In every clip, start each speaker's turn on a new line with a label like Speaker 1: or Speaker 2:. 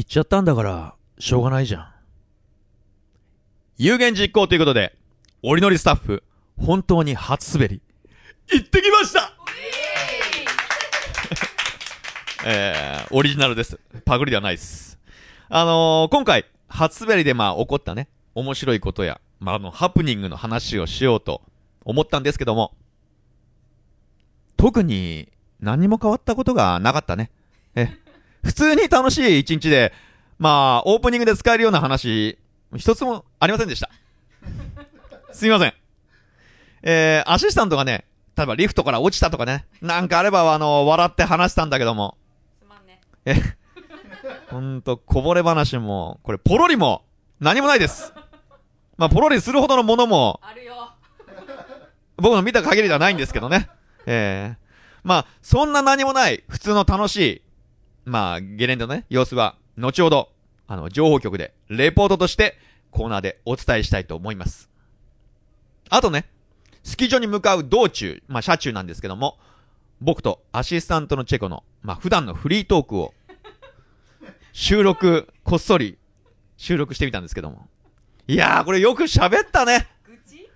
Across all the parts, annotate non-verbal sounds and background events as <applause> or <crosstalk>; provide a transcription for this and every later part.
Speaker 1: 言っちゃったんだから、しょうがないじゃん。
Speaker 2: 有言実行ということで、おりのりスタッフ、本当に初滑り、行ってきました <laughs> えー、オリジナルです。パグリではないです。あのー、今回、初滑りでまあ起こったね、面白いことや、まああの、ハプニングの話をしようと思ったんですけども、特に何も変わったことがなかったね。え、普通に楽しい一日で、まあ、オープニングで使えるような話、一つもありませんでした。すみません。えー、アシスタントがね、例えばリフトから落ちたとかね、なんかあれば、あの、笑って話したんだけども、
Speaker 3: すまんね。
Speaker 2: え、ほんと、こぼれ話も、これ、ポロリも、何もないです。まあ、ポロリするほどのものも、
Speaker 3: あるよ。
Speaker 2: 僕の見た限りではないんですけどね。ええまあ、そんな何もない、普通の楽しい、まあ、ゲレンデのね、様子は、後ほど、あの、情報局で、レポートとして、コーナーでお伝えしたいと思います。あとね、スキー場に向かう道中、まあ、車中なんですけども、僕とアシスタントのチェコの、まあ、普段のフリートークを、収録、こっそり、収録してみたんですけども。いやー、これよく喋ったね。
Speaker 3: 愚痴？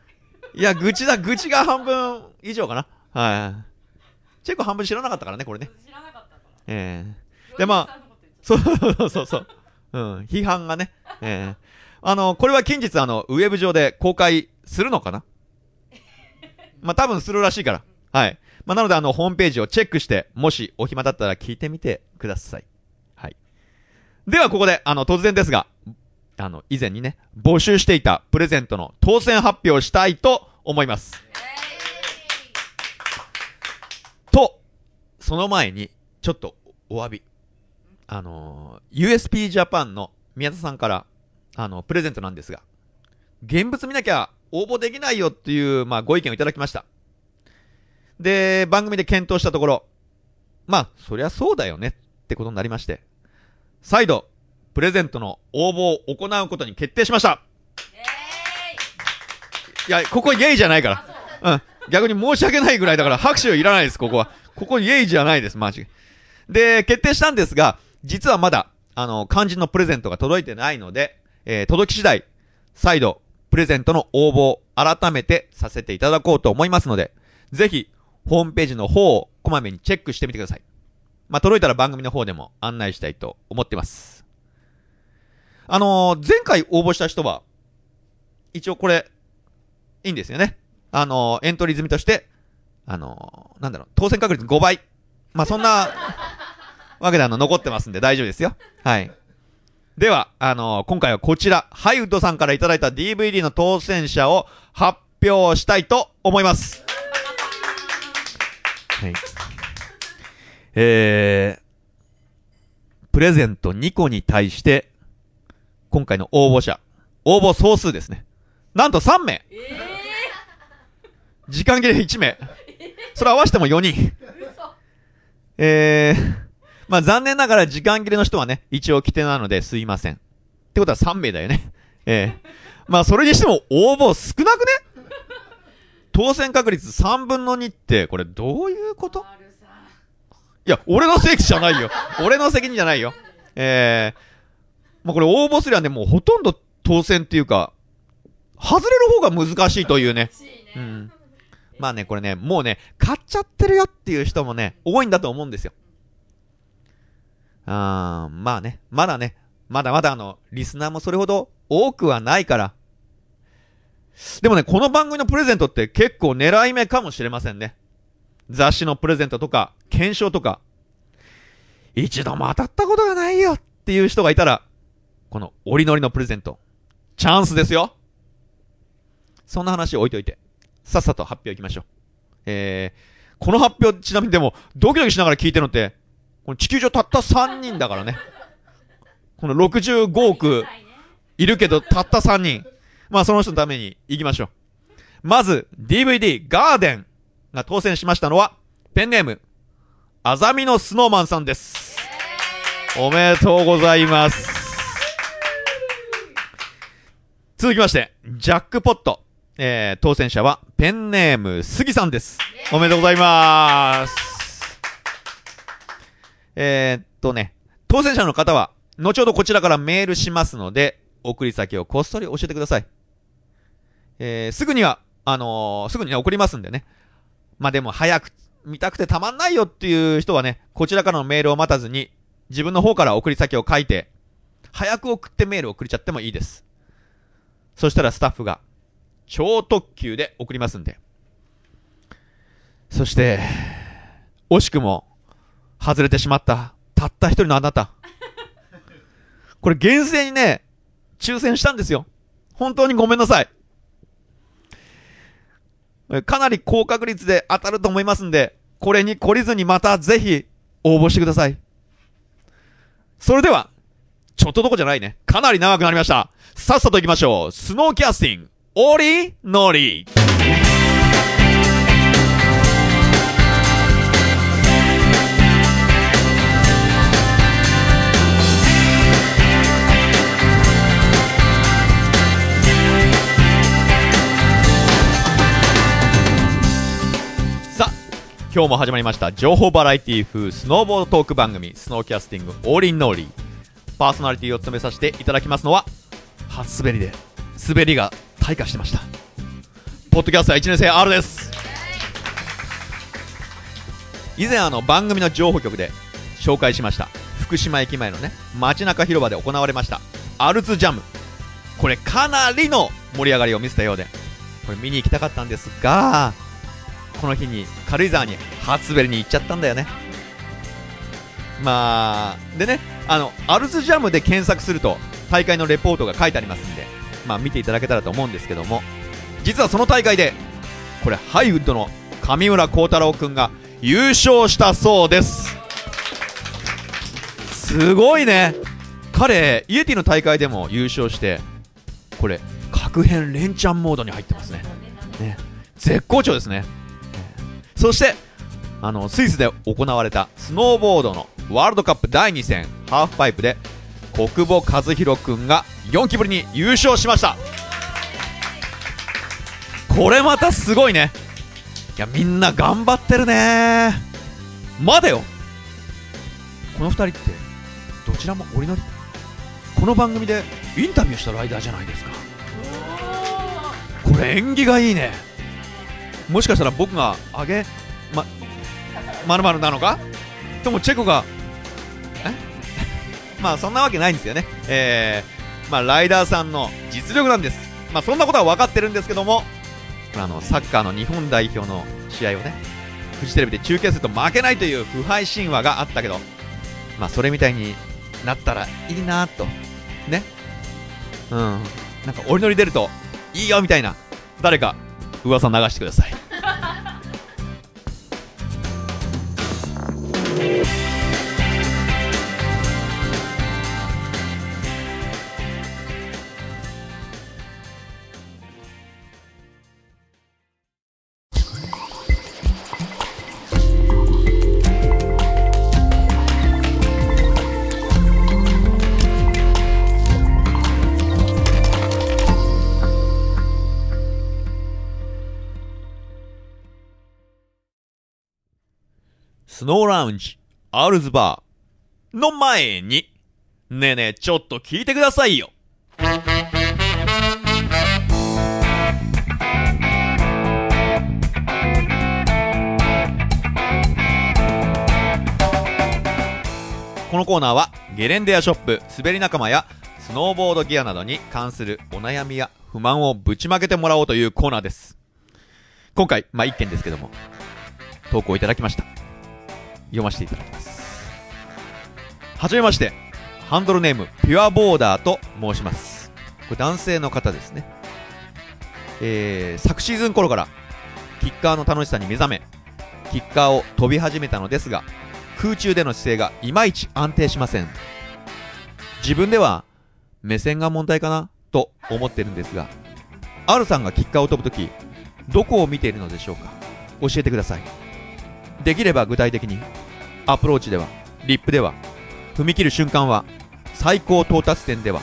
Speaker 2: いや、愚痴だ、愚痴が半分以上かな。はい。チェコ半分知らなかったからね、これね。
Speaker 3: 知らなかったから。
Speaker 2: ええでまあそうそうそうそう。うん、批判がね。ええあの、これは近日、あの、ウェブ上で公開するのかな？まあ、多分するらしいから。はい。まあ、なので、あの、ホームページをチェックして、もしお暇だったら聞いてみてください。はい。では、ここで、あの、突然ですが、あの、以前にね、募集していたプレゼントの当選発表をしたいと思います。と、その前に、ちょっとお詫び。あのー、USP ジャパンの宮田さんから、あの、プレゼントなんですが、現物見なきゃ応募できないよっていう、まあ、ご意見をいただきました。で、番組で検討したところ、まあ、そりゃそうだよねってことになりまして、再度、プレゼントの応募を行うことに決定しました。いや、ここイエイじゃないから。うん。逆に申し訳ないぐらいだから拍手いらないです、ここは。ここイエイじゃないです、マジ。で、決定したんですが、実はまだ、あの、肝心のプレゼントが届いてないので、えー届き次第、再度、プレゼントの応募を改めてさせていただこうと思いますので、ぜひ、ホームページの方をこまめにチェックしてみてください。まあ、届いたら番組の方でも案内したいと思ってます。あのー前回応募した人は、一応これ、いいんですよね。あのーエントリー済みとして、あのーなんだろう、当選確率5倍。まあ、そんな、わけであの、残ってますんで大丈夫ですよ。はい。では、あのー今回はこちら、ハイウッドさんからいただいた DVD の当選者を発表したいと思います。はい。えー、プレゼント2個に対して、今回の応募者、応募総数ですね。なんと3名
Speaker 3: ええ
Speaker 2: 時間切れ1名。それ合わせても4人。えー、まあ残念ながら時間切れの人はね、一応規定なのですいません。ってことは3名だよね。<laughs> えー、まあそれにしても応募少なくね？当選確率3分の2って、これどういうこと？いや、俺の責任じゃないよ。俺の責任じゃないよ。えー、まあこれ応募すりゃね、もうほとんど当選っていうか、外れる方が難しいというね。うん。まあね、これね、もうね、買っちゃってるよっていう人もね、多いんだと思うんですよ。あーまあね、まだね、まだまだあの、リスナーもそれほど多くはないから。でもね、この番組のプレゼントって結構狙い目かもしれませんね。雑誌のプレゼントとか、検証とか、一度も当たったことがないよっていう人がいたら、この折りのりのプレゼント、チャンスですよそんな話置いといて、さっさと発表いきましょう。えー、この発表、ちなみにでも、ドキドキしながら聞いてるのって、この地球上たった3人だからね。この65億いるけど、たった3人。まあ、その人のために行きましょう。まず、DVD ガーデンが当選しましたのは、ペンネーム、あざみのスノーマンさんです。おめでとうございます。続きまして、ジャックポット。えー、当選者は、ペンネーム、杉さんです。おめでとうございます。えー、っとね、当選者の方は、後ほどこちらからメールしますので、送り先をこっそり教えてください。えー、すぐには、あのーすぐにね、送りますんでね。まあでも早く見たくてたまんないよっていう人はね、こちらからのメールを待たずに、自分の方から送り先を書いて、早く送ってメールを送りちゃってもいいです。そしたらスタッフが、超特急で送りますんで。そして、惜しくも、外れてしまった、たった一人のあなた。これ厳正にね、抽選したんですよ。本当にごめんなさい。かなり高確率で当たると思いますんで、これに懲りずにまたぜひ応募してください。それでは、ちょっとどこじゃないね。かなり長くなりました。さっさと行きましょう。スノーキャスティング、オリノリ。今日も始まりました情報バラエティ風スノーボードトーク番組スノーキャスティングオーリンノーリー。パーソナリティを務めさせていただきますのは初滑りで滑りが退化してました。ポッドキャスター1年生 R です。以前あの番組の情報局で紹介しました福島駅前のね街中広場で行われましたアルツジャム。これかなりの盛り上がりを見せたようでこれ見に行きたかったんですがこの日に軽井沢に初滑りに行っちゃったんだよね。まあでねあのアルツジャムで検索すると大会のレポートが書いてありますんでまあ見ていただけたらと思うんですけども実はその大会でこれハイウッドの上村幸太郎くんが優勝したそうです。すごいね。彼イエティの大会でも優勝してこれ確変連チャンモードに入ってますね。ね。絶好調ですね。そしてあのスイスで行われたスノーボードのワールドカップ第2戦ハーフパイプで小久保和弘君が4期ぶりに優勝しました。これまたすごいね。いやみんな頑張ってるね。まだよ。この2人ってどちらも折り乗り？この番組でインタビューしたライダーじゃないですか。これ縁起がいいね。もしかしたら僕があげままるまるなのか？ともチェコがえ？<laughs> まあそんなわけないんですよね。えー、まあライダーさんの実力なんです。まあそんなことは分かってるんですけどもあのサッカーの日本代表の試合をねフジテレビで中継すると負けないという腐敗神話があったけどまあそれみたいになったらいいなと。ね？うん。なんかお祈り出るといいよみたいな誰か噂流してください。<laughs> スノーラウンジ、アールズバーの前に、ねえねえ、ちょっと聞いてくださいよ。このコーナーは、ゲレンデアショップ、滑り仲間や、スノーボードギアなどに関するお悩みや不満をぶちまけてもらおうというコーナーです。今回、まあ、一件ですけども、投稿いただきました。読ませていただきます。はじめまして、ハンドルネーム、ピュアボーダーと申します。これ男性の方ですね。えー、昨シーズン頃から、キッカーの楽しさに目覚め、キッカーを飛び始めたのですが、空中での姿勢がいまいち安定しません。自分では、目線が問題かなと思ってるんですが、R さんがキッカーを飛ぶとき、どこを見ているのでしょうか？教えてください。できれば具体的にアプローチではリップでは踏み切る瞬間は最高到達点では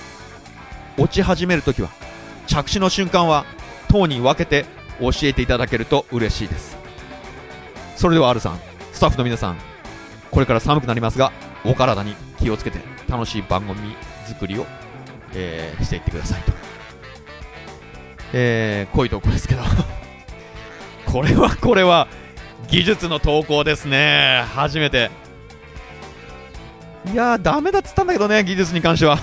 Speaker 2: 落ち始めるときは着地の瞬間は等に分けて教えていただけると嬉しいですそれでは R さんスタッフの皆さんこれから寒くなりますがお体に気をつけて楽しい番組作りを、えーしていってくださいと。えー、こういとこですけど。これはこれは、技術の投稿ですね。初めて。いやー、ダメだっつったんだけどね、技術に関しては。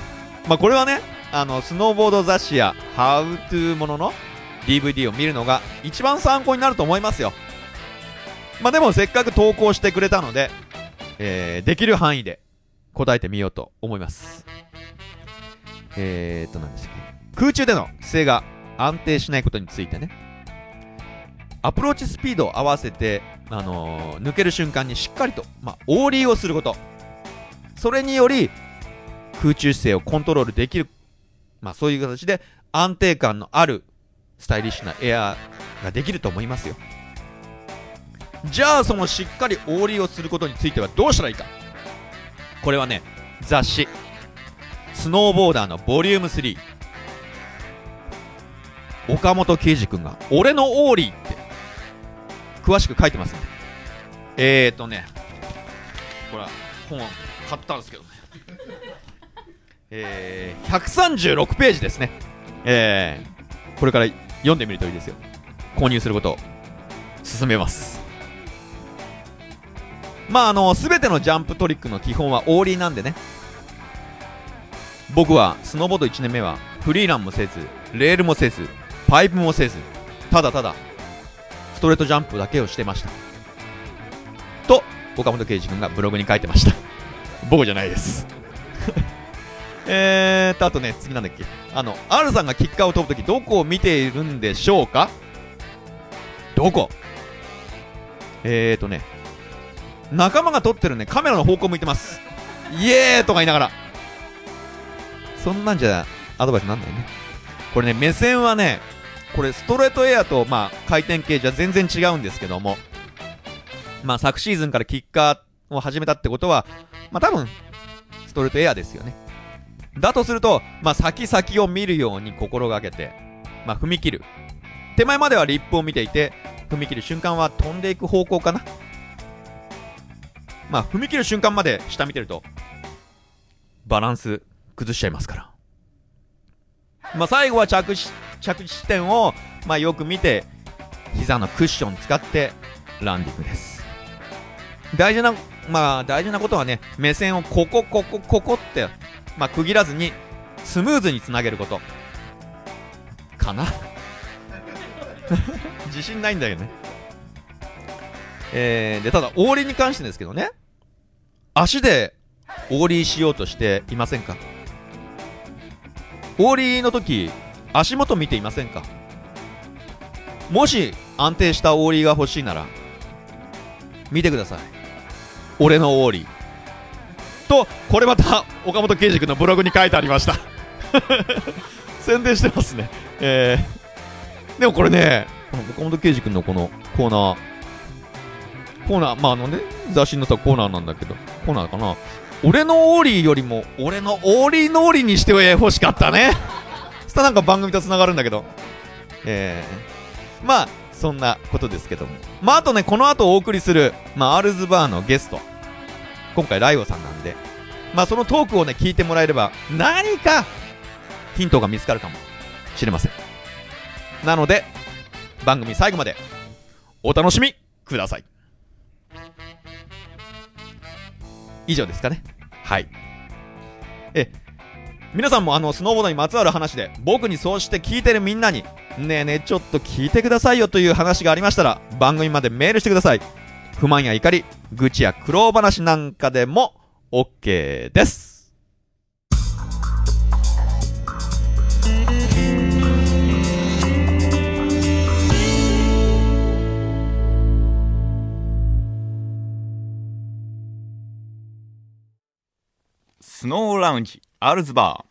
Speaker 2: まあ、これはね、あの、スノーボード雑誌や、ハウトゥーものの DVD を見るのが一番参考になると思いますよ。まあ、でもせっかく投稿してくれたので、えー、できる範囲で答えてみようと思います。えーっと、なんですか空中での姿勢が安定しないことについてね。アプローチスピードを合わせて、あのー抜ける瞬間にしっかりと、まあ、オーリーをすること。それにより、空中姿勢をコントロールできる。まあ、そういう形で安定感のあるスタイリッシュなエアーができると思いますよ。じゃあ、そのしっかりオーリーをすることについてはどうしたらいいか。これはね、雑誌、スノーボーダーのボリューム3。岡本圭司君が、俺のオーリーって、詳しく書いてます。えーとね、これは本買ったんですけどね。えー、136ページですね。えー、これから読んでみるといいですよ。購入することを勧めます。まあ、あの、すべてのジャンプトリックの基本はオーリーなんでね。僕はスノーボード1年目はフリーランもせず、レールもせず、パイプもせず、ただただストレートジャンプだけをしてました。と、岡本圭司君がブログに書いてました。<laughs> 僕じゃないです。<laughs> えーと、あとね、次なんだっけ。あの、R さんがキッカーを飛ぶとき、どこを見ているんでしょうかどこえーとね、仲間が撮ってるね、カメラの方向向いてます。イエーとか言いながら。そんなんじゃアドバイスなんないね。これね、目線はね、これストレートエアと、まあ、回転系じゃ全然違うんですけども、まあ、昨シーズンからキッカーを始めたってことは、まあ、多分、ストレートエアですよね。だとすると、まあ、先々を見るように心がけて、まあ、踏み切る。手前まではリップを見ていて、踏み切る瞬間は飛んでいく方向かな。まあ、踏み切る瞬間まで下見てると、バランス崩しちゃいますから。まあ、最後は着地、着地点を、まあ、よく見て、膝のクッション使って、ランディングです。大事な、まあ、大事なことはね、目線をここ、ここ、ここって、まあ、区切らずに、スムーズにつなげること。かな？<laughs> 自信ないんだよね。えー、で、ただ、オーリーに関してですけどね、足でオーリーしようとしていませんか？オーリーの時、足元見ていませんか？もし安定したオーリーが欲しいなら、見てください。俺のオーリー。と、これまた岡本圭司君のブログに書いてありました。<laughs> 宣伝してますね。えー、でもこれね、この岡本圭司君のこのコーナー、コーナー、まああのね、雑誌のさコーナーなんだけど、コーナーかな？俺のオーリーよりも、俺のオーリーのオーリーにしてほしかったね。<laughs> そしたらなんか番組と繋がるんだけど。えー、まあ、そんなことですけども。まあ、あとね、この後お送りする、まあ、アールズバーのゲスト。今回、ライオさんなんで。まあ、そのトークをね、聞いてもらえれば、何か、ヒントが見つかるかもしれません。なので、番組最後まで、お楽しみください。以上ですかね。はい。え、皆さんもあの、スノーボードにまつわる話で、僕にそうして聞いてるみんなに、ねえねえ、ちょっと聞いてくださいよという話がありましたら、番組までメールしてください。不満や怒り、愚痴や苦労話なんかでも、OK です。
Speaker 4: スノーラウンジアルズバ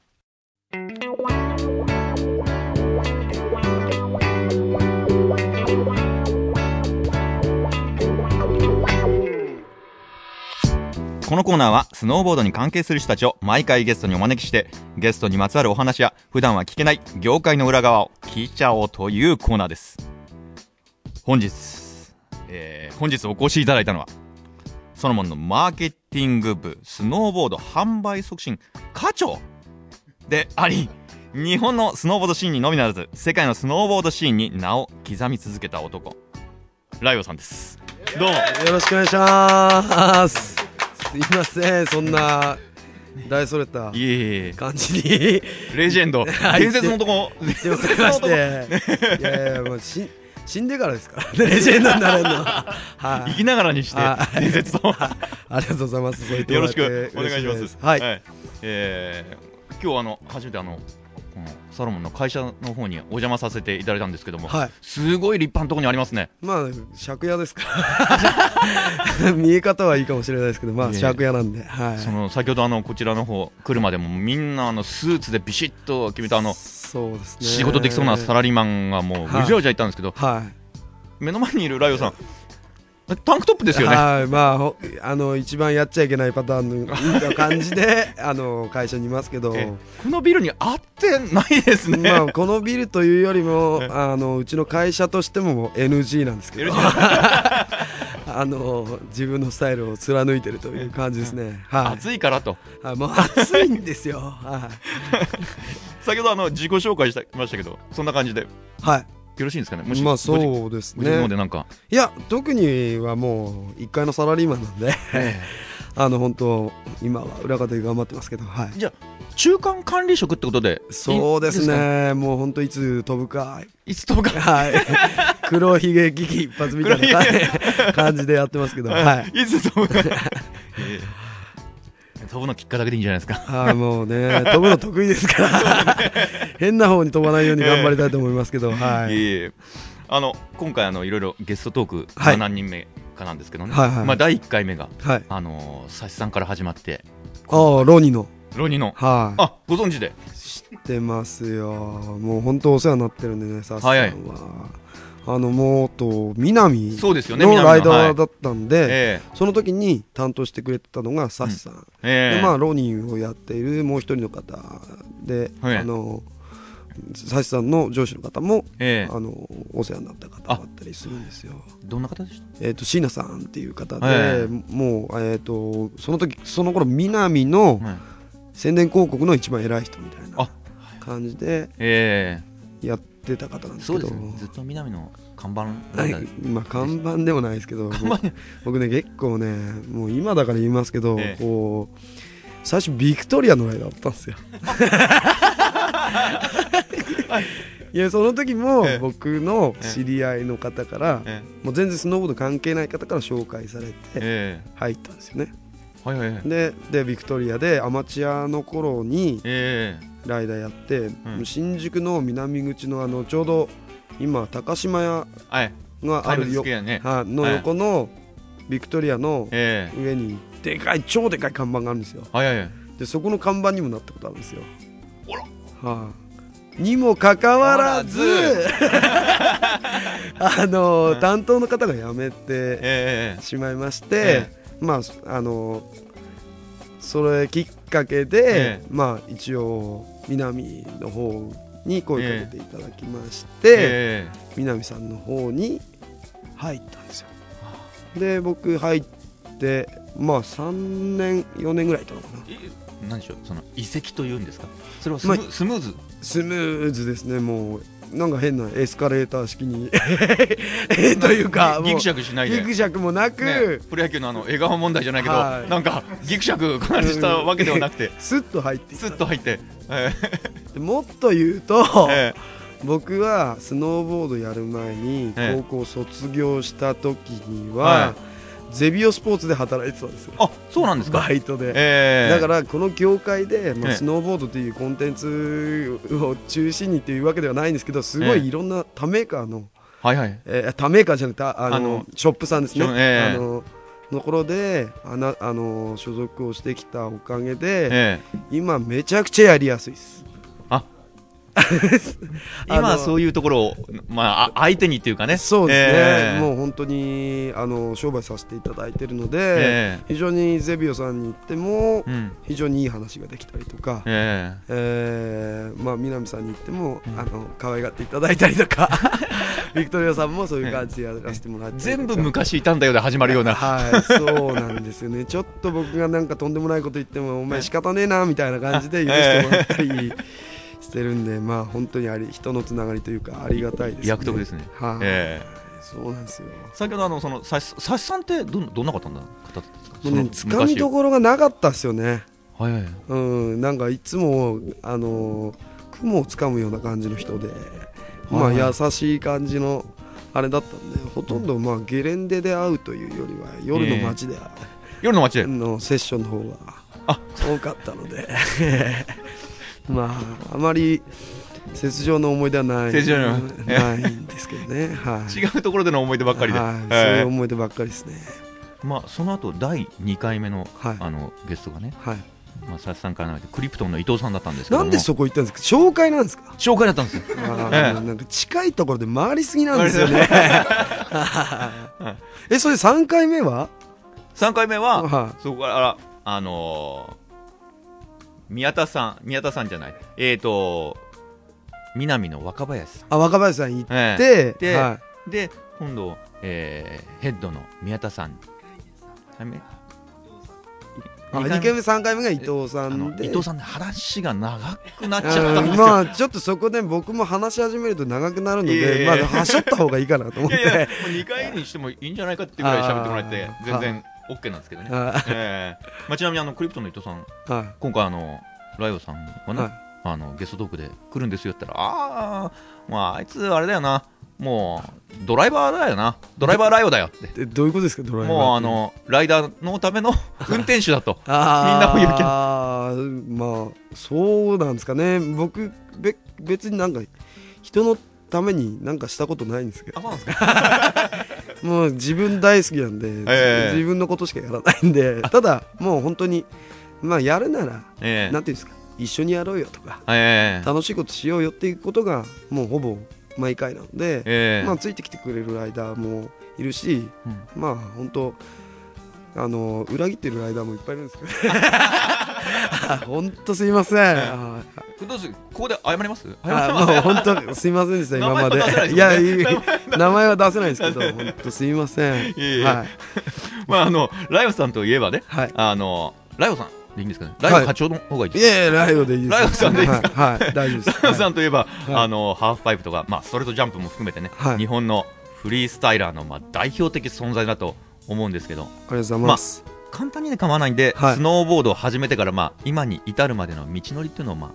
Speaker 4: ー。このコーナーはスノーボードに関係する人たちを毎回ゲストにお招きしてゲストにまつわるお話や普段は聞けない業界の裏側を聞いちゃおうというコーナーです。本日、えー、本日お越しいただいたのは
Speaker 2: ソロモンのマーケティング部スノーボード販売促進課長であり日本のスノーボードシーンにのみならず世界のスノーボードシーンに名を刻み続けた男。ライオさんです。どうも。
Speaker 5: よろしくお願いします。すいません、そんな大それた感じに。
Speaker 2: レジェンド。<laughs>
Speaker 5: はい
Speaker 2: 伝説の男。<laughs>
Speaker 5: 言ってまして、<laughs> いやいや、もうし死んでからですからね、<laughs> レジェンドになれるのは。はい。
Speaker 2: 生きながらにして
Speaker 5: あ
Speaker 2: 伝説と
Speaker 5: ありがとうございます。
Speaker 2: よろしてくお願いします
Speaker 5: はい。
Speaker 2: えー今日あの初めてあのこのサロモンの会社の方にお邪魔させていただいたんですけども、
Speaker 5: はい
Speaker 2: すごい立派なところにありますね
Speaker 5: まあ、借家ですから。<laughs> 見え方はいいかもしれないですけど、まあ、借家なんで、はい。
Speaker 2: その先ほどあのこちらの方来るまでもみんなあのスーツでビシッと決めたあの
Speaker 5: そうですね。
Speaker 2: 仕事できそうなサラリーマンがもううじゃうじゃいたんですけど、
Speaker 5: はい。
Speaker 2: 目の前にいるライオさんタンクトップですよね。
Speaker 5: はい、まあほ、あの一番やっちゃいけないパターンの感じで、<laughs> あの会社にいますけど。
Speaker 2: えこのビルに合ってないですね、
Speaker 5: まあ、このビルというよりも
Speaker 2: え
Speaker 5: あのうちの会社としても NG なんですけど。<laughs> あの自分のスタイルを貫いてるという感じですね、はい。
Speaker 2: 暑いからと。
Speaker 5: はい、もう暑いんですよ、は <laughs>
Speaker 2: 先ほどあの自己紹介してましたけどそんな感じで。よ
Speaker 5: い、は
Speaker 2: ろしいんですかね？も
Speaker 5: い、
Speaker 2: し
Speaker 5: まあそうですね。
Speaker 2: でなんか、
Speaker 5: いや特にはもう1階のサラリーマンなんで。<laughs> あの本当今は裏方で頑張ってますけど、はい、
Speaker 2: じゃあ中間管理職ってことで
Speaker 5: そうですね。もう本当いつ飛ぶか。
Speaker 2: いつとか。
Speaker 5: はい。<laughs> 黒ひげ危機一発みたいな感感じでやってますけどはい。
Speaker 2: いつ飛ぶか。<laughs> ええ飛ぶのきっかだけでいいんじゃないですか。
Speaker 5: はい、もうね、飛ぶの得意ですから、<laughs> 変な方に飛ばないように頑張りたいと思いますけど、はい。
Speaker 2: あの今回あのいろいろゲストトーク、
Speaker 5: はい。
Speaker 2: まあ何人目かなんですけどね、
Speaker 5: はいはい
Speaker 2: まあ、第1回目が
Speaker 5: はい。
Speaker 2: あのー、サシさんから始まって。
Speaker 5: ああ、ロニの。
Speaker 2: ロニの。
Speaker 5: は
Speaker 2: あご存知で。
Speaker 5: い。知ってますよ。もう本当お世話になってるんでね、さすさんは。
Speaker 2: はいはい
Speaker 5: あの、もうと、南のライダ
Speaker 2: はい
Speaker 5: ーだったんで、
Speaker 2: え
Speaker 5: その時に担当してくれてたのがサシさん。
Speaker 2: ええ。え
Speaker 5: で、まあ、ロニーをやっているもう一人の方で、
Speaker 2: はい。
Speaker 5: あの、サシさんの上司の方も、
Speaker 2: ええ。
Speaker 5: あの、お世話になった方だったりするんですよ。
Speaker 2: どんな方でし
Speaker 5: えー、と椎名さんっていう方で、
Speaker 2: え
Speaker 5: もう、えー、とその時その頃南の
Speaker 2: た、はい。
Speaker 5: 宣伝広告の一番偉い人みたい
Speaker 2: あ。
Speaker 5: な感じで
Speaker 2: え
Speaker 5: やってた方なん
Speaker 2: え
Speaker 5: ですけど。
Speaker 2: そうですねずっと南の看板
Speaker 5: はい。まあ、看板でもないですけど。<laughs> 僕僕ね結構ねもう今だから言いますけど、
Speaker 2: ええ。
Speaker 5: こう最初ビクトリアのライダーだったんですよ。<laughs> いやその時も
Speaker 2: ええ。
Speaker 5: 僕の知り合いの方から、
Speaker 2: え
Speaker 5: もう全然スノーボード関係ない方から紹介されて
Speaker 2: ええ。
Speaker 5: 入ったんですよね。
Speaker 2: えはいはいはい。
Speaker 5: ででビクトリアでアマチュアの頃に
Speaker 2: え
Speaker 5: ライダーやって、
Speaker 2: ん。
Speaker 5: 新宿の南口のあのちょうど今高島屋があるよ
Speaker 2: スクエアね。
Speaker 5: はいの横のビクトリアの
Speaker 2: ええ。
Speaker 5: 上にでかい超でかい看板があるんですよ。
Speaker 2: はいはいはい。
Speaker 5: でそこの看板にもなったことあるんですよ。はい、にもかかわらず <laughs> あの、
Speaker 2: うん。
Speaker 5: 担当の方が辞めて
Speaker 2: ええ
Speaker 5: しまいまして、
Speaker 2: え
Speaker 5: まああのそれきっかけで、
Speaker 2: え。
Speaker 5: まあ一応南の方に声かけていただきまして、
Speaker 2: ええ。
Speaker 5: 南さんの方に入ったんですよ。で僕入ってまあ3年4年ぐらいいたのかな。
Speaker 2: え何でしょうその遺跡というんですか？それはスム,、
Speaker 5: ま
Speaker 2: スムーズ。
Speaker 5: スムーズですねもうなんか変なエスカレーター式に。<laughs> というか
Speaker 2: ギギクシ
Speaker 5: ャ
Speaker 2: ャクしないで。
Speaker 5: ギクシャクもなく、
Speaker 2: ね、プロ野球のあの笑顔問題じゃないけど、
Speaker 5: はい。
Speaker 2: なんかギクシャクこんなにしたわけではなくて。<laughs>
Speaker 5: スッと入って
Speaker 2: スッと入って、え。
Speaker 5: でもっと言うと、
Speaker 2: ええ。
Speaker 5: 僕はスノーボードやる前に
Speaker 2: ええ。
Speaker 5: 高校卒業した時には、
Speaker 2: は
Speaker 5: ゼビオスポーツで働いてたんですよ。
Speaker 2: あそうなんですか、
Speaker 5: バイトで、
Speaker 2: ええ。
Speaker 5: だからこの業界で、まあ、
Speaker 2: ええ。
Speaker 5: スノーボードというコンテンツを中心にっていうわけではないんですけどすご
Speaker 2: ええ。
Speaker 5: いいろんな他メーカーの、
Speaker 2: はいはい。
Speaker 5: えー他メーカーじゃなくてあのショップさんですね、
Speaker 2: ええ。
Speaker 5: あののところであなあの所属をしてきたおかげで、
Speaker 2: ええ。
Speaker 5: 今めちゃくちゃやりやすいです <laughs>
Speaker 2: 今は
Speaker 5: う
Speaker 2: そういうところを、まあ、あ相手にっていうかね。
Speaker 5: そうですね、
Speaker 2: ええ。
Speaker 5: もう本当にあの商売させていただいてるので、
Speaker 2: え
Speaker 5: 非常にゼビオさんに行っても
Speaker 2: えうん。
Speaker 5: 非常にいい話ができたりとか、
Speaker 2: え
Speaker 5: え。ーまあ南さんに行っても、
Speaker 2: うん
Speaker 5: あの可愛がっていただいたりとか <laughs> ビクトリアさんもそういう感じでやらせてもらって
Speaker 2: え全部昔いたんだよで始まるような。
Speaker 5: はいそうなんですよね。<laughs> ちょっと僕がなんかとんでもないこと言ってもお前仕方ねえなみたいな感じで許してもらったりしてるんでまあ本当にあり人のつながりというかありがたいですね。
Speaker 2: 役得ですね。
Speaker 5: はい、
Speaker 2: え
Speaker 5: そうなんですよ。
Speaker 2: 先ほどあのそのさしさんってどんどんな方なんだ方か？
Speaker 5: もうね掴みどころがなかったですよね。
Speaker 2: はいはいはい。
Speaker 5: うんなんかいつもあの雲をつかむような感じの人で、まあ優しい感じのあれだったんでほとんどまあゲレンデで会うというよりは夜の街で会う、
Speaker 2: 夜の街で？
Speaker 5: のセッションの方が
Speaker 2: あ。
Speaker 5: 多かったので <laughs> まああまり雪上の思い出はない
Speaker 2: 雪上の
Speaker 5: ないんですけどね。はい。
Speaker 2: 違うところでの思い出ばっかりで、
Speaker 5: はい、
Speaker 2: ええ
Speaker 5: そういう思い出ばっかりですね。
Speaker 2: まあ、その後第2回目の,、
Speaker 5: はい。
Speaker 2: あのゲストがね、
Speaker 5: はい。
Speaker 2: まあ、佐々木さんからなクリプトンの伊藤さんだったんですけども。
Speaker 5: なんでそこ行ったんですか？紹介なんですか？
Speaker 2: 紹介だったんですよ。
Speaker 5: なんか近いところで回りすぎなんですよね。<laughs> えそれ3回目は
Speaker 2: ？3回目は、
Speaker 5: は
Speaker 2: そこからあのー宮田さん宮田さんじゃない。えっ、ー、と南の若林さん。
Speaker 5: あ若林さん行っ
Speaker 2: え
Speaker 5: て、
Speaker 2: で
Speaker 5: は
Speaker 2: で今度、えーヘッドの宮田さん。はいめ
Speaker 5: い、あ2回目？3回目が伊藤さんで。
Speaker 2: 伊藤さんの話が長くなっちゃったん
Speaker 5: うん
Speaker 2: ですよ、
Speaker 5: まあちょっとそこで僕も話し始めると長くなるのでまあはしょった方がいいかなと思って。
Speaker 2: いやいやもう2回にしてもいいんじゃないかっていうぐらい喋ってもらえて全然 OK なんですけどね、
Speaker 5: は
Speaker 2: ええ。まあ、ちなみにあのクリプトンの伊藤さん
Speaker 5: い。は
Speaker 2: 今回あのライオさんがね、
Speaker 5: はい。
Speaker 2: あのゲストトークで来るんですよって言ったらああまああいつあれだよな。もうドライバーだよな。ドライバーライオだよって。
Speaker 5: どういうことですかドライバー
Speaker 2: もうあのライダーのための <laughs> 運転手だと。
Speaker 5: あー。
Speaker 2: みんなも言うけど。
Speaker 5: まあそうなんですかね。僕べ別になんか人のためになんかしたことないんですけど。<laughs> もう自分大好きなんで、
Speaker 2: ええ。
Speaker 5: 自分のことしかやらないんで <laughs> ただもう本当にまあやるなら
Speaker 2: ええ。
Speaker 5: なんていうんですか一緒にやろうよとか
Speaker 2: ええ。
Speaker 5: 楽しいことしようよっていうことがもうほぼ毎回なので、
Speaker 2: ええ。
Speaker 5: まあ、ついてきてくれるライダーもいるし、
Speaker 2: うん。
Speaker 5: まあ本当あの裏切ってるライダーもいっぱいいるんですけど。<laughs> 本当すいません、あ
Speaker 2: どうするここで謝ります？
Speaker 5: あもう本当すいませんでした今まで。
Speaker 2: でね。
Speaker 5: いい名前は出せないですけど本当すいません。
Speaker 2: いえいえ。
Speaker 5: はい。<laughs>
Speaker 2: まああのライオさんといえばね
Speaker 5: はい。
Speaker 2: あのライオさんでいいんですかね？ライオ課長の方がいいですか、
Speaker 5: いやいやライオでいいです。
Speaker 2: ライオさんでいいです
Speaker 5: か？はい、はい、大丈夫です。
Speaker 2: ライオさんといえば、
Speaker 5: い。
Speaker 2: あのハーフパイプとか、まあ、ストレートジャンプも含めてね、
Speaker 5: はい。
Speaker 2: 日本のフリースタイラーの、まあ、代表的存在だと思うんですけど。
Speaker 5: ありがとうございます、
Speaker 2: 簡単にね構わないんで、
Speaker 5: はい。
Speaker 2: スノーボードを始めてから、まあ、今に至るまでの道のりっていうのを、まあ、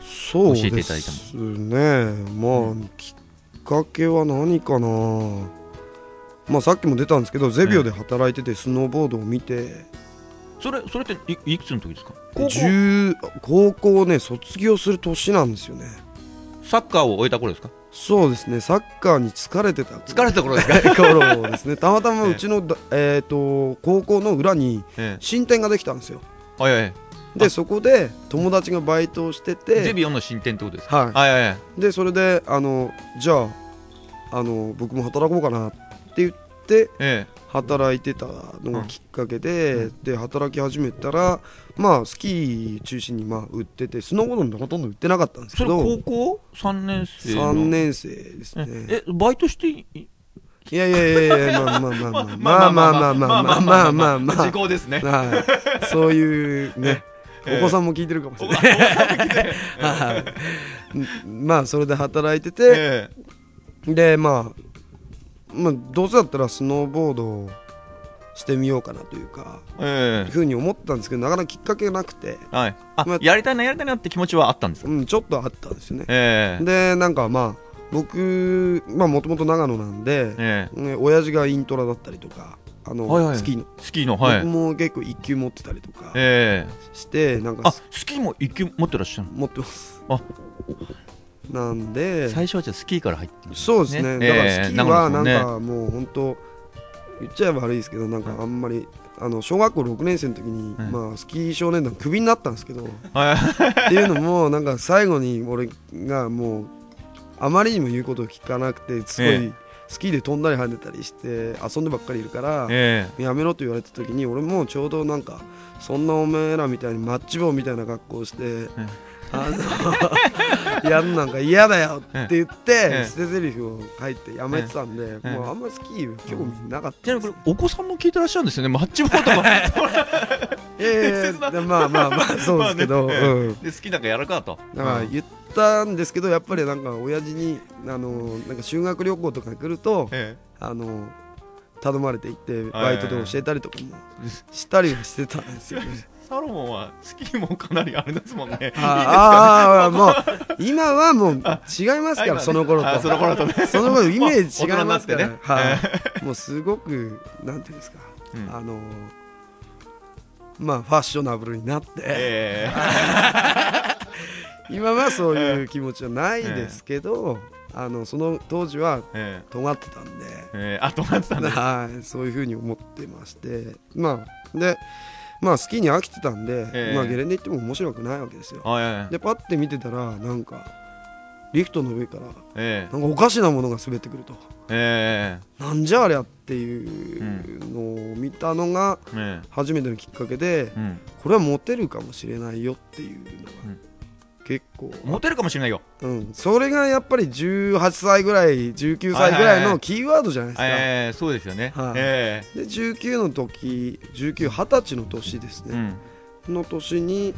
Speaker 5: そう
Speaker 2: 教えていただいて
Speaker 5: で。すねまあ、きっかけは何かな。まあさっきも出たんですけどゼビオで働いててスノーボードを見て、
Speaker 2: それそれっていいくつの時ですか？高校。
Speaker 5: 10高校ね卒業する年なんですよね。
Speaker 2: サッカーを終えた頃ですか？
Speaker 5: そうですね。サッカーに疲れてた
Speaker 2: 疲れた頃ですか、<laughs>
Speaker 5: 頃ですね。たまたまうちのだ、えー、と高校の裏に
Speaker 2: え
Speaker 5: 新店ができたんですよ。
Speaker 2: えはいはい。
Speaker 5: でそこで友達がバイトをしてて
Speaker 2: ゼビオンの進展ってことですか？
Speaker 5: は
Speaker 2: はいはいはい。
Speaker 5: いでそれであのじゃああの僕も働こうかなって言って
Speaker 2: え
Speaker 5: 働いてたのがきっかけで、で働き始めたらまあスキー中心にまあ売っててスノーボードのほとんど売ってなかったんですけど。
Speaker 2: 高校？3年生の
Speaker 5: ？3年生ですね。
Speaker 2: ええバイトしていい
Speaker 5: いやいやいやいやまあまあまあまあまあまあまあまあまあまあまあまあ
Speaker 2: 時効ですね
Speaker 5: はいそういうね
Speaker 2: ええ
Speaker 5: お子さんも聞いてるかもしれないはいまあそれで働いてて
Speaker 2: え
Speaker 5: でまあまあどうせだったらスノーボードをしてみようかなというか
Speaker 2: ええ。
Speaker 5: ふうに思ったんですけどなかなかきっかけがなくて。
Speaker 2: えはい。あ、
Speaker 5: まあ
Speaker 2: やりたいなやりたいなって気持ちはあったんですか？
Speaker 5: うんちょっとあったんですよね。
Speaker 2: ええ。
Speaker 5: でなんかまあ僕まあもともと長野なんで、
Speaker 2: ええ。
Speaker 5: ね、親父がイントラだったりとかあの、
Speaker 2: はいはい。
Speaker 5: スキーの、
Speaker 2: スキーのはい。
Speaker 5: 僕も結構一級持ってたりとか
Speaker 2: ええ。
Speaker 5: してなんか
Speaker 2: あスキーも一級持ってらっしゃるの？
Speaker 5: 持ってます。
Speaker 2: あ
Speaker 5: なんで。
Speaker 2: 最初はじゃあスキーから入ってる
Speaker 5: そうですね。
Speaker 2: ね
Speaker 5: だからスキーはなんかもう本当言っちゃえば悪いですけどなんかあんまりあの小学校6年生の時に、
Speaker 2: うん
Speaker 5: まあ、スキー少年団クビになったんですけど
Speaker 2: はい。
Speaker 5: っていうのもなんか最後に俺がもうあまりにも言うことを聞かなくてすごい
Speaker 2: ええ。
Speaker 5: スキーで飛んだり跳ねたりして遊んでばっかりいるから、
Speaker 2: え
Speaker 5: やめろと言われた時に俺もちょうどなんかそんなおめえらみたいにマッチ棒みたいな格好をして、あの <laughs> やるなんか嫌だよって言って、
Speaker 2: ええ。
Speaker 5: 捨て台詞を書いてやめてたんで、
Speaker 2: え
Speaker 5: もうあんまりスキー興味なかった
Speaker 2: ちなみにこれお子さんも聞いてらっしゃるんですよねマッチ棒とか
Speaker 5: ええ <laughs> まあまあまあ <laughs> そうですけど、
Speaker 2: で好きなんかやるかと。
Speaker 5: だから言ったんですけどやっぱりなんか親父にあのなんか修学旅行とか来ると
Speaker 2: え
Speaker 5: あの頼まれて行って
Speaker 2: はい。
Speaker 5: バイトで教えたりとかもしたりはしてたんですよね。
Speaker 2: えサロモンはスキーもかなりあれですもんね。いい
Speaker 5: ああもう今はもう違いますからその頃と。
Speaker 2: あその頃とね。<laughs>
Speaker 5: その頃イメージ違いますから、
Speaker 2: ね。
Speaker 5: はい、もうすごくなんていうんですか、
Speaker 2: うん。
Speaker 5: あのまあファッショナブルになって、
Speaker 2: え <laughs>
Speaker 5: 今はそういう気持ちはないですけど、あのその当時は
Speaker 2: ええ
Speaker 5: 尖ってたんで、
Speaker 2: ええあとなってたんで
Speaker 5: はい、そういうふうに思ってまして。まあでまあスキーに飽きてたんで、
Speaker 2: ええ。
Speaker 5: まあゲレンデ行っても面白くないわけですよ。
Speaker 2: はい
Speaker 5: でパッて見てたらなんかリフトの上から
Speaker 2: え
Speaker 5: なんかおかしなものが滑ってくると。
Speaker 2: ええ
Speaker 5: なんじゃありゃっていうのを見たのが
Speaker 2: ええ
Speaker 5: 初めてのきっかけで
Speaker 2: えうん。
Speaker 5: これはモテるかもしれないよっていうのが
Speaker 2: うん
Speaker 5: 結構、
Speaker 2: モテるかもしれないよ。
Speaker 5: うん、それがやっぱり18歳ぐらい19歳ぐらいのキーワードじゃないですか、
Speaker 2: ええそうですよね。
Speaker 5: はい。
Speaker 2: え
Speaker 5: で19の時1920歳の年です
Speaker 2: えう
Speaker 5: ね、
Speaker 2: ん
Speaker 5: の年に、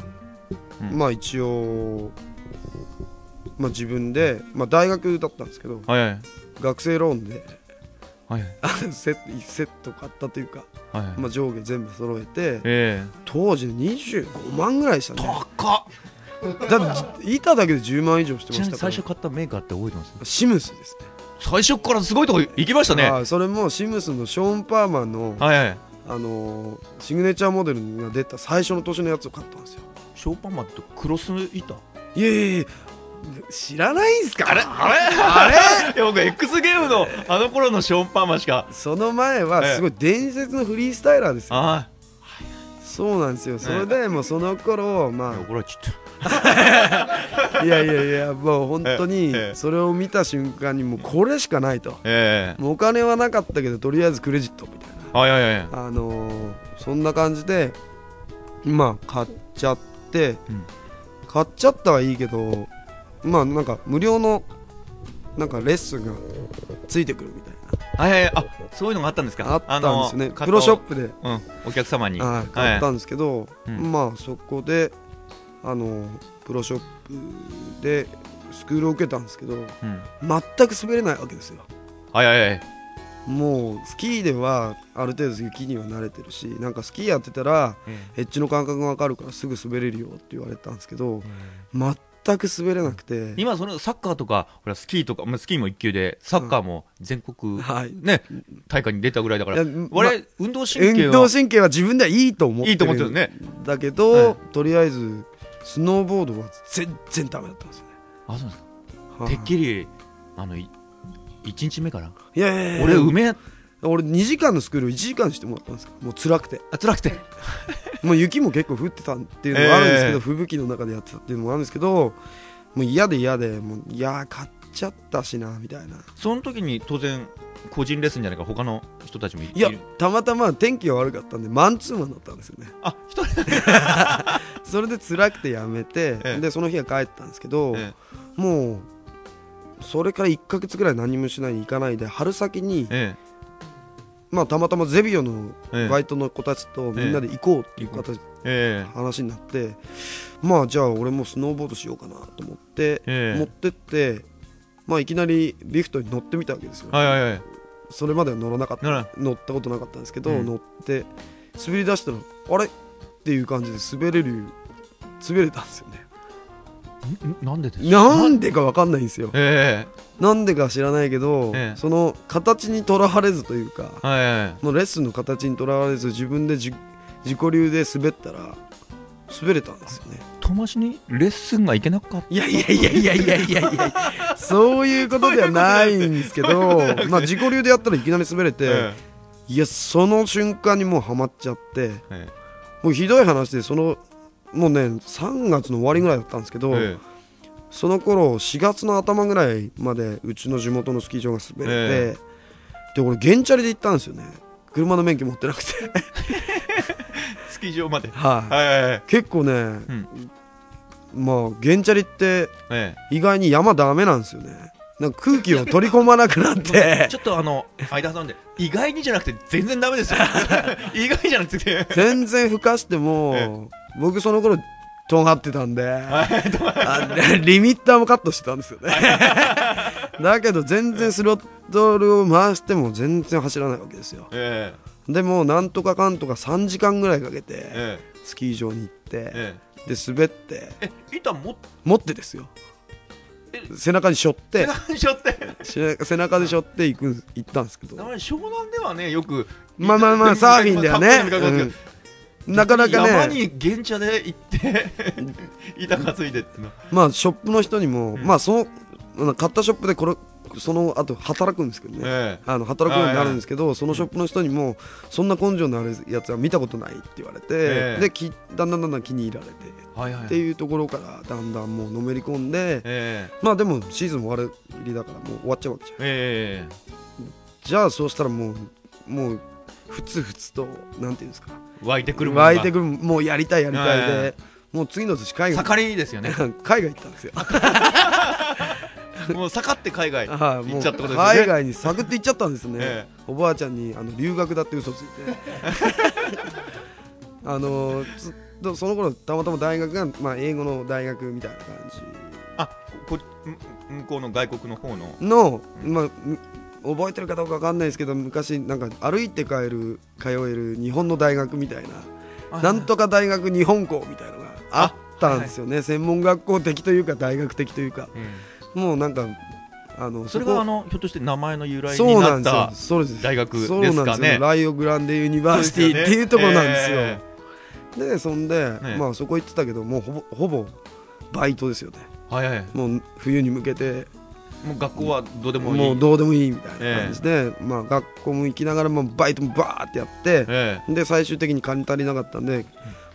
Speaker 2: うん。
Speaker 5: まあ一応、まあ、自分で、まあ、大学だったんですけど
Speaker 2: はいはい。
Speaker 5: 学生ローンで
Speaker 2: はい <laughs>
Speaker 5: セット1セット買ったというか、
Speaker 2: はいはい。
Speaker 5: まあ、上下全部揃えて
Speaker 2: え
Speaker 5: 当時25万ぐらいでした
Speaker 2: え
Speaker 5: ね。
Speaker 2: 高っ <laughs>
Speaker 5: だって板だけで10万以上してましたから。
Speaker 2: 最初買ったメーカーって覚えてます？
Speaker 5: シムスですね。
Speaker 2: 最初からすごいとこ行きましたね。
Speaker 5: それもシムスのショーン・パーマンの、
Speaker 2: いはい。
Speaker 5: あのーシグネチャーモデルが出た最初の年のやつを買ったんですよ。
Speaker 2: ショーパンマンってクロス板？
Speaker 5: いやいやいや知らないんすか？
Speaker 2: あれ？あれ？
Speaker 5: あれ？<laughs>
Speaker 2: いや僕 X ゲームのあの頃のショーンパンマンしか。
Speaker 5: その前はすごい伝説のフリースタイラーですよ。
Speaker 2: あ
Speaker 5: そうなんですよ。それでもうその頃ま
Speaker 2: あ怒られちゃっ
Speaker 5: あ <laughs> いやいやいやもう本当に
Speaker 2: ええ
Speaker 5: それを見た瞬間にもうこれしかないと。
Speaker 2: たええ
Speaker 5: もうお金はなかったけどとりあえずクレジットみたいな。
Speaker 2: はいはいはい。
Speaker 5: あのーそんな感じでまあ買っちゃって、
Speaker 2: うん。
Speaker 5: 買っちゃったはいいけどまあなんか無料のなんかレッスンがついてくるみたい
Speaker 2: はいはいはい。あそういうのがあったんですか？
Speaker 5: なあったんですね。プロショップで、
Speaker 2: うんお客様に。
Speaker 5: はい、買ったんですけど、
Speaker 2: うん。
Speaker 5: まあそこであのプロショップでスクールを受けたんですけど
Speaker 2: うん。
Speaker 5: 全く滑れないわけですよ。
Speaker 2: はいはい。はい
Speaker 5: もうスキーではある程度雪には慣れてるしなんかスキーやってたらエッジの感覚が分かるからすぐ滑れるよって言われたんですけど全く滑れなくて。
Speaker 2: 今そのサッカーとかほらスキーとかまあスキーも一級でサッカーも全国
Speaker 5: はい。
Speaker 2: ね大会に出たぐらいだから我々
Speaker 5: ま
Speaker 2: 運動神経
Speaker 5: 運動
Speaker 2: は
Speaker 5: 神経は自分ではいいと思ってる
Speaker 2: いいと思ってるね。
Speaker 5: だけど、
Speaker 2: はい
Speaker 5: とりあえずスノーボードは全然ダメだったんですよね。
Speaker 2: あそうですか。
Speaker 5: はい。
Speaker 2: てっきりあのい1日目から？
Speaker 5: いやいやいや
Speaker 2: 俺梅
Speaker 5: 俺2時間のスクールを1時間にしてもらったんですもう辛くて。
Speaker 2: あ辛くて？<laughs>
Speaker 5: もう雪も結構降ってたっていうのがあるんですけど、
Speaker 2: ええ。
Speaker 5: 吹雪の中でやってたっていうのもあるんですけどもう嫌で嫌でもういやー買っちゃったしなみたいな。
Speaker 2: その時に当然個人レッスンじゃないか他の人たちもい
Speaker 5: いや
Speaker 2: る
Speaker 5: たまたま天気が悪かったんでマンツーマンだったんですよね。
Speaker 2: あ一人？<laughs>
Speaker 5: それで辛くてやめて、
Speaker 2: ええ。
Speaker 5: でその日は帰ったんですけど、
Speaker 2: え
Speaker 5: もうそれから1ヶ月ぐらい何もしないで行かないで春先に、
Speaker 2: え
Speaker 5: まあ、たまたまゼビオの
Speaker 2: ええ。
Speaker 5: バイトの子たちとみんなで行こうっていう形、
Speaker 2: ええ。
Speaker 5: 話になってまあじゃあ俺もスノーボードしようかなと思って、
Speaker 2: ええ。
Speaker 5: 持ってって、まあ、いきなりリフトに乗ってみたわけですよ、
Speaker 2: はいはいはい。
Speaker 5: それまでは乗らなかった。乗ったことなかったんですけど、
Speaker 2: うん。
Speaker 5: 乗って滑り出したらあれ？っていう感じで滑れる滑れたんですよね。
Speaker 2: ん？なんでです
Speaker 5: なんでか分かんないんですよ。
Speaker 2: え
Speaker 5: なんでか知らないけど、
Speaker 2: ええ。
Speaker 5: その形にとらわれずというか
Speaker 2: えはいはい。
Speaker 5: もうレッスンの形にとらわれず自分でじ自己流で滑ったら滑れたんですよね。
Speaker 2: 友達にレッスンが行けなかった。
Speaker 5: いやいやいやいやいやいやいや。そういうことではないんですけどまあ自己流でやったらいきなり滑れて、
Speaker 2: え
Speaker 5: いやその瞬間にもうハマっちゃって
Speaker 2: え
Speaker 5: もうひどい話でそのもうね3月の終わりぐらいだったんですけど、
Speaker 2: え
Speaker 5: その頃4月の頭ぐらいまでうちの地元のスキー場が滑れて、
Speaker 2: え。
Speaker 5: で俺原チャリで行ったんですよね。車の免許持ってなくて
Speaker 2: スキー場まで。
Speaker 5: はい、
Speaker 2: はいはいはい。
Speaker 5: 結構ね、
Speaker 2: ん。
Speaker 5: まあ原チャリって
Speaker 2: え
Speaker 5: 意外に山ダメなんですよね。なんか空気を取り込まなくなっ
Speaker 2: え
Speaker 5: て。<laughs>
Speaker 2: ちょっとあの間挟んで。意外にじゃなくて全然ダメですよ。<laughs> 意外じゃなくて。
Speaker 5: 全然吹かしても、
Speaker 2: え
Speaker 5: 僕その頃尖ってたんであリミッターもカットしてたんですよね。<laughs> だけど全然スロットルを回しても全然走らないわけですよ。
Speaker 2: え
Speaker 5: でもなんとかかんとか3時間ぐらいかけて
Speaker 2: ええ。
Speaker 5: スキー場に行って
Speaker 2: え
Speaker 5: で滑って。
Speaker 2: ええ板持って
Speaker 5: 持ってですよ。背中に背負って。
Speaker 2: しょって。
Speaker 5: 背背中で背負って行くん行ったんですけど。
Speaker 2: 湘南ではねよく
Speaker 5: まあまあまあサーフィンではね、なかなかね。
Speaker 2: 山に原茶で行って板担いでっての
Speaker 5: まあショップの人にも、
Speaker 2: ん。
Speaker 5: まあその買ったショップでこれその後働くんですけどね、
Speaker 2: え
Speaker 5: あの働くようになるんですけど、そのショップの人にもそんな根性のあるやつは見たことないって言われて、
Speaker 2: ええ。
Speaker 5: できだんだんだんだん気に入られて、
Speaker 2: えはいはい。
Speaker 5: っていうところからだんだんもうのめり込んで、
Speaker 2: え
Speaker 5: まあでもシーズン終わりだからもう終わっちゃうわけじゃん。
Speaker 2: ええ
Speaker 5: じゃあそうしたらもうもうふつふつとなんていうんですか。
Speaker 2: え湧いてくるも
Speaker 5: 湧いてくるもうやりたいやりたいで、
Speaker 2: え
Speaker 5: もう次の年海外
Speaker 2: 盛りですよね。<laughs>
Speaker 5: 海外行ったんですよ <laughs>
Speaker 2: もう盛って海外行っちゃったことですよね。
Speaker 5: 海外にサクって行っちゃったんですね、
Speaker 2: え
Speaker 5: おばあちゃんにあの留学だって嘘ついて。<laughs> あのその頃たまたま大学が、まあ、英語の大学みたいな感
Speaker 2: あここ向こうの外国の方の？
Speaker 5: じの、まあ、む覚えてるかどうかわかんないですけど昔なんか歩いて帰る通える日本の大学みたいな。なんとか大学日本校みたいなのがあったんですよね、専門学校的というか大学的というか。
Speaker 2: うん
Speaker 5: もうなんかあの
Speaker 2: それ
Speaker 5: こ
Speaker 2: があのひょっとして名前の由来になんった
Speaker 5: そうです
Speaker 2: 大学です
Speaker 5: そうなん
Speaker 2: かね
Speaker 5: ですよ。ライオグランデユニバーシティっていうところなんですよ。
Speaker 2: え
Speaker 5: でそんで、
Speaker 2: え
Speaker 5: まあそこ行ってたけどもうほぼほぼバイトですよね。
Speaker 2: えはいはい。
Speaker 5: もう冬に向けて。
Speaker 2: もう学校はどうでもいい。
Speaker 5: もうどうでもいいみたいな感じで、まあ学校も行きながらもバイトもバーってやって
Speaker 2: え
Speaker 5: で最終的に金足りなかったんで、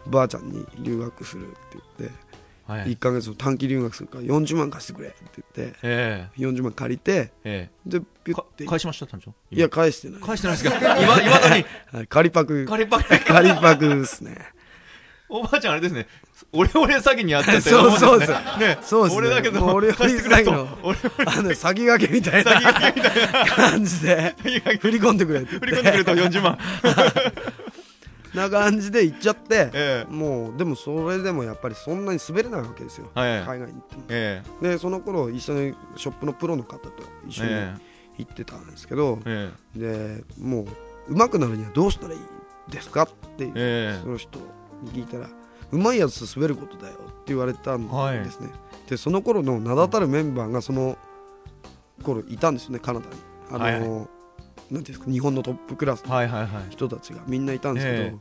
Speaker 5: ばあちゃんに留学するって言って、1ヶ月短期留学するから40万貸してくれって言って
Speaker 2: え
Speaker 5: 40万借りて
Speaker 2: ええ。
Speaker 5: でピ
Speaker 2: えか
Speaker 5: ュッて。
Speaker 2: 返しました？
Speaker 5: いや返してない、
Speaker 2: 返してないですか？いまいまだに。<laughs>
Speaker 5: はい、借りパク。
Speaker 2: 借りっぱ
Speaker 5: 借りパクですね。<laughs>
Speaker 2: おばあちゃんあれですね。オレオレ詐欺にあって
Speaker 5: そう
Speaker 2: 思ん
Speaker 5: そう
Speaker 2: ですね。<laughs> ね
Speaker 5: そうですね。
Speaker 2: 俺だけど
Speaker 5: 俺より
Speaker 2: 貸してくれと。
Speaker 5: 詐欺の。
Speaker 2: 俺
Speaker 5: あの詐欺がけみたいな感じで振り込んでくれって
Speaker 2: 振り込んでくれと40万
Speaker 5: な感じで行っちゃって、<laughs>
Speaker 2: え
Speaker 5: もうでもそれでもやっぱりそんなに滑れないわけですよ、
Speaker 2: はい。
Speaker 5: 海外に行っても
Speaker 2: え
Speaker 5: でその頃一緒にショップのプロの方と一緒に
Speaker 2: え
Speaker 5: 行ってたんですけど、
Speaker 2: え
Speaker 5: でもう上手くなるにはどうしたらいいですかっていう、
Speaker 2: え
Speaker 5: その人に聞いたらうまいやつと滑ることだよって言われたんですね、でその頃の名だたるメンバーがその頃いたんですよねカナダに。あの、
Speaker 2: はい
Speaker 5: なんですか日本のトップクラスの
Speaker 2: はいはいはい。
Speaker 5: 人たちがみんないたんですけど、
Speaker 2: え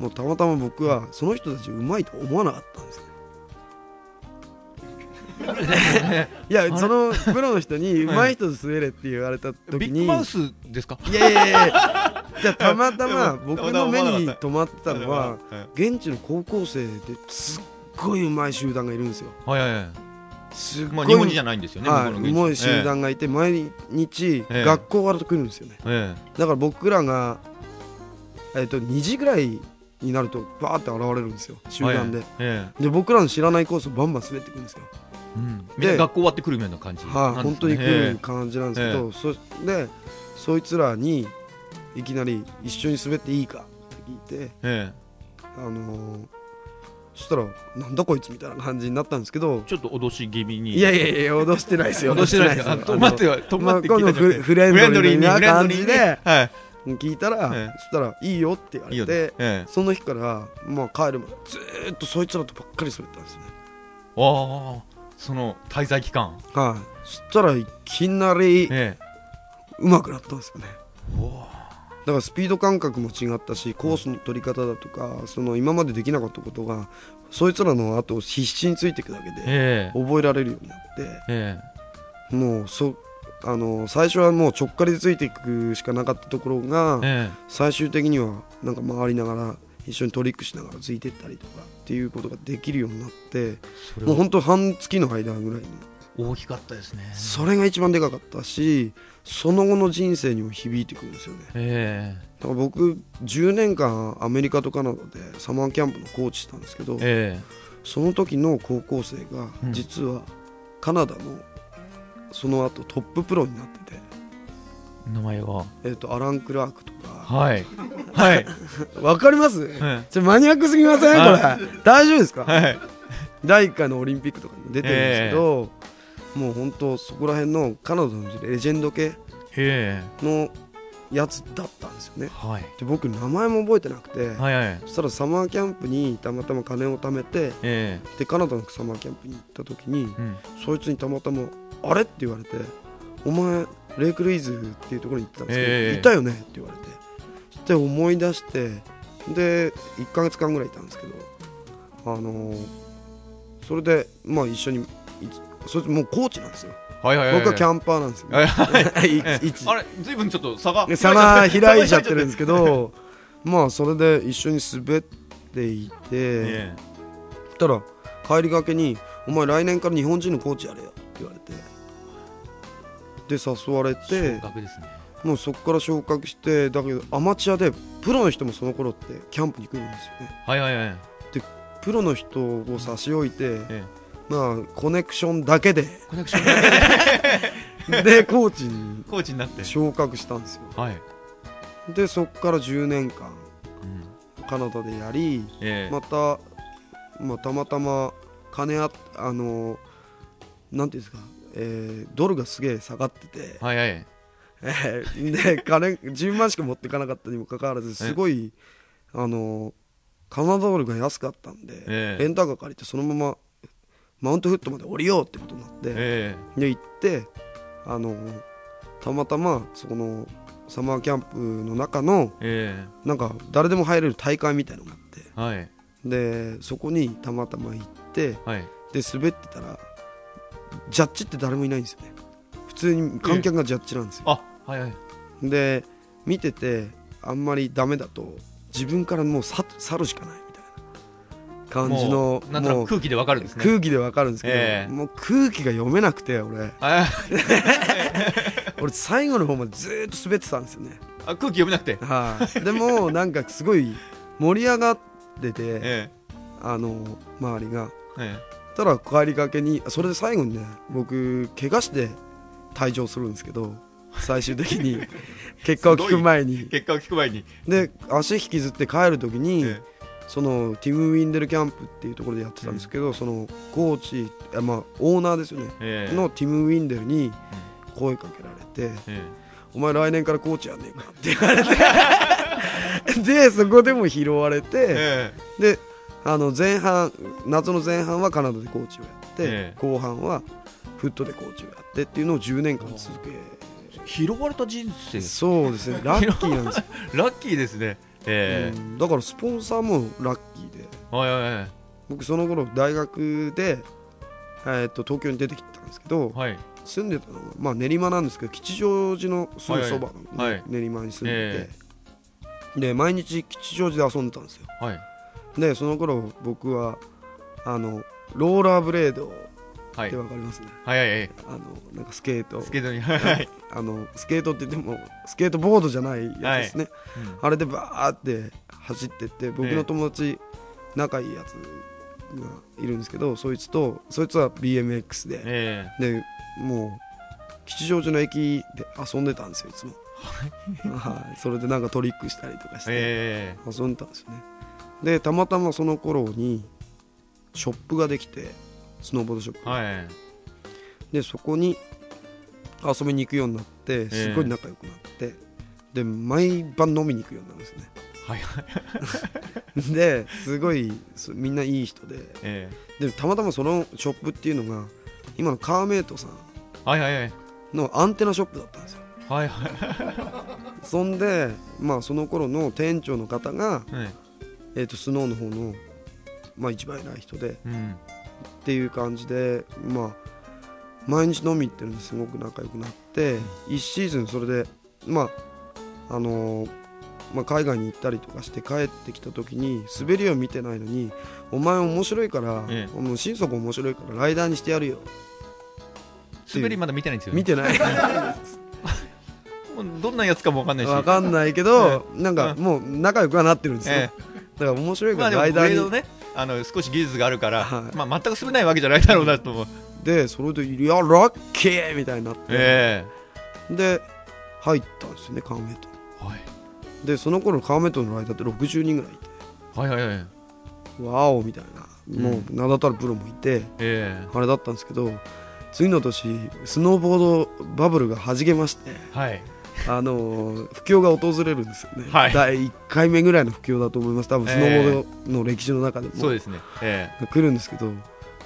Speaker 5: もうたまたま僕はその人たちうまいと思わなかったんですよ。<laughs> いやそのプロの人にうまい人と滑れって言われた時に
Speaker 2: ビッグマウスですか？
Speaker 5: いやいやいやいや。<laughs> じゃあたまたま僕の目に留まってたのは
Speaker 2: え
Speaker 5: 現地の高校生ですっごいうまい集団がいるんですよ。
Speaker 2: えはいはいはい
Speaker 5: すっごい
Speaker 2: まあ日本人じゃないんですよね
Speaker 5: はい、
Speaker 2: 向こ
Speaker 5: 集団がいて毎日
Speaker 2: ええ。
Speaker 5: 学校終わると来るんですよね。
Speaker 2: え
Speaker 5: だから僕らが、えっと2時ぐらいになるとバーって現れるんですよ集団で、
Speaker 2: ええ。
Speaker 5: で僕らの知らないコースをバンバン滑っていくんですよ。
Speaker 2: えうん。みんな学校終わってくるような感じ
Speaker 5: はい、
Speaker 2: なんですかね
Speaker 5: 本当に来る感じなんですけど、そでそいつらにいきなり一緒に滑っていいかって聞いて
Speaker 2: ええ。
Speaker 5: あのーそしたらなんだこいつみたいな感じになったんですけど。
Speaker 2: ちょっと脅し気味に。
Speaker 5: いやいやいや脅してないですよ。
Speaker 2: 脅してないですか？
Speaker 5: あの
Speaker 2: 止まっては止まって
Speaker 5: まあ今度フフレンドリーな感じで
Speaker 2: はい。
Speaker 5: 聞いたら、
Speaker 2: ええ。
Speaker 5: そしたらいいよって言わ
Speaker 2: いいよ
Speaker 5: れて
Speaker 2: ええ。
Speaker 5: その日から、まあ、帰るまでずーっとそいつらとばっかり滑ったんですね。
Speaker 2: ああその滞在期間。
Speaker 5: はい。そしたらいきなり
Speaker 2: え
Speaker 5: 上手くなったんですよね。
Speaker 2: えお
Speaker 5: だからスピード感覚も違ったしコースの取り方だとかその今までできなかったことがそいつらの後を必死についていくだけで
Speaker 2: ええ。
Speaker 5: 覚えられるようになって
Speaker 2: え
Speaker 5: もうそあの最初はもうちょっかりでついていくしかなかったところが
Speaker 2: え
Speaker 5: 最終的にはなんか回りながら一緒にトリックしながらついていったりとかっていうことができるようになってもう本当半月の間ぐらいに
Speaker 2: 大きかったですね。
Speaker 5: それが一番でかかったしその後の人生にも響いてくるんですよね。
Speaker 2: え
Speaker 5: だから僕10年間アメリカとカナダでサマーキャンプのコーチしたんですけど
Speaker 2: ええ。
Speaker 5: その時の高校生が
Speaker 2: うん。
Speaker 5: 実はカナダのその後トッププロになってて、
Speaker 2: え名前が
Speaker 5: えー、とアラン・クラークとか。
Speaker 2: はい。はい。<laughs>
Speaker 5: わかります？
Speaker 2: はい
Speaker 5: ちょマニアックすぎません？こ
Speaker 2: は
Speaker 5: れ大丈夫ですか？
Speaker 2: はい。
Speaker 5: 第1回のオリンピックとかにも出てるんですけど、もう本当そこら辺のカナダのレジェンド系
Speaker 2: え。
Speaker 5: のやつだったんですよね。
Speaker 2: えはい。
Speaker 5: で僕名前も覚えてなくて、
Speaker 2: はいはい。
Speaker 5: そしたらサマーキャンプにたまたま金を貯めて
Speaker 2: え
Speaker 5: でカナダのサマーキャンプに行った時に
Speaker 2: えうん。
Speaker 5: そいつにたまたま「あれ?」って言われて「お前レイクルイズっていうところに行ってたんですけど、
Speaker 2: ええ。
Speaker 5: いたよね?」って言われて。そして思い出してで1ヶ月間ぐらいいたんですけどあのーそれでまあ一緒にいそいつもうコーチなんですよ。
Speaker 2: はいはいはい
Speaker 5: 僕はキャンパーなんですよ、
Speaker 2: はい
Speaker 5: い <laughs> 一
Speaker 2: あれずいぶんちょっと差が。
Speaker 5: で差が開いちゃってるんですけど <laughs> まあそれで一緒に滑っていて、
Speaker 2: え
Speaker 5: そしたら帰りがけに「お前来年から日本人のコーチやれよ」って言われてで誘われ
Speaker 2: え
Speaker 5: て
Speaker 2: ね。
Speaker 5: もうそこから昇格してだけどアマチュアでプロの人もその頃ってキャンプに来るんですよね。
Speaker 2: はいはいはい。
Speaker 5: プロの人を差し置いて、
Speaker 2: え
Speaker 5: まあコネクションだけで。
Speaker 2: コネクションだけで。
Speaker 5: でコーチに。
Speaker 2: コーチになって。
Speaker 5: 昇格したんですよ。
Speaker 2: はい。
Speaker 5: でそこから10年間。
Speaker 2: うん。
Speaker 5: カナダでやり
Speaker 2: ええ。
Speaker 5: また、まあ、たまたま金ああのなんていうんですか、えードルがすげえ下がってて、
Speaker 2: はいはい。
Speaker 5: えーで金10万しか持っていかなかったにもかかわらずすごいあのカナダドルが安かったんで、
Speaker 2: ええ。
Speaker 5: レンタカー借りてそのままマウントフットまで降りようってことになって、
Speaker 2: え
Speaker 5: で行ってあのたまたまそこのサマーキャンプの中の
Speaker 2: ええ。
Speaker 5: なんか誰でも入れる大会みたいのがあって
Speaker 2: えはい。
Speaker 5: でそこにたまたま行って
Speaker 2: はい。
Speaker 5: で滑ってたらジャッジって誰もいないんですよね。普通に観客がジャッジなんですよ、
Speaker 2: あはいはい。
Speaker 5: で見ててあんまりダメだと自分からもう去去るしかない感じの
Speaker 2: もうなんとなく空気でわかるんですね。
Speaker 5: 空気でわかるんですけど、
Speaker 2: ええ。
Speaker 5: もう空気が読めなくて俺。
Speaker 2: あ <laughs>
Speaker 5: 俺最後の方までずーっと滑ってたんですよね。
Speaker 2: あ空気読めなくて。
Speaker 5: はい。でもなんかすごい盛り上がってて
Speaker 2: え
Speaker 5: あの周りが。
Speaker 2: ええ。
Speaker 5: たら帰りがけにそれで最後にね僕怪我して退場するんですけど最終的に。<laughs> 結果を聞く前に。
Speaker 2: え結果を聞く前に。
Speaker 5: で足引きずって帰る時に、
Speaker 2: え
Speaker 5: そのティム・ウィンデルキャンプっていうところでやってたんですけど、そのコーチあまあオーナーですよね、
Speaker 2: ええ。
Speaker 5: のティム・ウィンデルに声かけられて
Speaker 2: え「
Speaker 5: お前来年からコーチやねえか」って言われて。<laughs> でそこでも拾われて、
Speaker 2: ええ。
Speaker 5: であの前半夏の前半はカナダでコーチをやって、
Speaker 2: ええ。
Speaker 5: 後半はフットでコーチをやってっていうのを10年間続け
Speaker 2: 拾われた人生。
Speaker 5: そうですね。ラッキーなんですよ、<laughs>
Speaker 2: ラッキーですねええ
Speaker 5: うん。だからスポンサーもラッキーで。
Speaker 2: はいはいはい。
Speaker 5: 僕その頃大学で、えーっと東京に出てきたんですけど
Speaker 2: はい。
Speaker 5: 住んでたのは、まあ、練馬なんですけど吉祥寺のすぐそばの、
Speaker 2: はいはい。
Speaker 5: 練馬に住んで
Speaker 2: え
Speaker 5: て、で毎日吉祥寺で遊んでたんですよ。
Speaker 2: はい。
Speaker 5: でその頃僕はあのローラーブレード
Speaker 2: はい
Speaker 5: ってわかりますね、
Speaker 2: はいはいはい。
Speaker 5: あのなんかスケート。
Speaker 2: スケートに。はい。
Speaker 5: あのスケートって言ってもスケートボードじゃないやつですね、
Speaker 2: うん。
Speaker 5: あれでバーって走ってって僕の友達、仲いいやつがいるんですけどそいつとそいつは BMX で、
Speaker 2: え
Speaker 5: でもう吉祥寺の駅で遊んでたんですよいつも。<laughs> はい。それでなんかトリックしたりとかして。
Speaker 2: ええ。
Speaker 5: 遊んでたんですよね。でたまたまその頃にショップができてスノーボードショップ、
Speaker 2: はい。
Speaker 5: でそこに遊びに行くようになってすごい仲良くなって、で毎晩飲みに行くようになるんですね。
Speaker 2: はい。<laughs>
Speaker 5: ですごいすみんないい人で
Speaker 2: え
Speaker 5: でたまたまそのショップっていうのが今のカーメイトさん
Speaker 2: えはいはいはい。
Speaker 5: のアンテナショップだったんですよ。
Speaker 2: はいはい。
Speaker 5: そんでまあその頃の店長の方が、
Speaker 2: はい。
Speaker 5: えー、とスノーの方の、まあ、一番偉い人で
Speaker 2: うん
Speaker 5: っていう感じでまあ毎日飲み行ってるんですごく仲良くなって1シーズンそれでまああのーまあ、海外に行ったりとかして帰ってきた時に滑りを見てないのに「お前面白いから、
Speaker 2: え
Speaker 5: もう心底面白いからライダーにしてやるよ。
Speaker 2: 滑りまだ見てないんです」よ、
Speaker 5: 見てない。<laughs>
Speaker 2: どんなやつかもわかんないし。
Speaker 5: わかんないけど <laughs> なんかもう仲良くはなってるんですよ、
Speaker 2: え
Speaker 5: だから面白いからライダーに、
Speaker 2: グレードねあの少し技術があるから、
Speaker 5: はい。
Speaker 2: まあ、全く滑れないわけじゃないだろうなと思う、
Speaker 5: でそれで「いやラッキー!」みたいになって、
Speaker 2: え
Speaker 5: で入ったんですよねカーメイト
Speaker 2: えはい。
Speaker 5: でその頃カーメイトのライダーって60人ぐらいいて。
Speaker 2: はいはいはい。
Speaker 5: ワオみたいな。もう名だたるプロもいて、
Speaker 2: え
Speaker 5: あれだったんですけど次の年スノーボードバブルがはじけまして。
Speaker 2: えはい
Speaker 5: あのー不況が訪れるんですよね、
Speaker 2: はい。
Speaker 5: 第1回目ぐらいの不況だと思います。多分スノーボードの歴史の中でも、
Speaker 2: そうですね。え
Speaker 5: 来るんですけど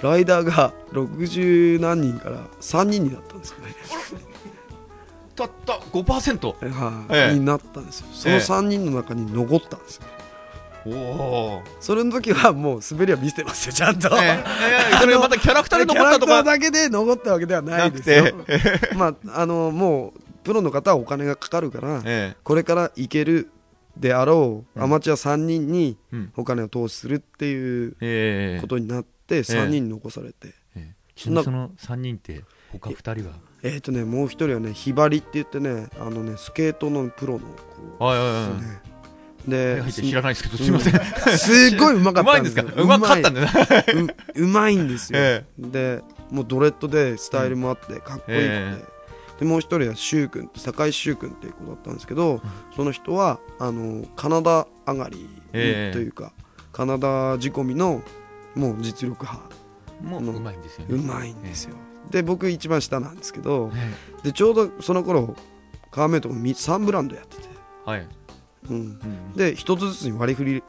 Speaker 5: ライダーが60何人から3人になったんですよね、
Speaker 2: え <laughs> たった5%
Speaker 5: はい。
Speaker 2: ええ。
Speaker 5: になったんですよ。その
Speaker 2: ええ。
Speaker 5: 3人の中に残ったんですよ。
Speaker 2: おお
Speaker 5: それの時はもう滑りは見せてますよちゃんと、
Speaker 2: ええ。ええ。それまたキャラクターで残ったとか。
Speaker 5: だけで残ったわけではないですよ。まああのもうプロの方はお金がかかるから
Speaker 2: え
Speaker 5: これから行けるであろう
Speaker 2: うん。
Speaker 5: アマチュア3人に
Speaker 2: うん。
Speaker 5: お金を投資するっていう
Speaker 2: えええ
Speaker 5: ことになって3人残されて。
Speaker 1: ええ。
Speaker 5: そんな
Speaker 1: その3人って他2人は？
Speaker 5: えっとねもう一人はねひばりって言ってねあのねスケートのプロの子
Speaker 2: はいはいはい。
Speaker 5: ですねで
Speaker 2: 知らないですけどすみません。
Speaker 5: すっごいうまか
Speaker 2: うまいんですす
Speaker 5: ったんでよ
Speaker 2: か？うまかったんだね
Speaker 5: ううまいんですよ、<laughs>
Speaker 2: え
Speaker 5: でもうドレッドでスタイルもあってかっこいい子で,、
Speaker 2: え
Speaker 5: でもう一人はシュウ君酒井柊君っていう子だったんですけど、その人はあのカナダ上がり
Speaker 2: ええ。
Speaker 5: というか、カナダ仕込みのもう実力派。
Speaker 2: もううまいんですよね。
Speaker 5: うまいんですよ、で僕一番下なんですけど
Speaker 2: え
Speaker 5: でちょうどその頃カーメイトが3ブランドやってて、
Speaker 2: えはい。
Speaker 5: うん、
Speaker 2: うん
Speaker 5: で一つずつに割り振り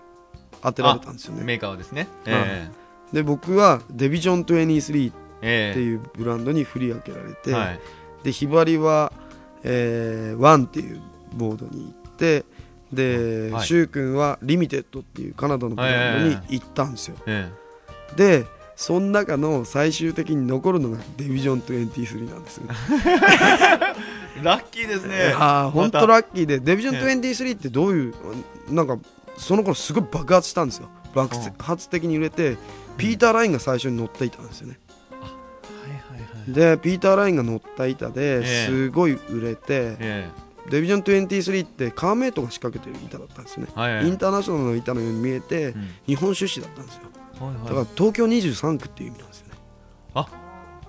Speaker 5: 当てられたんですよね。
Speaker 2: メーカーはですね。
Speaker 5: はい
Speaker 2: え
Speaker 5: で僕はデビジョン23っ
Speaker 2: ええ。
Speaker 5: ていうブランドに振り分けられて、
Speaker 2: えはい
Speaker 5: でひばりは、えー、ワンっていうボードに行ってで、
Speaker 2: はい。
Speaker 5: シュウ君はリミテッドっていうカナダのブランドに行ったんですよ、
Speaker 2: え
Speaker 5: でその中の最終的に残るのがデビジョン23なんですよ、
Speaker 2: え <laughs> ラッキーですね。
Speaker 5: ああ本当
Speaker 2: ラ
Speaker 5: ラッキーでデビジョン23ってどういうなんかその頃すごい爆発したんですよ。爆発的に売れてピーター・ラインが最初に乗った板なんですよねでピーター・ラインが乗った板
Speaker 2: え
Speaker 5: で
Speaker 2: え
Speaker 5: すごい売れて、
Speaker 2: え
Speaker 5: デビジョン23ってカーメイトが仕掛けてる板だったんですよね、
Speaker 2: えはいはい。
Speaker 5: インターナショナルの板のように見えて、
Speaker 2: うん。
Speaker 5: 日本出資だったんですよ。
Speaker 2: はいはい。
Speaker 5: だから東京23区っていう意味なんですよね。
Speaker 2: あ。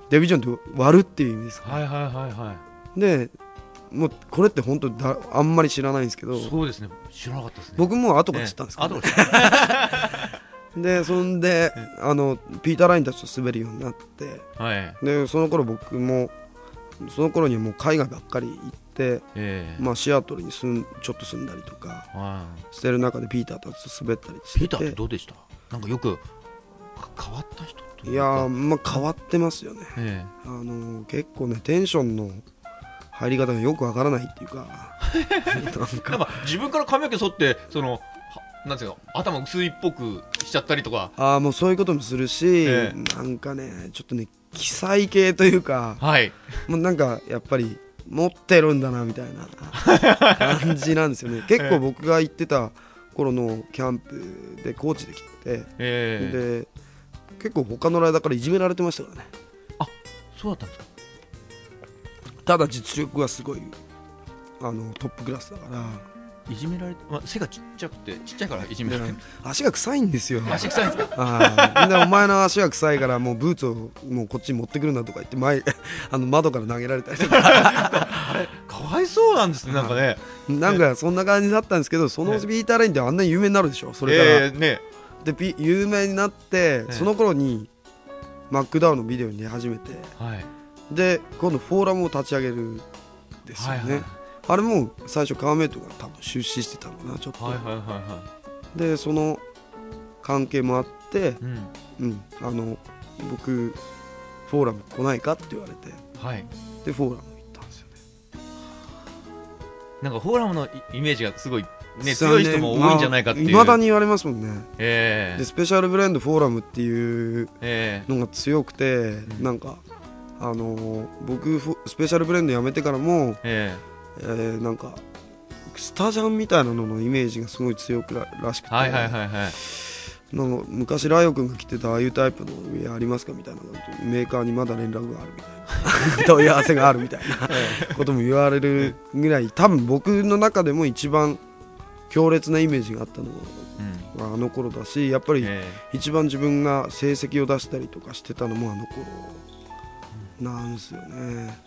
Speaker 5: デビジョンって割るっていう意味ですから、
Speaker 2: はいはいはいはい。
Speaker 5: でもうこれって本当だあんまり知らないんですけど。
Speaker 2: そうですね。知らなかったですね。
Speaker 5: 僕も後から知ったんですけど、
Speaker 2: 後から
Speaker 5: でそんであのピーター・ラインたちと滑るようになって。
Speaker 2: はい。
Speaker 5: でその頃僕もその頃にはもう海外ばっかり行って、
Speaker 2: ええ。
Speaker 5: まあ、シアトルに住んちょっと住んだりとか
Speaker 2: はい。
Speaker 5: してる中でピーターたちと滑ったりして。て
Speaker 2: ピーターってどうでした？なんかよくか変わった人と
Speaker 5: いやーまあ変わってますよね。
Speaker 2: え
Speaker 5: あのー結構ねテンションの入り方がよくわからないっていうか。なん
Speaker 2: えなん
Speaker 5: か
Speaker 2: か自分から髪の毛剃ってそのはなんていうの頭薄いっぽくしちゃったりとか。
Speaker 5: ああもうそういうこともするし、
Speaker 2: え
Speaker 5: なんかねちょっとね記載系というか
Speaker 2: はい。
Speaker 5: もうなんかやっぱり持ってるんだなみたいな感じなんですよね。<laughs> 結構僕が行ってた頃のキャンプでコーチで来てて、
Speaker 2: ええ。
Speaker 5: で結構他のライダーからいじめられてましたからね。
Speaker 2: そうだったんですか。
Speaker 5: ただ実力がすごいあのトップクラスだから
Speaker 2: いじめられて、まあ、背がちっちゃくてちっちゃいからいじめられて
Speaker 5: 足が臭いんですよ。
Speaker 2: 足臭いんですか？
Speaker 5: はいでお前の足が臭いからもうブーツをもうこっちに持ってくるなとか言って前 <laughs> あの窓から投げられたりとか。<laughs>
Speaker 2: かわいそうなんですねなんかね。
Speaker 5: なんかそんな感じだったんですけどそのビーターレインってあんなに有名になるでしょそれから、
Speaker 2: ええね。
Speaker 5: でピ有名になって
Speaker 2: え。
Speaker 5: その頃にマックダウンのビデオに出始めて。
Speaker 2: はい。
Speaker 5: で今度フォーラムを立ち上げるんですよね、
Speaker 2: はいはい
Speaker 5: あれも最初カーメイトが多分出資してたのかなちょっと、
Speaker 2: はいはいはいは
Speaker 5: でその関係もあって
Speaker 2: いうん
Speaker 5: うん、あの僕フォーラム来ないかって言われて。
Speaker 2: はい。
Speaker 5: でフォーラム行ったんですよね。
Speaker 2: なんかフォーラムのイイメージがすごいね強い人も多いんじゃないかっていう。
Speaker 5: いまだに言われますもんね。
Speaker 2: ええ。
Speaker 5: でスペシャルブレンドフォーラムっていう
Speaker 2: ええ。
Speaker 5: のが強くて、なんかあのー僕フスペシャルブレンドやめてからも、
Speaker 6: え
Speaker 5: えーなんかスタジャンみたいなののイメージがすごい強くららしくて、
Speaker 6: えはいはいはいはい。
Speaker 5: なんか昔ライオ君が着てたああいうタイプのウェアありますかみたいなメーカーにまだ連絡があるみたいな。<laughs> 問い合わせがあるみたいなことも言われるぐらい多分僕の中でも一番強烈なイメージがあったの
Speaker 6: うん
Speaker 5: はあの頃だしやっぱり
Speaker 6: え
Speaker 5: 一番自分が成績を出したりとかしてたのもあの頃なんですよね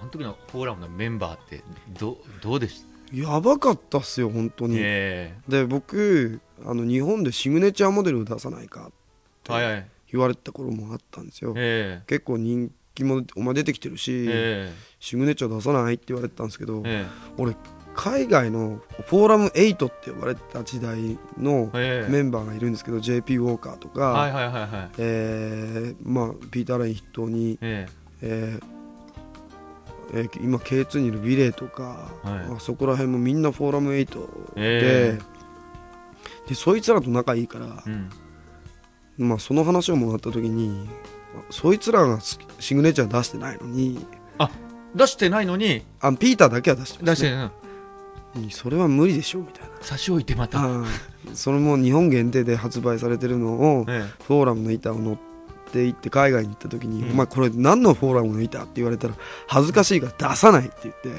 Speaker 2: あの時のフォーラムのメンバーってどどうでし
Speaker 5: やばかったっすよ本当
Speaker 2: た
Speaker 5: に、
Speaker 2: え。
Speaker 5: で僕あの日本でシグネチャーモデルを出さないか
Speaker 2: えはいはい。
Speaker 5: 言われてた頃もあったんですよ。
Speaker 2: え
Speaker 5: 結構人気もお前出てきてる
Speaker 2: え
Speaker 5: し、
Speaker 2: え
Speaker 5: シグネチャー出さないって言われてたんですけど、
Speaker 2: え
Speaker 5: 俺海外のフォーラム8って呼ばれてた時代の
Speaker 2: ええ。
Speaker 5: メンバーがいるんですけど、JP ウォーカーとか、ピーター・レイン筆頭に、
Speaker 2: え。
Speaker 5: えーえー今 K2 にいるビレーとか、
Speaker 2: はい。
Speaker 5: あそこら辺もみんなフォーラム8で,、
Speaker 2: え
Speaker 5: でそいつらと仲いいから
Speaker 2: え、うん。
Speaker 5: まあ、その話をもらった時にそいつらがスシグネチャー出してないのに
Speaker 2: 出してないのに
Speaker 5: あピーターだけは出してます、
Speaker 2: 出して、
Speaker 5: ね、
Speaker 2: うん。
Speaker 5: それは無理でしょみたいな。
Speaker 2: 差し置いてまた。
Speaker 5: あー。それも日本限定で発売されてるのを
Speaker 2: え。
Speaker 5: フォーラムの板を乗って行って海外に行った時に、
Speaker 2: うん。
Speaker 5: お前これ何のフォーラムの板って言われたら恥ずかしいから出さないって言って。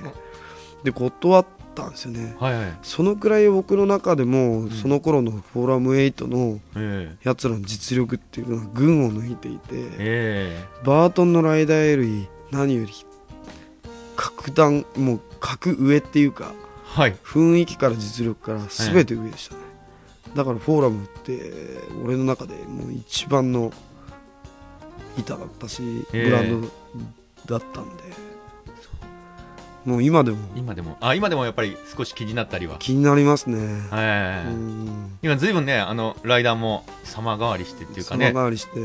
Speaker 5: で断ったんですよね。
Speaker 2: えはいはい。
Speaker 5: そのくらい僕の中でも、
Speaker 2: ん。
Speaker 5: その頃のフォーラム8の
Speaker 2: え
Speaker 5: やつらの実力っていうのは群を抜いていて、
Speaker 2: ええ。
Speaker 5: バートンのライダーより何より格段もう格上っていうか
Speaker 2: えはい。
Speaker 5: 雰囲気から実力から全て上でしたね、だからフォーラムって俺の中でもう一番の板だったし、
Speaker 2: ええ
Speaker 5: ブランドだったんで。もう今でも。
Speaker 2: 今でも。あ今でもやっぱり少し気になったりは。
Speaker 5: 気になりますね、
Speaker 2: はい、
Speaker 5: うん。
Speaker 2: 今ずいぶんねあのライダーも様変わりしてっていうかね。
Speaker 5: 様変わりして。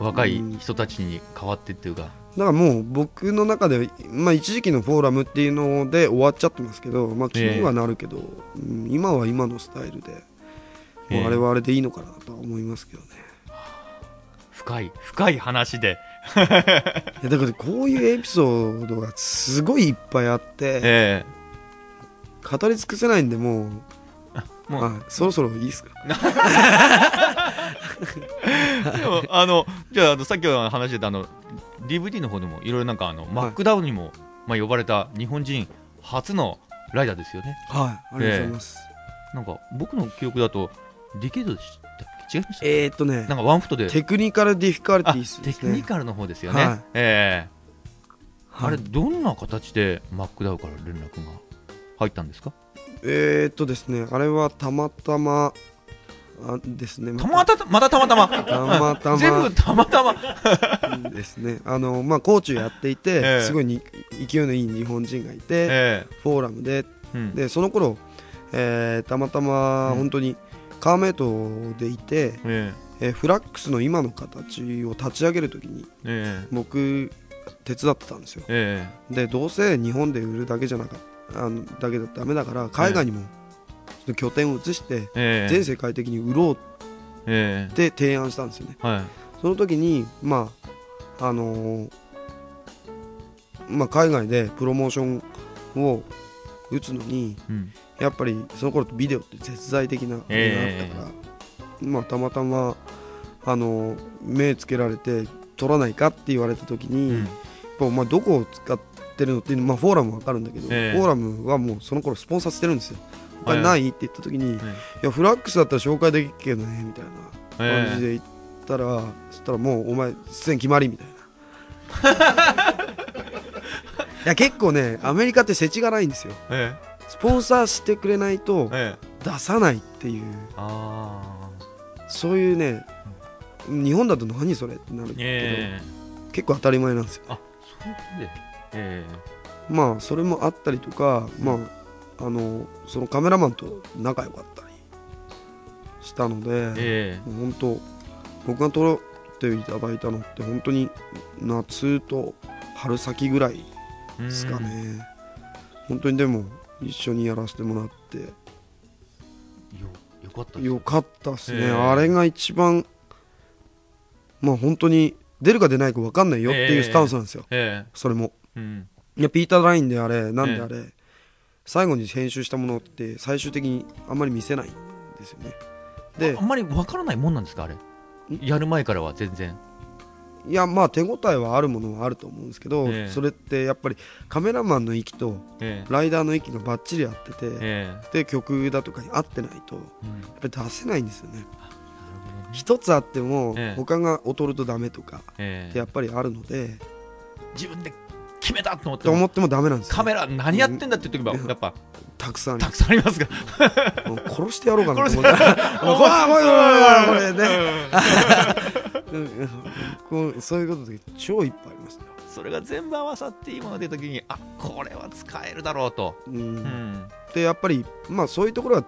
Speaker 2: 若い人たちに変わってっていうか、
Speaker 5: だからもう僕の中で、まあ、一時期のフォーラムっていうので終わっちゃってますけど、まあ、気にはなるけど、うん今は今のスタイルで、
Speaker 2: ええ
Speaker 5: もうあれはあれでいいのかなとは思いますけどね。
Speaker 2: 深い深い話で。
Speaker 5: いやだからこういうエピソードがすごいいっぱいあって、
Speaker 2: え
Speaker 5: 語り尽くせないんでもう
Speaker 2: えもう、
Speaker 5: はい、そろそろいいですか？<laughs>
Speaker 2: でもあのじゃああのさっきの話してたあの DVD の方でもいろいろなんかあの、マックダウンにも、まあ、呼ばれた日本人初のライダーですよね。
Speaker 5: はいありがとうございます、
Speaker 2: なんか僕の記憶だとディケードでした違いました
Speaker 5: えー、っとね
Speaker 2: なんかワンフットで。
Speaker 5: テクニカルディフィカルテ
Speaker 2: あ
Speaker 5: ィース
Speaker 2: テ
Speaker 5: ですね。
Speaker 2: クニカルの方ですよね、
Speaker 5: はい。
Speaker 2: ええ。あ
Speaker 5: はい。
Speaker 2: れどんな形でマックダウンから連絡が入ったんですか？
Speaker 5: えー、っとですねあれはたまたまあですね。
Speaker 2: たまたまたたまたま。
Speaker 5: たまたま。
Speaker 2: 全部たまたま。<laughs>
Speaker 5: ですね。あのまあコーチをやっていて、
Speaker 2: ええ。
Speaker 5: すごいに勢いのいい日本人がいて、
Speaker 2: え
Speaker 5: フォーラムで。
Speaker 2: えうん。
Speaker 5: でその頃、えーたまたま
Speaker 2: うん。
Speaker 5: 本当にカーメイトでいて、
Speaker 2: え
Speaker 5: え。ーフラックスの今の形を立ち上げるときに
Speaker 2: ええ。
Speaker 5: 僕手伝ってたんですよ。
Speaker 2: ええ。
Speaker 5: でどうせ日本で売るだけじゃなかったあのだけだとダメだから海外にも拠点を移して
Speaker 2: ええ。
Speaker 5: 全世界的に売ろう
Speaker 2: え
Speaker 5: って提案したんですよね。
Speaker 2: えはい。
Speaker 5: その時にまああのーまあ海外でプロモーションを打つのに
Speaker 2: うん
Speaker 5: やっぱりその頃ビデオって絶大的なあれがあったから、まあたまたまあの目つけられて撮らないかって言われた時に、
Speaker 2: うん。
Speaker 5: やっぱお前どこを使ってるのっていうのまあフォーラムわかるんだけど、
Speaker 2: ええ。
Speaker 5: フォーラムはもうその頃スポンサーしてるんですよ。他にないって言った時に、い
Speaker 2: え
Speaker 5: やフラックスだったら紹介できるけどねみたいな
Speaker 2: え
Speaker 5: 感じで言ったら、そしたらもうお前出演決まりみたいな。<laughs> いや結構ねアメリカって世知がないんですよ。
Speaker 2: え
Speaker 5: スポンサーしてくれないと出さないっていう。そういうね日本だと何それってなるけど、
Speaker 2: ええ。
Speaker 5: 結構当たり前なんですよ。
Speaker 2: あそでえ
Speaker 5: まあそれもあったりとか、まああのそのカメラマンと仲良かったりしたので、
Speaker 2: ええ。
Speaker 5: もう本当僕が撮っていただいたのって本当に夏と春先ぐらい
Speaker 2: え
Speaker 5: ですかね、本当にでも一緒にやらせてもらって。
Speaker 2: よよかったです
Speaker 5: よかったっすね、
Speaker 2: ええ。
Speaker 5: あれが一番まあ本当に出るか出ないか分かんないよっていうスタンスなんですよ、
Speaker 2: え
Speaker 5: それも。
Speaker 2: えうん。
Speaker 5: いやピーター・ラインであれなんであれ、最後に編集したものって最終的にあんまり見せないんですよね。で
Speaker 2: あんまりわからないもんなんですかあれ？やる前からは全然
Speaker 5: いやまあ手応えはあるものはあると思うんですけど、
Speaker 2: ええ。
Speaker 5: それってやっぱりカメラマンの息と
Speaker 2: え
Speaker 5: ライダーの息がバッチリ合ってて、
Speaker 2: ええ。
Speaker 5: で曲だとかに合ってないとやっぱり出せないんですよね。一つあっても
Speaker 2: ええ。
Speaker 5: 他が劣るとダメとか
Speaker 2: ええ。
Speaker 5: ってやっぱりあるので
Speaker 2: 自分で決めたと思って
Speaker 5: と思ってもダメなんですよ。
Speaker 2: カメラ何やってんだって時は
Speaker 5: うん。
Speaker 2: やっぱ
Speaker 5: たくさん
Speaker 2: たくさんありますが
Speaker 5: 殺してやろうかな。と思ったらもうこれね。こうそういうことで超いっぱいありますね。
Speaker 2: それが全部合わさっていいものが出た時にあこれは使えるだろうと、
Speaker 5: うん。
Speaker 2: うん。
Speaker 5: でやっぱりまあそういうところは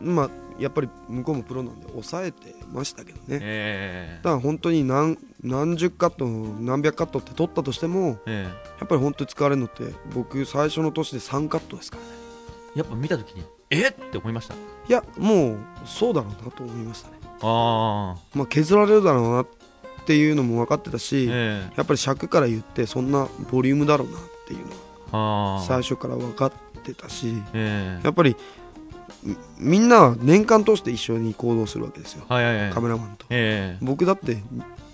Speaker 5: まあやっぱり向こうもプロなんで抑えてましたけどね。
Speaker 2: え。
Speaker 5: だから本当に何何十カット何百カットって取ったとしても
Speaker 2: ええ。
Speaker 5: やっぱり本当に使われるのって僕最初の年で3カットですからね。
Speaker 2: えやっぱ見た時にえっ？て思いました。
Speaker 5: いやもうそうだろうなと思いましたね。
Speaker 2: ああ
Speaker 5: まあ削られるだろうなっていうのも分かってたし、
Speaker 2: ええ。
Speaker 5: やっぱり尺から言ってそんなボリュームだろうなっていうのは最初から分かってたし
Speaker 2: ええ。
Speaker 5: やっぱりみみんなは年間通して一緒に行動するわけですよ。
Speaker 2: はいはいはい。
Speaker 5: カメラマンと。
Speaker 2: ええ。
Speaker 5: 僕だって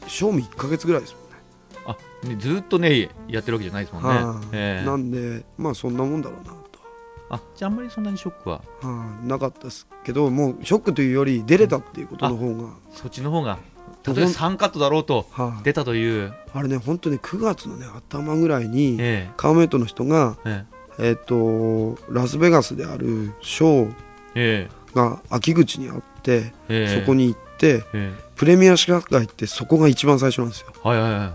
Speaker 5: 賞味1ヶ月ぐらいですもんね。
Speaker 2: あねずっとねやってるわけじゃないですもんね、
Speaker 5: はい。
Speaker 2: ええ。
Speaker 5: なんでまあそんなもんだろうなと。
Speaker 2: あじゃああんまりそんなにショックは？
Speaker 5: はい。なかったですけどもうショックというより出れたっていうことの方が、
Speaker 2: そっちの方が。例えば3カットだろうと
Speaker 5: はい。
Speaker 2: 出たという、
Speaker 5: あれね本当に9月のね頭ぐらいに
Speaker 2: え
Speaker 5: カーメイトの人が
Speaker 2: ええ。
Speaker 5: えっ、とラスベガスであるショー
Speaker 2: ええ。
Speaker 5: が秋口にあって、
Speaker 2: ええ。
Speaker 5: そこに行っプレミア試写会ってそこが一番最初なんですよ。
Speaker 2: えはいはいは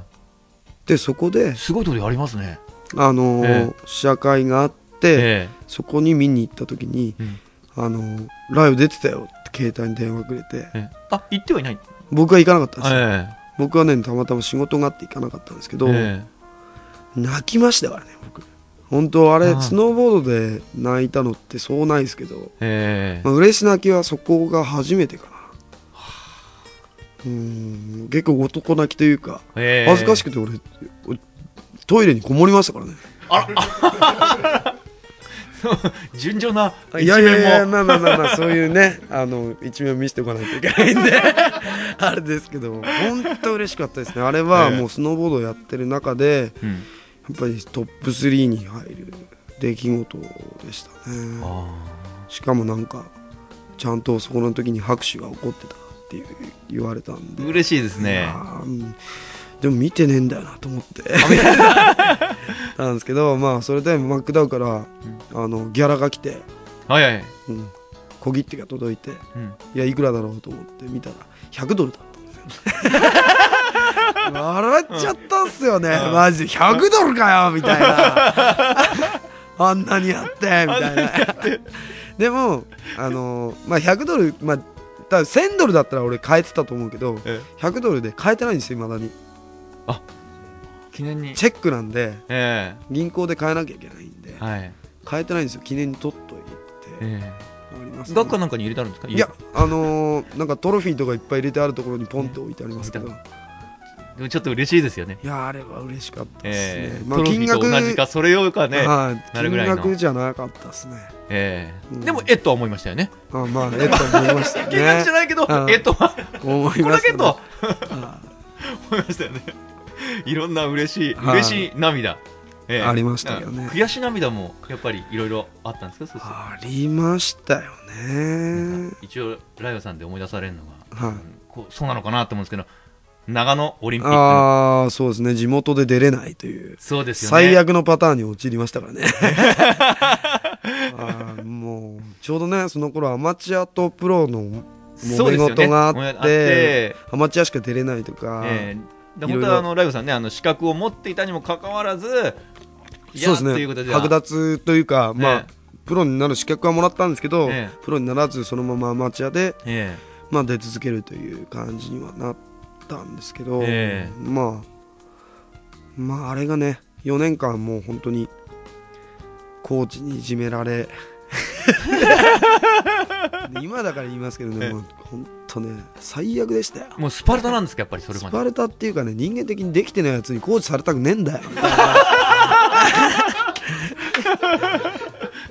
Speaker 5: でそこで
Speaker 2: いすごいところありますね。
Speaker 5: あのー
Speaker 2: え
Speaker 5: 試写会があって、
Speaker 2: え
Speaker 5: そこに見に行った時に、
Speaker 2: うん。
Speaker 5: あのーライブ出てたよって携帯に電話くれて
Speaker 2: ええ。えあ行ってはいない。
Speaker 5: 僕は行かなかったんですよ、
Speaker 2: え
Speaker 5: 僕はねたまたま仕事があって行かなかったんですけど、
Speaker 2: え
Speaker 5: 泣きましたからね僕。本当あれ
Speaker 2: はい
Speaker 5: スノーボードで泣いたのってそうないですけど、
Speaker 2: ええ。
Speaker 5: まあ、嬉し泣きはそこが初めてかなうん結構男泣きというか
Speaker 2: ええ。
Speaker 5: 恥ずかしくて俺俺トイレにこもりましたからね。<laughs>
Speaker 2: 順調ない一
Speaker 5: やいやいや
Speaker 2: 面も
Speaker 5: まあまあまあまあそういうねあの一面を見せておかないといけないんで <laughs> あれですけど本当嬉しかったですね。あれは
Speaker 2: ええ。
Speaker 5: もうスノーボードをやってる中で
Speaker 2: うん。
Speaker 5: やっぱりトップ3に入る出来事でしたね。
Speaker 2: あ
Speaker 5: しかもなんかちゃんとそこの時に拍手が起こってたって言われたんで。
Speaker 2: あ嬉しいです
Speaker 5: い
Speaker 2: ね
Speaker 5: でも見てねえんだよなと思って。なんですけどまあそれでマックダウから、あのギャラが来て、
Speaker 2: はいはい。
Speaker 5: うん、小切手が届いて
Speaker 2: うん。
Speaker 5: いやいくらだろうと思って見たら100ドルだったんですよ。<laughs> 笑っちゃったんすよね、マジで。100ドルかよ <laughs> みたいな。あんなにやってみたいな。でもあのーまあ100ドルまあ多分1000ドルだったら俺買えてたと思うけど
Speaker 2: え
Speaker 5: 100ドルで買えてないんですよいまだに。
Speaker 2: 記念に。
Speaker 5: チェックなんで
Speaker 2: え
Speaker 5: 銀行で買えなきゃいけないんで
Speaker 2: えはい。
Speaker 5: 買えてないんですよ記念に取っといて。
Speaker 2: え
Speaker 5: あります、
Speaker 2: え学科なんかに入れてあるんですか？
Speaker 5: いやあのーなんかトロフィーとかいっぱい入れてあるところにポンって置いてありますけど、
Speaker 2: うんでもちょっと嬉しいですよね。
Speaker 5: いやあれは嬉しかったですね、
Speaker 2: ええ。
Speaker 5: まあ
Speaker 2: トロフィーと同じかそれよりかね
Speaker 5: はい
Speaker 2: なるぐらいの。
Speaker 5: 金額じゃなかったですね。
Speaker 2: ええ。
Speaker 5: うん。
Speaker 2: でもえっとは思いましたよね。
Speaker 5: あまあえっと思いました <laughs>
Speaker 2: 金額じゃ
Speaker 5: ね
Speaker 2: ないけど
Speaker 5: うん
Speaker 2: えっとは
Speaker 5: 思い
Speaker 2: これ
Speaker 5: ましたね
Speaker 2: だけと
Speaker 5: あ
Speaker 2: 思いましたよね。いろんな嬉しい
Speaker 5: はい。
Speaker 2: 嬉しい涙。ええ。
Speaker 5: ありましたよね。
Speaker 2: 悔しい涙もやっぱりいろいろあったんですか？
Speaker 5: ありましたよね。
Speaker 2: 一応ライオさんで思い出されるのが
Speaker 5: はい。
Speaker 2: こうそうなのかなと思うんですけど長野オリンピック
Speaker 5: ああそうですね。地元で出れないという。
Speaker 2: そうですよね。
Speaker 5: 最悪のパターンに陥りましたからね。あーもうちょうどねその頃アマチュアとプロの揉め事があって
Speaker 2: あって
Speaker 5: アマチュアしか出れないとか、
Speaker 2: ええ。で
Speaker 5: いろいろ。
Speaker 2: 本当はあのライオさんねあの資格を持っていたにもかかわらず
Speaker 5: そうですね。剥奪というか、まあ
Speaker 2: え
Speaker 5: プロになる資格はもらったんですけど、
Speaker 2: え
Speaker 5: プロにならずそのままアマチュアで、
Speaker 2: え。
Speaker 5: まあ、出続けるという感じにはなったんですけど、
Speaker 2: ええ。
Speaker 5: まあまああれがね4年間もう本当にコーチにいじめられ <laughs> で今だから言いますけどね、
Speaker 2: ええ。
Speaker 5: もう本とね最悪でしたよ。
Speaker 2: もうスパルタなんですかやっぱりそれまで。
Speaker 5: スパルタっていうかね人間的にできてないやつにコーチされたくねえんだよ。<laughs>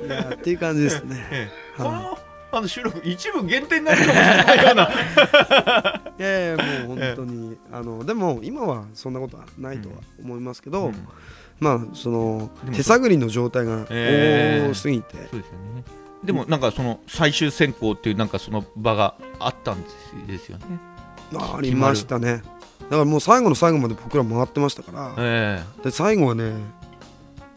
Speaker 5: いやっていう感じですね。
Speaker 2: ええ。
Speaker 5: はい。
Speaker 2: このあの収録一部限定になるかもしれないような。<laughs> い
Speaker 5: やいやもう本当に。あのでも今はそんなことはないとは思いますけど、
Speaker 2: うん。
Speaker 5: まあその手探りの状態が
Speaker 2: ええ。
Speaker 5: 多すぎて、
Speaker 2: そうですよね。でもなんかその最終選考っていうなんかその場があったんですよね。
Speaker 5: あありましたね。だからもう最後の最後まで僕ら回ってましたから、
Speaker 2: え
Speaker 5: で最後はね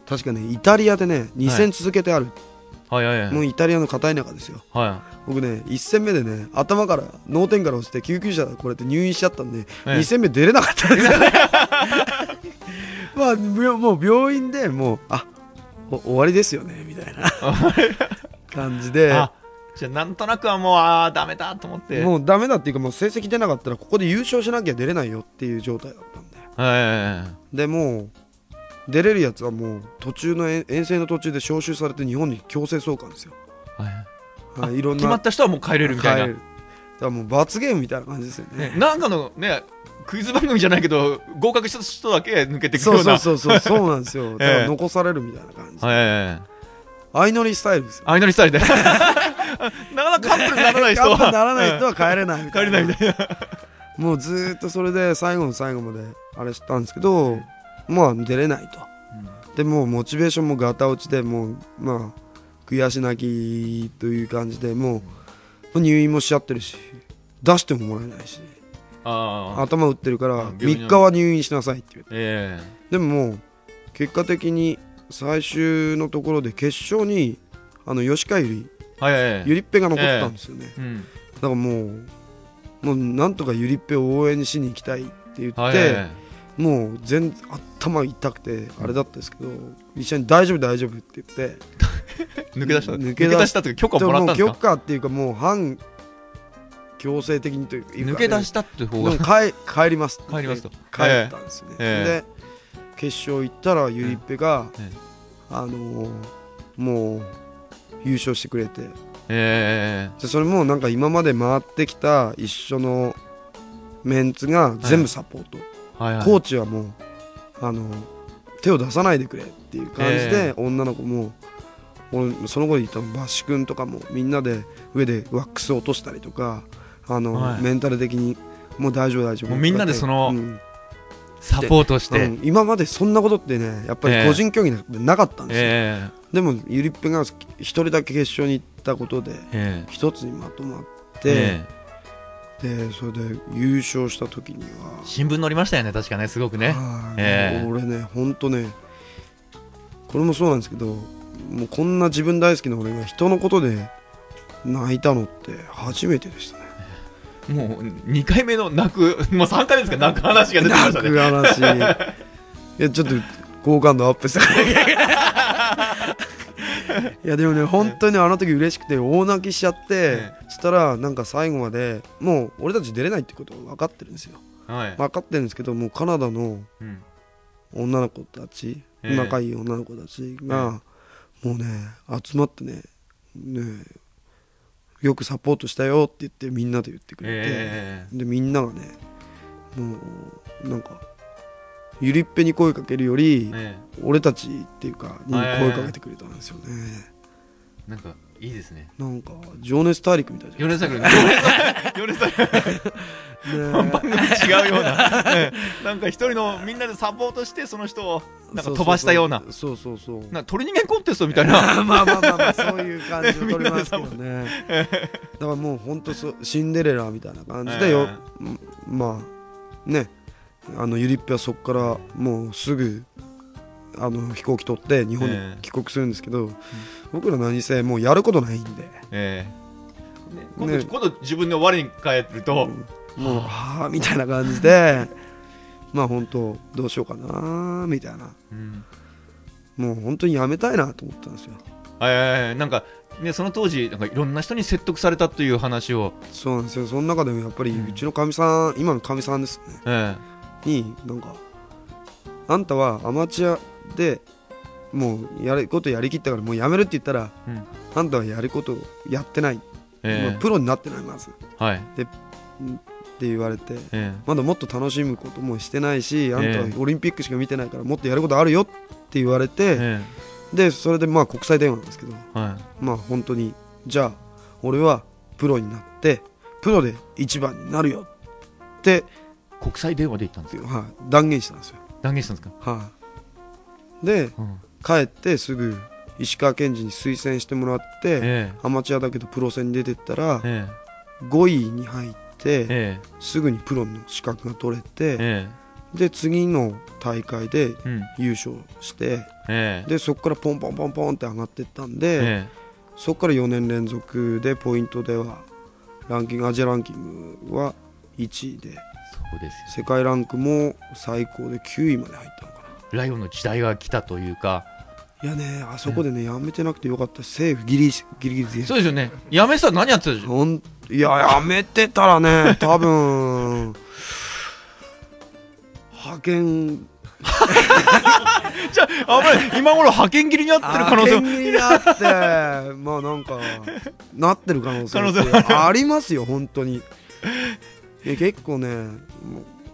Speaker 5: 確かねイタリアでね2戦続けてある、
Speaker 2: えはいはいはい。
Speaker 5: もうイタリアの片田舎ですよ。
Speaker 2: は
Speaker 5: 僕ね1戦目でね頭から脳天から落ちて救急車でこれって入院しちゃったんで、
Speaker 2: ええ。
Speaker 5: 2戦目出れなかったんですよね。<laughs> まあ病もう病院でもうあお終わりですよねみたいな <laughs> 感じ
Speaker 2: い
Speaker 5: で。
Speaker 2: あじゃあなんとなくはもうああダメだと思って。
Speaker 5: もうダメだっていうかもう成績出なかったらここで優勝しなきゃ出れないよっていう状態だったんで。
Speaker 2: え
Speaker 5: でもう出れるやつはもう途中の遠遠征の途中で招集されて日本に強制送還ですよ、
Speaker 2: えはい。
Speaker 5: はい、いろんな。
Speaker 2: 決まった人はもう帰れるみたいな。
Speaker 5: 帰れるだからもう罰ゲームみたいな感じですよね。
Speaker 2: ね、なんかのねクイズ番組じゃないけど合格した人だけ抜けていく
Speaker 5: そう
Speaker 2: ような。
Speaker 5: そうそうそうそうなんですよ。<laughs> だか
Speaker 2: ええ
Speaker 5: ら残されるみたいな感じ、
Speaker 2: はい
Speaker 5: 相乗りスタイルですよ。
Speaker 2: 相乗りスタイルで。<laughs> なかなかカップルにならない人
Speaker 5: カップ
Speaker 2: は
Speaker 5: にならない人は帰れないみ
Speaker 2: 帰
Speaker 5: たいな。<laughs>
Speaker 2: れないみたいな。
Speaker 5: もうずーっとそれで最後の最後まであれしたんですけどまあ出れないと。でもうモチベーションもガタ落ちでもうまあ悔し泣きという感じでもう入院もしちゃってるし出してももらえないし頭打ってるから
Speaker 2: あ病院
Speaker 5: 3日は入院しなさいって言う
Speaker 2: え
Speaker 5: でももう結果的に最終のところで決勝にあの吉川ゆり
Speaker 2: えはい。
Speaker 5: ゆりっぺが残ったんですよね、
Speaker 2: うん。
Speaker 5: だからもうもうなんとかゆりっぺを応援しに行きたいって言って、
Speaker 2: はいはいはい。
Speaker 5: もう全頭痛くてあれだったんですけど一緒に「大丈夫大丈夫」って言って。<laughs>
Speaker 2: 抜け出した
Speaker 5: 抜け出
Speaker 2: したって許可
Speaker 5: も
Speaker 2: らったんですか？
Speaker 5: 許可っていうかもう反強制的にというか、
Speaker 2: 抜け出したって方が？
Speaker 5: 帰帰ります。
Speaker 2: 帰りますと。
Speaker 5: 帰ったんですよね、
Speaker 2: ええ。
Speaker 5: で決勝行ったらゆりっぺが、
Speaker 2: ええ。
Speaker 5: あのーもう優勝してくれて。
Speaker 2: え
Speaker 5: でそれもなんか今まで回ってきた一緒のメンツが全部サポート、
Speaker 2: えはいはい。
Speaker 5: コーチはもうあの手を出さないでくれっていう感じで、女の子も俺その後に言ったバッシュ君とかもみんなで上でワックス落としたりとかあの、
Speaker 2: はい。
Speaker 5: メンタル的にもう大丈夫大丈夫
Speaker 2: もうみんなでその
Speaker 5: うん。
Speaker 2: サポートして。
Speaker 5: うん。今までそんなことってねやっぱり個人競技でなかったんですよ、
Speaker 2: え
Speaker 5: でもゆりっぺが一人だけ決勝に行ったことで
Speaker 2: ええ。
Speaker 5: 一つにまとまっ
Speaker 2: え
Speaker 5: て、
Speaker 2: え
Speaker 5: でそれで優勝した時には。
Speaker 2: 新聞載りましたよね確かねすごくね。
Speaker 5: はい。
Speaker 2: ええ。
Speaker 5: 俺ね本当ねこれもそうなんですけどもうこんな自分大好きな俺が人のことで泣いたのって初めてでしたね。
Speaker 2: もう2回目の泣くもう3回目ですか泣く話が出てきま
Speaker 5: 泣
Speaker 2: したね。
Speaker 5: く話。<laughs> いやちょっと好感度アップした <laughs> <laughs> いやでもね本当にあの時嬉しくて大泣きしちゃって、
Speaker 2: え
Speaker 5: そしたらなんか最後までもう俺たち出れないってこと分かってるんですよ。
Speaker 2: はい。
Speaker 5: 分かってるんですけどもうカナダの
Speaker 2: うん。
Speaker 5: 女の子たち、
Speaker 2: ええ。
Speaker 5: 仲いい女の子たちが、もうね集まってねねよくサポートしたよって言ってみんなで言ってくれて、
Speaker 2: え。
Speaker 5: でみんながねもうなんかゆりっぺに声かけるより、
Speaker 2: ええ。
Speaker 5: 俺たちっていうかに
Speaker 2: はい
Speaker 5: 声かけてくれたんですよね、
Speaker 2: えなんかいいですね。
Speaker 5: なんか情熱大陸みたいじゃ
Speaker 2: 米作米作
Speaker 5: ん
Speaker 2: 番組違うような、ええなんか一人のみんなでサポートしてその人をなんか飛ばしたような。
Speaker 5: そうそうそう
Speaker 2: な鳥人間コンテストみたいな。
Speaker 5: まあまあまあまあそういう感じを取 <laughs> りますけどね。<laughs> だからもうほんとそうシンデレラみたいな感じでよ、うんまあねあのゆりっぺはそこからもうすぐあの飛行機取って日本に
Speaker 2: ええ。
Speaker 5: 帰国するんですけど、僕ら何せもうやることないんで。
Speaker 2: ええ。ね今度
Speaker 5: ね。
Speaker 2: 今度自分で我に返ると、
Speaker 5: もう。はあみたいな感じで <laughs> まあ本当どうしようかなみたいな。
Speaker 2: うん。
Speaker 5: もう本当にやめたいなと思ったんですよ。
Speaker 2: ええなんかねその当時なんかいろんな人に説得されたという話を、
Speaker 5: そうなんですよ。その中でもやっぱり
Speaker 2: うん。
Speaker 5: うちのかみさん今のかみさんですね。
Speaker 2: え
Speaker 5: になんかあんたはアマチュアでもうやることやりきったからもうやめるって言ったら
Speaker 2: えうん。
Speaker 5: あんたはやることやってない。
Speaker 2: ええ。
Speaker 5: まあプロになってないまず。っ
Speaker 2: はい。
Speaker 5: て言われて
Speaker 2: え
Speaker 5: まだもっと楽しむこともしてないしあんたは
Speaker 2: ええ
Speaker 5: オリンピックしか見てないからもっとやることあるよって言われ
Speaker 2: え
Speaker 5: て
Speaker 2: え
Speaker 5: でそれでまあ国際電話なんですけど
Speaker 2: えは
Speaker 5: まあ本当にじゃあ俺はプロになってプロで一番になるよって、
Speaker 2: い国際電話で言ったんですよ
Speaker 5: はい、断言したんですよ、
Speaker 2: 断言したんですか？
Speaker 5: はい、で
Speaker 2: うん。
Speaker 5: 帰ってすぐ石川県人に推薦してもらって、
Speaker 2: え
Speaker 5: アマチュアだけどプロ戦に出てったら
Speaker 2: ええ。
Speaker 5: 5位に入って
Speaker 2: ええ。
Speaker 5: すぐにプロの資格が取れて
Speaker 2: え
Speaker 5: で次の大会で優勝して
Speaker 2: ええ。
Speaker 5: でそこからポンポンポンポンって上がっていったんで、
Speaker 2: え
Speaker 5: そこから4年連続でポイントではランキングアジアランキングは1位で
Speaker 2: えそうですよ
Speaker 5: 世界ランクも最高で9位まで入ったのか
Speaker 2: ライオンの時代が来たというか。
Speaker 5: ないやねあそこでねやめてなくてよかった。セーフギリギリギリで
Speaker 2: そうですよね。やめてたら何やってたでしょ
Speaker 5: ほんいややめてたらね <laughs> 多分派遣。<laughs>
Speaker 2: じゃああんまり今頃派遣切りにあってる可能性。
Speaker 5: 派遣になってまあなんかなってる可能性ありますよ本当に結構ね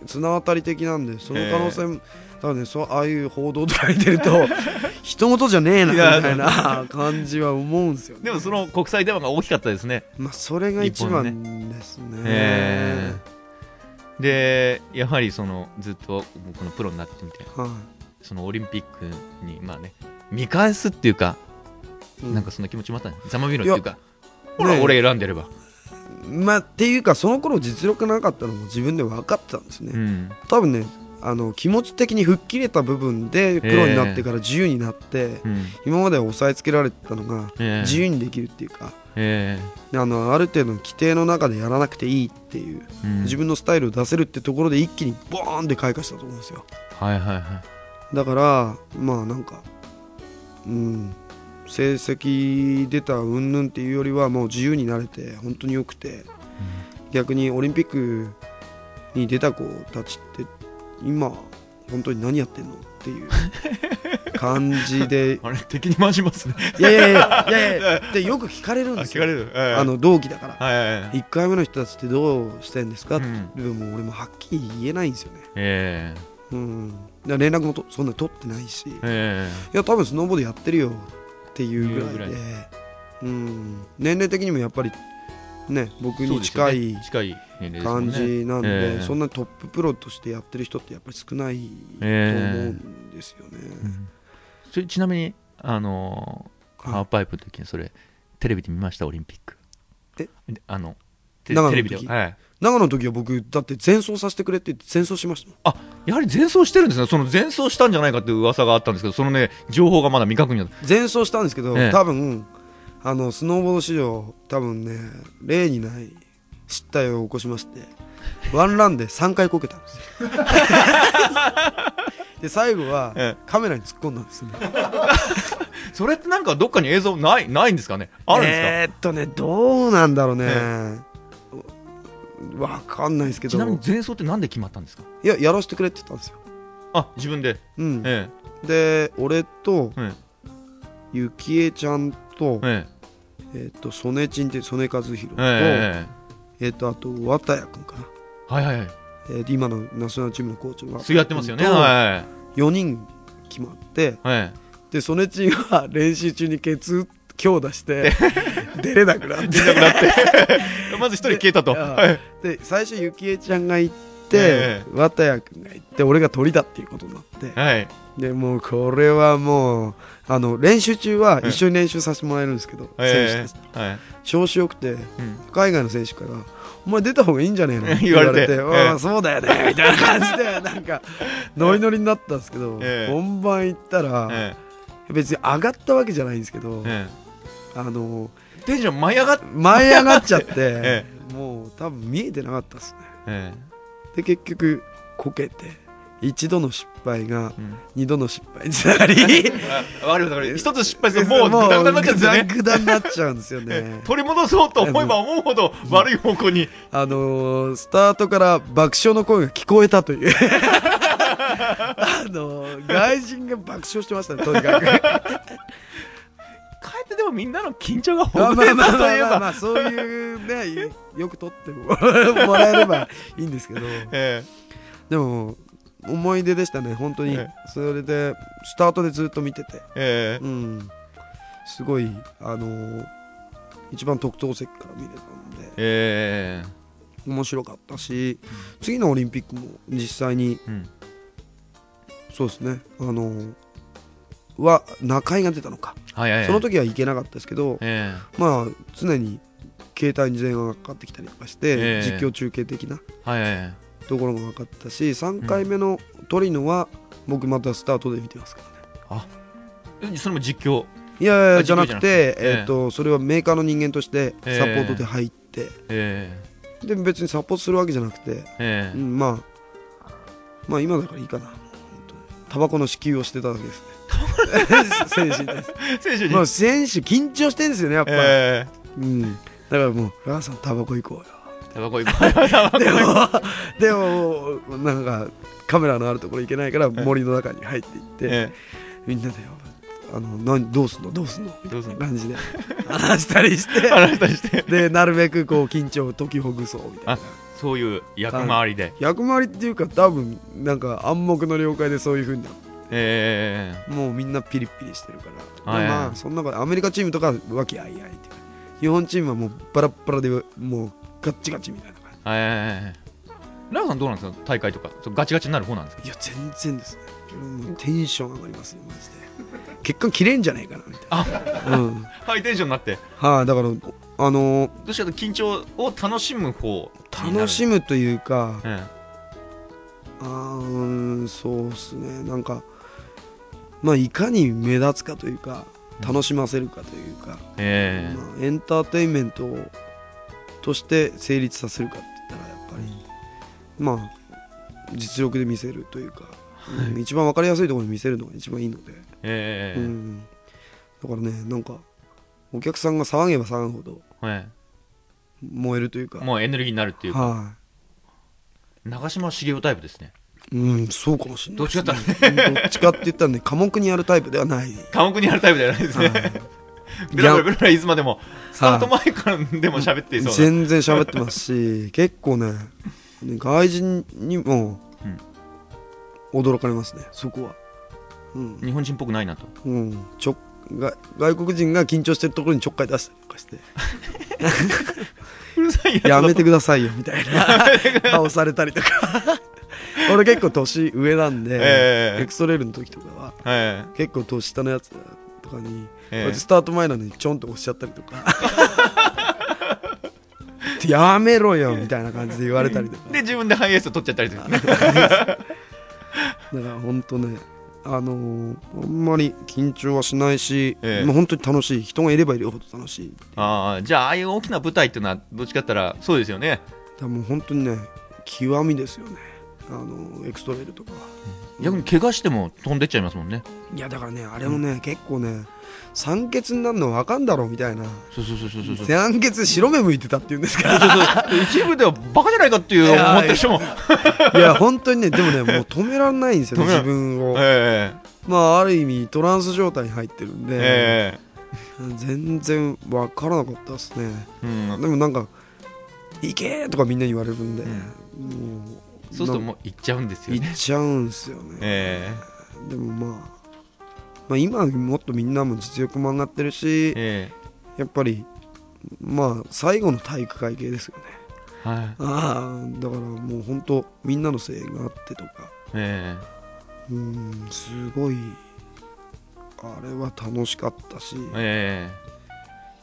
Speaker 5: 綱渡り的なんでその可能性、多分ねそうああいう報道とか見てると <laughs> 人事じゃねえなみたいな感じは思うんですよね。
Speaker 2: でもその国際電話が大きかったですね。
Speaker 5: まあそれが一番ですね。
Speaker 2: えでやはりそのずっとこのプロになってみて
Speaker 5: はい。
Speaker 2: そのオリンピックにまあね見返すっていうか、
Speaker 5: うん。
Speaker 2: なんかそんな気持ちもあったね。ざまみろっていうかほ
Speaker 5: ね
Speaker 2: ら俺選んでれば、
Speaker 5: まあっていうかその頃実力なかったのも自分で分かってたんですね、
Speaker 2: うん。
Speaker 5: 多分ねあの気持ち的に吹っ切れた部分でプロになってから自由になって、
Speaker 2: うん。
Speaker 5: 今までは押さえつけられてたのが
Speaker 2: ええ。
Speaker 5: 自由にできるっていうか、
Speaker 2: え
Speaker 5: あのある程度の規定の中でやらなくていいっていう、
Speaker 2: えうん。
Speaker 5: 自分のスタイルを出せるってところで一気にボーンって開花したと思うんですよ。
Speaker 2: はいはいはい。
Speaker 5: だからまあなんかうん成績出た云々っていうよりはもう自由になれて本当によくて、逆にオリンピックに出た子たちって今本当に何やってんのっていう <laughs> 感じで。<laughs>
Speaker 2: あれ敵に回しますね。
Speaker 5: いやいやいやいやいや <laughs> ってよく聞かれるんですよ。
Speaker 2: る、
Speaker 5: あの同期だから。
Speaker 2: はいはいはい。
Speaker 5: 1回目の人たちってどうしてんですかって
Speaker 2: うん。
Speaker 5: でも俺もはっきり言えないんですよね。
Speaker 2: え
Speaker 5: うん。連絡もとそんなに取ってないし。
Speaker 2: ええ。
Speaker 5: いや多分スノーボードやってるよ。っていうぐらい。で
Speaker 2: いう
Speaker 5: ん。年齢的にもやっぱりね僕
Speaker 2: え
Speaker 5: に近い
Speaker 2: 近い
Speaker 5: 感
Speaker 2: ね。
Speaker 5: じなんで、
Speaker 2: ええ。
Speaker 5: そんなにトッププロとしてやってる人ってやっぱり少ないと思
Speaker 2: え
Speaker 5: うんですよね、
Speaker 2: うん。それちなみにあのハーフパイプの時にそれテレビで見ました？オリンピック。
Speaker 5: え？
Speaker 2: であのテレビで
Speaker 5: 時
Speaker 2: はい
Speaker 5: 長野の時は僕だって前奏させてくれって言って前奏しました
Speaker 2: あやはり前奏してるんですね。その前奏したんじゃないかっていう噂があったんですけどそのね情報がまだ未確認だった。
Speaker 5: 前奏したんですけど、
Speaker 2: ええ。
Speaker 5: 多分あのスノーボード史上多分ね例にない失態を起こしましてワンランで3回こけたんですよ。<laughs> で最後は
Speaker 2: ええ。
Speaker 5: カメラに突っ込んだんですね。<laughs>
Speaker 2: それってなんかどっかに映像ないないんですかね？あるんですか、
Speaker 5: えーっとねどうなんだろうね、
Speaker 2: え
Speaker 5: わかんないですけど。
Speaker 2: ちなみに前奏ってなんで決まったんですか？
Speaker 5: いややらせてくれって言ったんですよ、
Speaker 2: あ自分で？
Speaker 5: うん、
Speaker 2: え
Speaker 5: で俺と
Speaker 2: ええ。
Speaker 5: ゆきえちゃんと,、
Speaker 2: ええ。
Speaker 5: えーっと曽根ちんって曽根和弘と,、
Speaker 2: ええ
Speaker 5: えーっとあと綿谷君かな、
Speaker 2: はいはいはい。
Speaker 5: えー今のナショナルチームのコーチの
Speaker 2: 次やってますよね。
Speaker 5: と
Speaker 2: は
Speaker 5: 4人決まって
Speaker 2: いはい
Speaker 5: で曽根ちんは練習中にケツ強打して <laughs> 出れなくなって。
Speaker 2: 出なくなって。<laughs> まず一人消えたと。
Speaker 5: で
Speaker 2: はい。
Speaker 5: で最初ゆきえちゃんが行って、
Speaker 2: え
Speaker 5: 綿谷君が行って俺が鳥だっていうことになって。
Speaker 2: はい。
Speaker 5: でもうこれはもうあの練習中は一緒に練習させてもらえるんですけど、選手
Speaker 2: え
Speaker 5: た
Speaker 2: はい。
Speaker 5: 調子よくて
Speaker 2: うん。
Speaker 5: 海外の選手から「お前出た方がいいんじゃねえの?」<laughs> って。
Speaker 2: 言われて
Speaker 5: ああそうだよね」みたいな感じでなんかノリノリになったんですけど、
Speaker 2: ええ。
Speaker 5: 本番行ったら、
Speaker 2: え。
Speaker 5: 別に上がったわけじゃないんですけど、
Speaker 2: ええ
Speaker 5: あの
Speaker 2: えテンション舞い上がっ
Speaker 5: 舞い上がっちゃって、<laughs>
Speaker 2: え
Speaker 5: もう多分見えてなかったですね。
Speaker 2: え
Speaker 5: で結局こけて一度の失敗が
Speaker 2: えうん。
Speaker 5: 二度の失敗につながり。<laughs>
Speaker 2: あわかりますわかります一つ失敗するともうグダグダになっちゃうんですよね。
Speaker 5: グダグダになっちゃうんですよね。<laughs>
Speaker 2: 取り戻そうと思えば思うほど悪い方向に。
Speaker 5: あのースタートから爆笑の声が聞こえたという。あのー外人が爆笑してましたねとにかく
Speaker 2: でもみんなの緊張がほ
Speaker 5: まあ
Speaker 2: ぐれたといえば。
Speaker 5: そういうねよく撮ってももらえればいいんですけど。<laughs>
Speaker 2: え
Speaker 5: でも思い出でしたね本当に。
Speaker 2: え
Speaker 5: それでスタートでずっと見てて。
Speaker 2: ええ。
Speaker 5: うん。すごいあのー一番特等席から見れたんで。
Speaker 2: ええ。
Speaker 5: 面白かったし次のオリンピックも実際に
Speaker 2: うん。
Speaker 5: そうですねあのーは中井が出たのか。
Speaker 2: はいはい。はい
Speaker 5: その時は行けなかったですけど
Speaker 2: え
Speaker 5: まあ常に携帯に電話がかかってきたりとかして、
Speaker 2: ええ。
Speaker 5: 実況中継的なところが分かったし3回目のトリノは僕またスタートで見てますからね。
Speaker 2: えそれも実況？
Speaker 5: いやいや
Speaker 2: あ
Speaker 5: じゃなくて？
Speaker 2: ええ。
Speaker 5: えっとそれはメーカーの人間としてサポートで入って、
Speaker 2: え
Speaker 5: で別にサポートするわけじゃなくて、
Speaker 2: ええ。え
Speaker 5: うん、まあまあ今だからいいかな。タバコの支給をしてただけです。ね <laughs> 選手です。
Speaker 2: 選手に
Speaker 5: もう選手緊張してんですよねやっぱ、
Speaker 2: え
Speaker 5: うん、だからもう「ラーさんタバコ行こうよ」
Speaker 2: えタバコいっぱいタバコ
Speaker 5: でもでもなんかカメラのあるところ行けないから森の中に入っていって、
Speaker 2: え
Speaker 5: みんなであの何どうすんの？どうすんの？みたい
Speaker 2: どうすんの？
Speaker 5: な感じで。話したりし
Speaker 2: え
Speaker 5: て。
Speaker 2: 話したりして。
Speaker 5: でなるべくこう緊張を解きほぐそうみたいな。
Speaker 2: そういう役回りで。
Speaker 5: 役回りっていうか多分なんか暗黙の了解でそういうふうにな
Speaker 2: え
Speaker 5: もうみんなピリピリしてるから、
Speaker 2: はい
Speaker 5: でまあそんなことアメリカチームとかは和気あいあいっていう。か日本チームはもうバラッバラでもうガッチガチみたいな感じ。
Speaker 2: えええラーさんどうなんですか大会とかガチガチになる方なんですか？
Speaker 5: いや全然です。ねテンション上がりますよマジで。血管切れんじゃないかなみたいな。う <laughs> ん
Speaker 2: ハイテンションになって。
Speaker 5: はい、だからあの
Speaker 2: どうしかというと緊張を楽しむ方
Speaker 5: 楽しむというか
Speaker 2: え。
Speaker 5: あーうんそうっすね。なんかまあいかに目立つかというか楽しませるかというか、
Speaker 2: ええ。
Speaker 5: まあ、エンターテインメントとして成立させるかって言ったらやっぱり、まあ実力で見せるというか、うん一番わかりやすいところに見せるのが一番いいので、
Speaker 2: ええ。
Speaker 5: うん、だからねなんかお客さんが騒げば騒ぐほど
Speaker 2: え
Speaker 5: 燃えるというか。
Speaker 2: えもうエネルギーになるっていうか。
Speaker 5: は
Speaker 2: 長嶋茂雄タイプですね。
Speaker 5: い、うん、そうかもしれない。
Speaker 2: どっちかって。
Speaker 5: うんどっちかって言ったらね科目にやるタイプではない。
Speaker 2: 寡黙にやるタイプじゃないですね。
Speaker 5: はい。
Speaker 2: ベラベラベラいつまでもスタート前からでも喋っていそうな
Speaker 5: 全然喋ってますし結構ねね外人にも驚かれますねそこは、うん。
Speaker 2: 日本人っぽくないなと。
Speaker 5: うん、ちょが外国人が緊張してるところにちょっかい出したりとかして。<laughs>
Speaker 2: や
Speaker 5: めてくださいよみたいな。<laughs> 顔されたりとか俺結構年上なんで、
Speaker 2: ええ。
Speaker 5: エクストレールの時とかは
Speaker 2: え
Speaker 5: 結構年下のやつとかに、
Speaker 2: ええ。
Speaker 5: こうやってスタート前なのにちょんと押しちゃったりとか。<laughs> やめろよみたいな感じで言われたりとか。
Speaker 2: えで自分でハイエース取っちゃったりとか。ね <laughs>
Speaker 5: だから本当ねあのーあんまり緊張はしないし、
Speaker 2: ええ。
Speaker 5: もう本当に楽しい。人がいればいるほど楽しい
Speaker 2: ああじゃあああいう大きな舞台っていうのはどっちかったらそうですよね。
Speaker 5: だもう本当にね極みですよねあのエクストレイルとか。は
Speaker 2: 逆に怪我しても飛んでっちゃいますもんね。
Speaker 5: いやだからねあれもね、結構ね酸欠になるの分かんだろうみたいな。
Speaker 2: そうそうそうそうそう。
Speaker 5: 酸欠白目向いてたっていうんですか
Speaker 2: 一部ではバカじゃないかっていう <laughs> 思ってる人も。
Speaker 5: いや本当にねでもねもう止められないんですよね自分を、
Speaker 2: え
Speaker 5: まあある意味トランス状態に入ってるん
Speaker 2: え
Speaker 5: で、
Speaker 2: え
Speaker 5: 全然分からなかったですね。
Speaker 2: えうん。
Speaker 5: でもなんか「行け!」とかみんなに言われるんで、
Speaker 2: うん。
Speaker 5: もう
Speaker 2: そうするともう行っちゃうんですよね。
Speaker 5: 行っちゃうんすよね、
Speaker 2: え
Speaker 5: でもまあ、まあ今はもっとみんなも実力も上がってるし
Speaker 2: ええ。
Speaker 5: やっぱりまあ最後の体育会系ですよね。
Speaker 2: えはい。
Speaker 5: ああだからもう本当みんなの声援があってとか。
Speaker 2: え
Speaker 5: うんすごいあれは楽しかったし。
Speaker 2: ええ。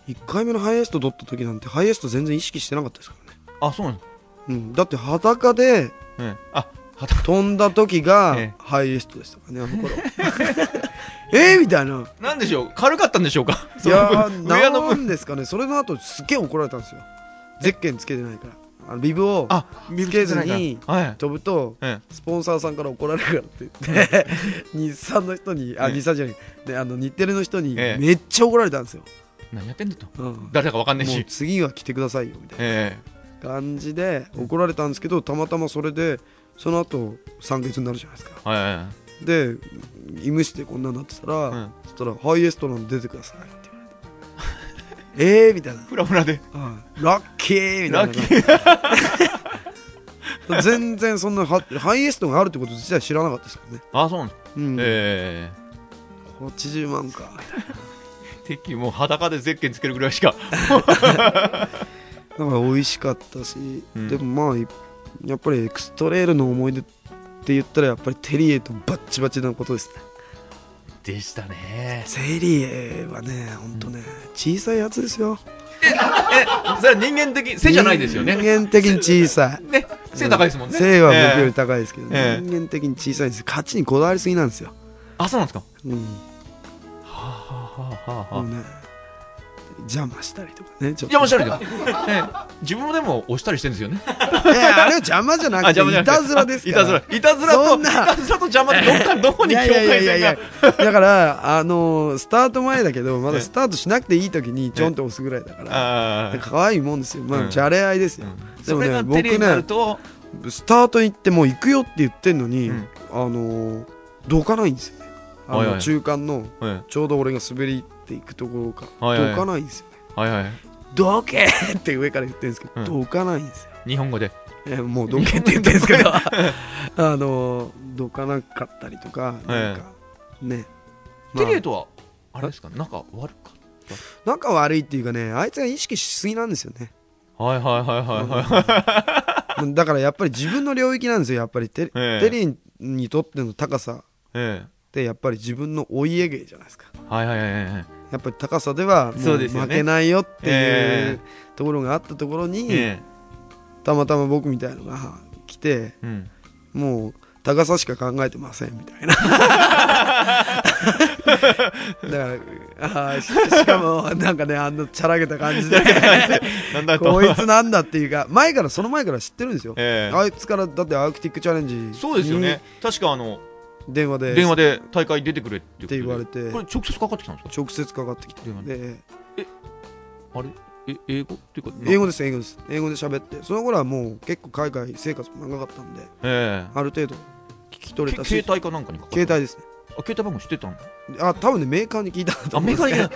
Speaker 5: 1回目のハイエースト取った時なんてハイエースト全然意識してなかったですからね、
Speaker 2: えあそうなんです
Speaker 5: うん、だって裸で
Speaker 2: ええあは <laughs>
Speaker 5: 飛んだ時が
Speaker 2: ええ。
Speaker 5: ハイエーストでしたからねあの頃。<laughs> えーみたいな。
Speaker 2: なんでしょう？軽かったんでしょうか？
Speaker 5: いやな
Speaker 2: 分。
Speaker 5: んですかね。それの後すっげえ怒られたんですよ。ゼッケンつけてないから。あのビブを
Speaker 2: あ
Speaker 5: つけずに
Speaker 2: はい。
Speaker 5: 飛ぶと
Speaker 2: え
Speaker 5: スポンサーさんから怒られるからって言って。<laughs> 日産の人にあ
Speaker 2: ええ。
Speaker 5: 日産じゃない。であの日テレの人に
Speaker 2: ええ。
Speaker 5: めっちゃ怒られたんですよ、
Speaker 2: え何やってんだと。
Speaker 5: うん。
Speaker 2: 誰だかわかんない
Speaker 5: もう
Speaker 2: し
Speaker 5: 次は来てくださいよみたい
Speaker 2: え
Speaker 5: な感じで怒られたんですけどたまたまそれでその後酸欠になるじゃないですか。
Speaker 2: えはい
Speaker 5: で医務室でこんなになってたら、
Speaker 2: うん。
Speaker 5: そしたらハイエストなんで出てくださいって言われて。<laughs> えーみたいな。
Speaker 2: フラフラで
Speaker 5: ラッキーみたいな。
Speaker 2: ラッキー。<laughs>
Speaker 5: 全然そんなハハイエストがあるってこと自体知らなかったですからね。
Speaker 2: あそうなんですか
Speaker 5: うん、
Speaker 2: え
Speaker 5: 80万か。
Speaker 2: え <laughs> 敵もう裸でゼッケンつけるぐらいしか
Speaker 5: だから美味しかったし、
Speaker 2: うん。
Speaker 5: でもまあいやっぱりエクストレールの思い出って言ったらやっぱりテリエとバッチバチなことですね。
Speaker 2: でしたね。
Speaker 5: テリエはねほんとね、小さいやつですよ。
Speaker 2: えそれは人間的背じゃないですよね。
Speaker 5: 人間的に小さい。
Speaker 2: ね背高いですもんね。
Speaker 5: 背は僕より
Speaker 2: ええ
Speaker 5: 高いですけど、
Speaker 2: ええ。
Speaker 5: 人間的に小さいんです。勝ちにこだわりすぎなんですよ、
Speaker 2: あそうなんですか。
Speaker 5: うん。
Speaker 2: はあはあはあは
Speaker 5: もうね邪魔したりとかね
Speaker 2: 邪魔したりだええ。自分もでも押したりしてるんですよね。
Speaker 5: いやあれは邪魔じゃなくていたずらですから。
Speaker 2: いたずら。いたずらとい
Speaker 5: そんな。
Speaker 2: たずらと邪魔ってどっかどこに境界線が
Speaker 5: だからあのースタート前だけどまだスタートしなくていい時にちょんって押すぐらいだから可愛いもんですよ。ま
Speaker 2: うん。
Speaker 5: あじゃれ合いですよ、
Speaker 2: うん。
Speaker 5: でもね
Speaker 2: それがテレビになると
Speaker 5: スタート行ってもう行くよって言ってんのに、
Speaker 2: うん。
Speaker 5: あのーどかないんですよね。あの中間の
Speaker 2: はい
Speaker 5: ちょうど俺が滑りっていくところか、
Speaker 2: はいはい。
Speaker 5: どかないんですよね。
Speaker 2: はいはい。
Speaker 5: どけーって上から言ってるんですけど、
Speaker 2: うん。
Speaker 5: どかないんですよ。
Speaker 2: 日本語で。
Speaker 5: えもうどけって言ってるんですけど。<laughs> あのーどかなかったりとかなんか、ね、まあ。
Speaker 2: テリエとはあれですか？仲悪かっ
Speaker 5: 仲悪いっていうかねあいつが意識しすぎなんですよね。
Speaker 2: たはいはいはいはいはい。
Speaker 5: だからやっぱり自分の領域なんですよやっぱり。テ,、
Speaker 2: ええ。
Speaker 5: テリーにとっての高さ。
Speaker 2: え
Speaker 5: ってやっぱり自分のお家芸じゃないですか。
Speaker 2: えはいはいはいはい。
Speaker 5: やっぱり高さではも
Speaker 2: そう
Speaker 5: 負けないよっていう
Speaker 2: え
Speaker 5: ところがあったところに、
Speaker 2: え
Speaker 5: たまたま僕みたいのが来てもう高さしか考えてませんみたいな。だからあーししかもなんかねあんなチャラげた感じで。こいつなんだっていうか前からその前から知ってるんですよ、
Speaker 2: ええ。
Speaker 5: あいつからだってアークティックチャレンジ
Speaker 2: そうですよね。確かあの
Speaker 5: に電話で。
Speaker 2: 電話で大会出てくれって
Speaker 5: 言われて。
Speaker 2: これ直接かかってきたんですか？
Speaker 5: 直接かかってきて
Speaker 2: 電話
Speaker 5: で
Speaker 2: あれ？え英語？っていうか
Speaker 5: 英語です英語です。英語で喋って。その頃はもう結構海外生活も長かったんで
Speaker 2: え
Speaker 5: ある程度聞き
Speaker 2: え
Speaker 5: 取れたし。
Speaker 2: け携帯かなんかにかか
Speaker 5: 携帯ですね。
Speaker 2: あ携帯番号知ってたんだ
Speaker 5: あ多分ねメーカーに聞いたと
Speaker 2: あ
Speaker 5: 思うんです
Speaker 2: メガ
Speaker 5: け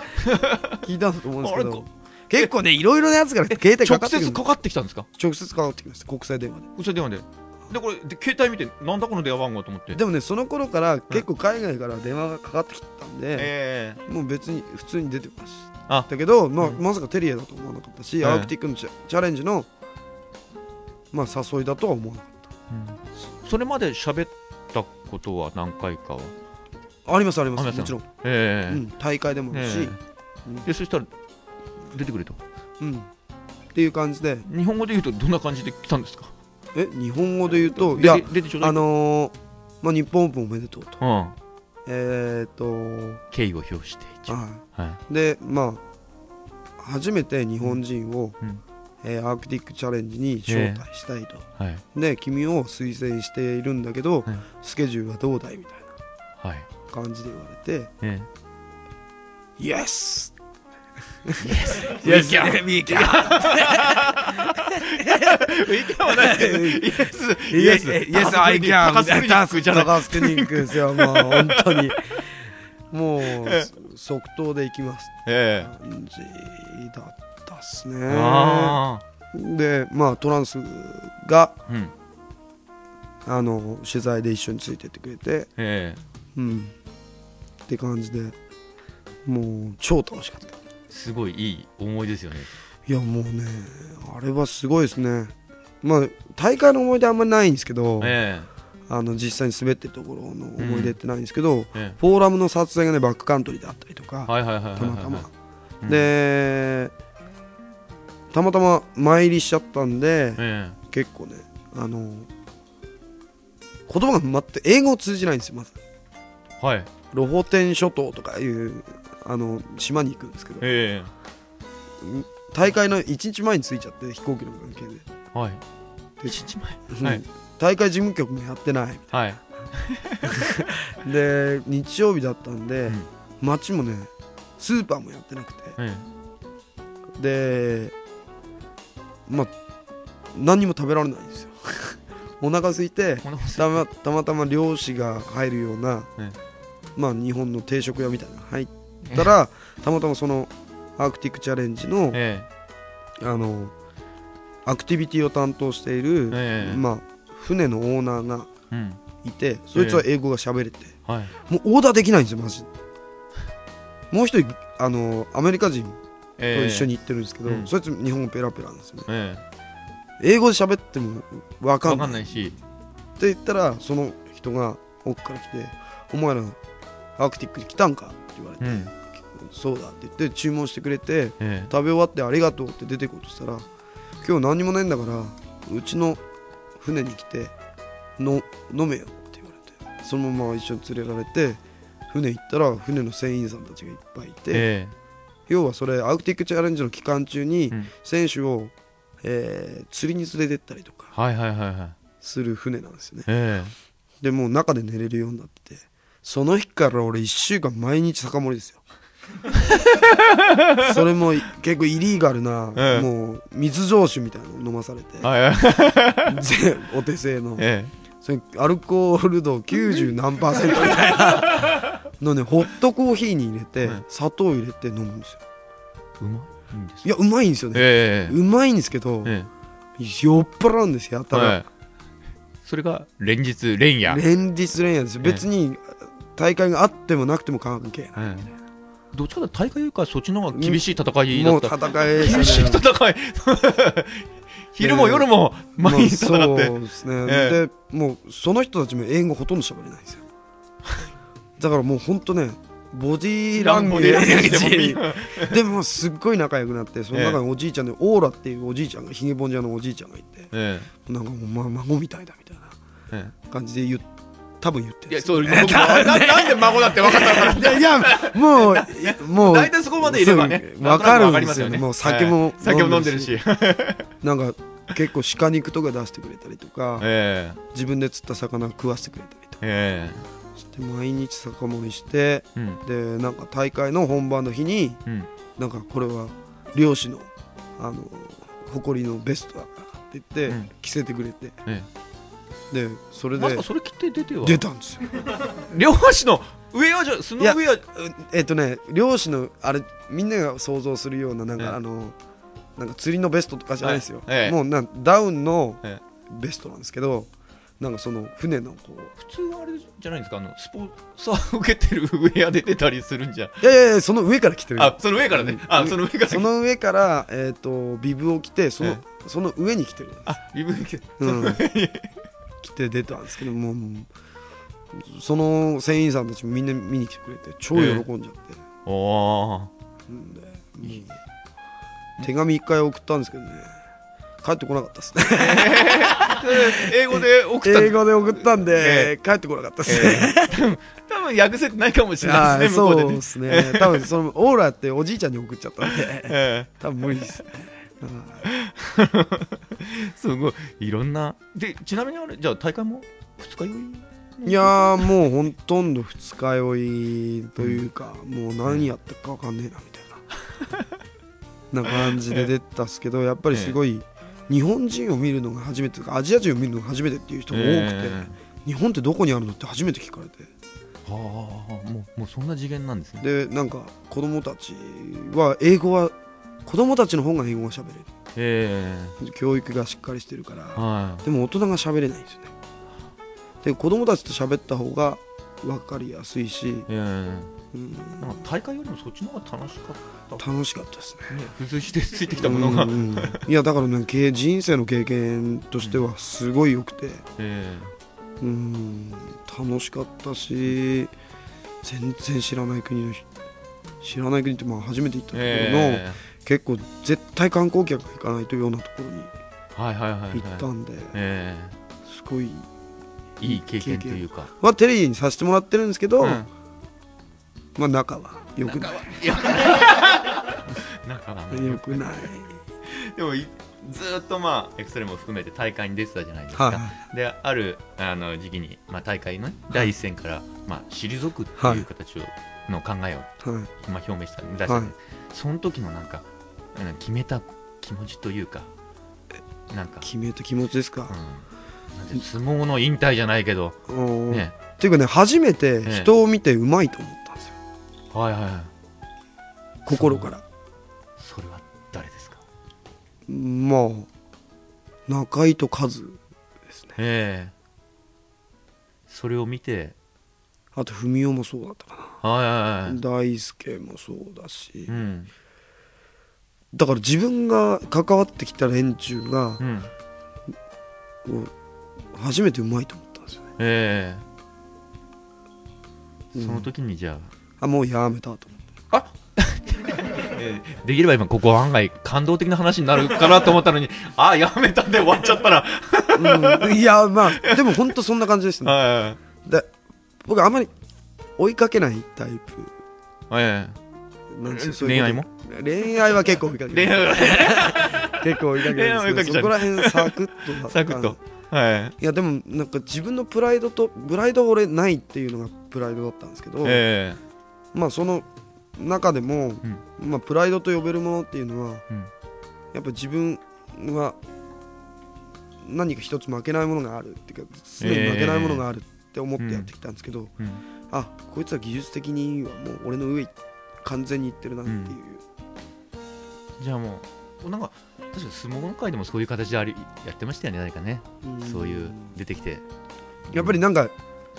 Speaker 5: ど
Speaker 2: ネ
Speaker 5: 聞いたと思うんですけど。結構ねいろいろなやつから携帯かか
Speaker 2: 直
Speaker 5: ってくる。
Speaker 2: 接かかってきたんですか？
Speaker 5: 直接かかってきました。国際電話で。
Speaker 2: それ電話ででこれで携帯見てなんだこの電話番号と思って。
Speaker 5: でもねその頃から結構海外から電話がかかってきたんで、
Speaker 2: え
Speaker 5: もう別に普通に出てまし
Speaker 2: あ。
Speaker 5: たけど、まあ
Speaker 2: うん。
Speaker 5: まさかテリエだと思わなかったし、
Speaker 2: ええ。
Speaker 5: アークティックのチャレンジの、まあ、誘いだとは思わなかっ
Speaker 2: えそれまで喋ったことは何回かは？
Speaker 5: たあります。ありますもちろん、
Speaker 2: ええ。
Speaker 5: うん、大会でもあるし、
Speaker 2: ええ。でそしたら出てくれと
Speaker 5: うん。っていう感じで。
Speaker 2: 日本語で言うとどんな感じで来たんですか？
Speaker 5: え日本語で言うとい
Speaker 2: 出
Speaker 5: やあのーまあ、日本オープンおめでとうと。
Speaker 2: うん。
Speaker 5: えー、っと
Speaker 2: 敬意を表して一応。
Speaker 5: は
Speaker 2: はい。
Speaker 5: いでまあ初めて日本人を、
Speaker 2: うん。
Speaker 5: えーアークティックチャレンジに招待したいと、
Speaker 2: はい。
Speaker 5: で君を推薦しているんだけど、
Speaker 2: はい。
Speaker 5: スケジュールはどうだいみたい
Speaker 2: はい。
Speaker 5: な感じで言われて
Speaker 2: え「
Speaker 5: イエス!」
Speaker 2: え Yes
Speaker 5: ミーキャ
Speaker 2: いかはないですけどイエス
Speaker 5: イエスイエスアイキャン
Speaker 2: 高須クリニックじゃない
Speaker 5: 高須クリニックですよもう本当にもう即答で行きます
Speaker 2: え
Speaker 5: 感じだったっす
Speaker 2: え
Speaker 5: ね
Speaker 2: あ
Speaker 5: でまあトランスが
Speaker 2: あうん
Speaker 5: あの取材で一緒についてってくれて
Speaker 2: ええ
Speaker 5: うんって感じでもう超楽しかった
Speaker 2: すごいいい思いですよね。
Speaker 5: いやもうねあれはすごいですね。まあ大会の思い出あんまりないんですけど、
Speaker 2: え
Speaker 5: あの実際に滑ってるところの思い出ってないんですけど、
Speaker 2: ええ。
Speaker 5: フォーラムの撮影がねバックカントリーであったりとか、たまたま、
Speaker 2: うん
Speaker 5: でたまたま参りしちゃったんで、
Speaker 2: え
Speaker 5: 結構ねあの言葉が全く英語通じないんですよまず。
Speaker 2: えはい。
Speaker 5: ロホテン諸島とかいうあの島に行くんですけど。
Speaker 2: え
Speaker 5: 大会の1日前に着いちゃって飛行機の関係で。
Speaker 2: えはい。
Speaker 5: で
Speaker 2: 一日前？
Speaker 5: うん。
Speaker 2: はい。
Speaker 5: 大会事務局もやってない。
Speaker 2: はい。<laughs>
Speaker 5: で日曜日だったんで、
Speaker 2: うん。
Speaker 5: 街もねスーパーもやってなくて。
Speaker 2: え
Speaker 5: でまあ何にも食べられないんですよ。<laughs> お腹空いてたまたまたま漁師が入るような、
Speaker 2: え。
Speaker 5: まあ日本の定食屋みたいなの入ったらたまたまそのアークティックチャレンジの
Speaker 2: え
Speaker 5: あのアクティビティを担当している、
Speaker 2: ええ。
Speaker 5: まあ、船のオーナーが
Speaker 2: えうん。
Speaker 5: いてそいつは英語が喋れて、
Speaker 2: はい。
Speaker 5: もうオーダーできないんですよマジで。もう一人あのアメリカ人と
Speaker 2: え。え
Speaker 5: 一緒に行ってるんですけど、
Speaker 2: うん。
Speaker 5: そいつ日本語ペラペラなんですよね。
Speaker 2: え
Speaker 5: 英語で喋っても分かんない。
Speaker 2: かんないし。
Speaker 5: って言ったらその人が奥から来て「お前らアークティックに来たんか?」って言われて。
Speaker 2: うん「
Speaker 5: そうだ」って言って注文してくれて
Speaker 2: え
Speaker 5: 食べ終わって「ありがとう」って出てこうとしたら「今日何にもないんだからうちの船に来ての飲めよ」って言われてそのまま一緒に連れられて船行ったら船の船員さんたちがいっぱいいて、
Speaker 2: え
Speaker 5: 要はそれアークティックチャレンジの期間中に
Speaker 2: うん。
Speaker 5: 選手を、えー釣りに連れてったりとかする船なんですよね。
Speaker 2: え
Speaker 5: でもう中で寝れるようになっててその日から俺1週間毎日酒盛りですよ <laughs> それも結構イリーガルな、
Speaker 2: ええ。
Speaker 5: もう水浄酒みたいなの飲まされて。<laughs> お手製の。
Speaker 2: え
Speaker 5: それアルコール度90何パーセントみたいなのねホットコーヒーに入れて、
Speaker 2: うん。
Speaker 5: 砂糖入れて飲むんですよ。
Speaker 2: えうまいんです
Speaker 5: いやうまいんですよね、
Speaker 2: ええ
Speaker 5: うまいんですけど、
Speaker 2: え
Speaker 5: 酔っ払うんですよやたら、
Speaker 2: それが連日連夜。
Speaker 5: 連日連夜です別に大会があってもなくても関係ない、
Speaker 2: ええどっちかというと大会よりかそっちの方が厳しい戦いだ
Speaker 5: もう
Speaker 2: った
Speaker 5: 戦いで
Speaker 2: 厳しい戦い。<laughs> 昼も夜も毎日戦って。
Speaker 5: まあそうですね、
Speaker 2: え
Speaker 5: でもうその人たちも英語ほとんど喋れないんですよ。<laughs> だからもうほんとねボディーランゲージ <laughs> でもすっごい仲良くなってその中におじいちゃんで、オーラっていうおじいちゃんがひげぼんじゃのおじいちゃんがいて。
Speaker 2: え
Speaker 5: なんかもう、ま、孫みたいだみたいな
Speaker 2: ええ。
Speaker 5: 感じで言う多分言ってるんですよ。
Speaker 2: そう僕もな <laughs> なんで孫だって分かったのか
Speaker 5: いやいやもうもう
Speaker 2: 大体そこまでいればね。
Speaker 5: そうわかるんですよ
Speaker 2: ね。
Speaker 5: もう酒も
Speaker 2: ええ酒も飲んでるし。<laughs>
Speaker 5: なんか結構鹿肉とか出してくれたりとか
Speaker 2: え
Speaker 5: 自分で釣った魚食わせてくれたりとか。
Speaker 2: ええ。
Speaker 5: して毎日酒盛りして
Speaker 2: えうん。
Speaker 5: でなんか大会の本番の日に
Speaker 2: うん。
Speaker 5: なんかこれは漁師のあの誇りのベストだからって言って、
Speaker 2: うん。
Speaker 5: 着せてくれて。
Speaker 2: え
Speaker 5: でそれで。
Speaker 2: まさかそれ切って出ては？
Speaker 5: 出たんですよ。
Speaker 2: 両足の上はじゃ素の上は？
Speaker 5: うえっとね漁師のあれみんなが想像するようななんか、
Speaker 2: ええ。
Speaker 5: あのなんか釣りのベストとかじゃないですよ、
Speaker 2: はいええ。
Speaker 5: もうなんダウンの
Speaker 2: え
Speaker 5: ベストなんですけどなんかその船のこう。
Speaker 2: 普通はあれじゃないんですか？あのスポンサー受けてるウェアで出たりするんじゃ。
Speaker 5: いやいやいやその上から着てる
Speaker 2: あその上からね。あその上から。
Speaker 5: その上から、えー、とビブを着てその,、
Speaker 2: え
Speaker 5: その上に着てる、
Speaker 2: あリブ着て
Speaker 5: うん、<laughs> 着て出たんですけどもうその船員さんたちもみんな見に来てくれて超喜んじゃって、
Speaker 2: おお
Speaker 5: うんでもう手紙一回送ったんですけどね。帰ってこなかったですね。<laughs>
Speaker 2: 英語で送った
Speaker 5: 英語で送ったんで、
Speaker 2: え
Speaker 5: 帰ってこなかったですね、
Speaker 2: 多分訳せてないかもしれないですね向こうでね。
Speaker 5: そうですね。多分そのオーラっておじいちゃんに送っちゃったんで。<laughs>
Speaker 2: え
Speaker 5: 多分無理ですね。
Speaker 2: え <laughs> すごい。いろんな。でちなみにあれじゃあ大会も二日酔い？
Speaker 5: いやーもうほとんど二日酔いというか、もう何やったか分かんねえなみたいな。<laughs> な感じで出たっすけどやっぱりすごい日本人を見るのが初めてとかアジア人を見るのが初めてっていう人が多くて、
Speaker 2: え
Speaker 5: 日本ってどこにあるのって初めて聞かれて。
Speaker 2: えはあもうもうそんな次元なんですね。
Speaker 5: でなんか子供たちは英語は子供たちの方が英語が喋れ
Speaker 2: え。
Speaker 5: る教育がしっかりしてるから。
Speaker 2: えはい。
Speaker 5: でも大人が喋れないんですよね。で子供たちと喋った方が分かりやすいし、
Speaker 2: ええ。
Speaker 5: うん、
Speaker 2: なんか大会よりもそっちの方が楽しかった。
Speaker 5: 楽しかったですね。
Speaker 2: ね付随してついてきたものが。
Speaker 5: うんうんいやだからね経人生の経験としてはすごい良くて。
Speaker 2: え。
Speaker 5: うん。楽しかったし全然知らない国の人知らない国ってまあ初めて行ったところの、
Speaker 2: え
Speaker 5: 結構絶対観光客が行かないというようなところに行ったんで、
Speaker 2: え
Speaker 5: すごい、
Speaker 2: えいい経験というか。
Speaker 5: まあ、テレビにさせてもらってるんですけど、
Speaker 2: うん。
Speaker 5: まあ中は良くない。
Speaker 2: なんかあの
Speaker 5: 良くない。
Speaker 2: でもいずーっとまあエクストレムを含めて大会に出てたじゃないですか、
Speaker 5: はい
Speaker 2: であるあの時期に、まあ、大会のね第一線から、まあ、退くっていう形を、の考えを、
Speaker 5: はい。
Speaker 2: まあ、表明したんで、
Speaker 5: はい。
Speaker 2: その時のなんか、うん、決めた気持ちというかなんか、
Speaker 5: 決めた気持ちですか？
Speaker 2: うん、相撲の引退じゃないけど、
Speaker 5: うん。
Speaker 2: ね。
Speaker 5: っていうかね初めて人を見てうまいと思ったんですよ。
Speaker 2: はいはいはい。
Speaker 5: 心から。まあ中井とカズですね。
Speaker 2: ええ。それを見て。
Speaker 5: あと文雄もそうだったか
Speaker 2: はいはいはい。
Speaker 5: な大輔もそうだし。
Speaker 2: うん
Speaker 5: だから自分が関わってきた連中が
Speaker 2: うん。
Speaker 5: 初めてうまいと思ったんですよね。
Speaker 2: ええ。
Speaker 5: うん。
Speaker 2: その時にじゃあ。
Speaker 5: あもうやめたと <laughs>
Speaker 2: えーできれば今ここ案外感動的な話になるかなと思ったのに <laughs> あやめたんで終わっちゃったら
Speaker 5: 思って、うん、いやまあでも本当そんな感じですね。<laughs>
Speaker 2: は
Speaker 5: で僕あんまり追いかけないタイプ。
Speaker 2: いえ
Speaker 5: なんですよ
Speaker 2: え。
Speaker 5: そういうこと
Speaker 2: 恋愛も？
Speaker 5: 恋愛は結構追いかける。
Speaker 2: 恋愛は
Speaker 5: 結構追いかけるん
Speaker 2: 恋愛は追いかけちゃう。
Speaker 5: ですけどそこら辺サクッと
Speaker 2: サクッと。はい。
Speaker 5: いやでもなんか自分のプライドとプライドは俺ないっていうのがプライドだったんですけど、
Speaker 2: え
Speaker 5: まあその中でも、まあプライドと呼べるものっていうのは、
Speaker 2: うん。
Speaker 5: やっぱ自分は何か一つ負けないものがあるっていうか常に負けないものがあるって思ってやってきたんですけど、
Speaker 2: えうん。
Speaker 5: あこいつは技術的にはもう俺の上完全にいってるなっていう、
Speaker 2: じゃあもうなんか確か相撲の会でもそういう形でありやってましたよね誰かね。そういう出てきて。
Speaker 5: やっぱりなんか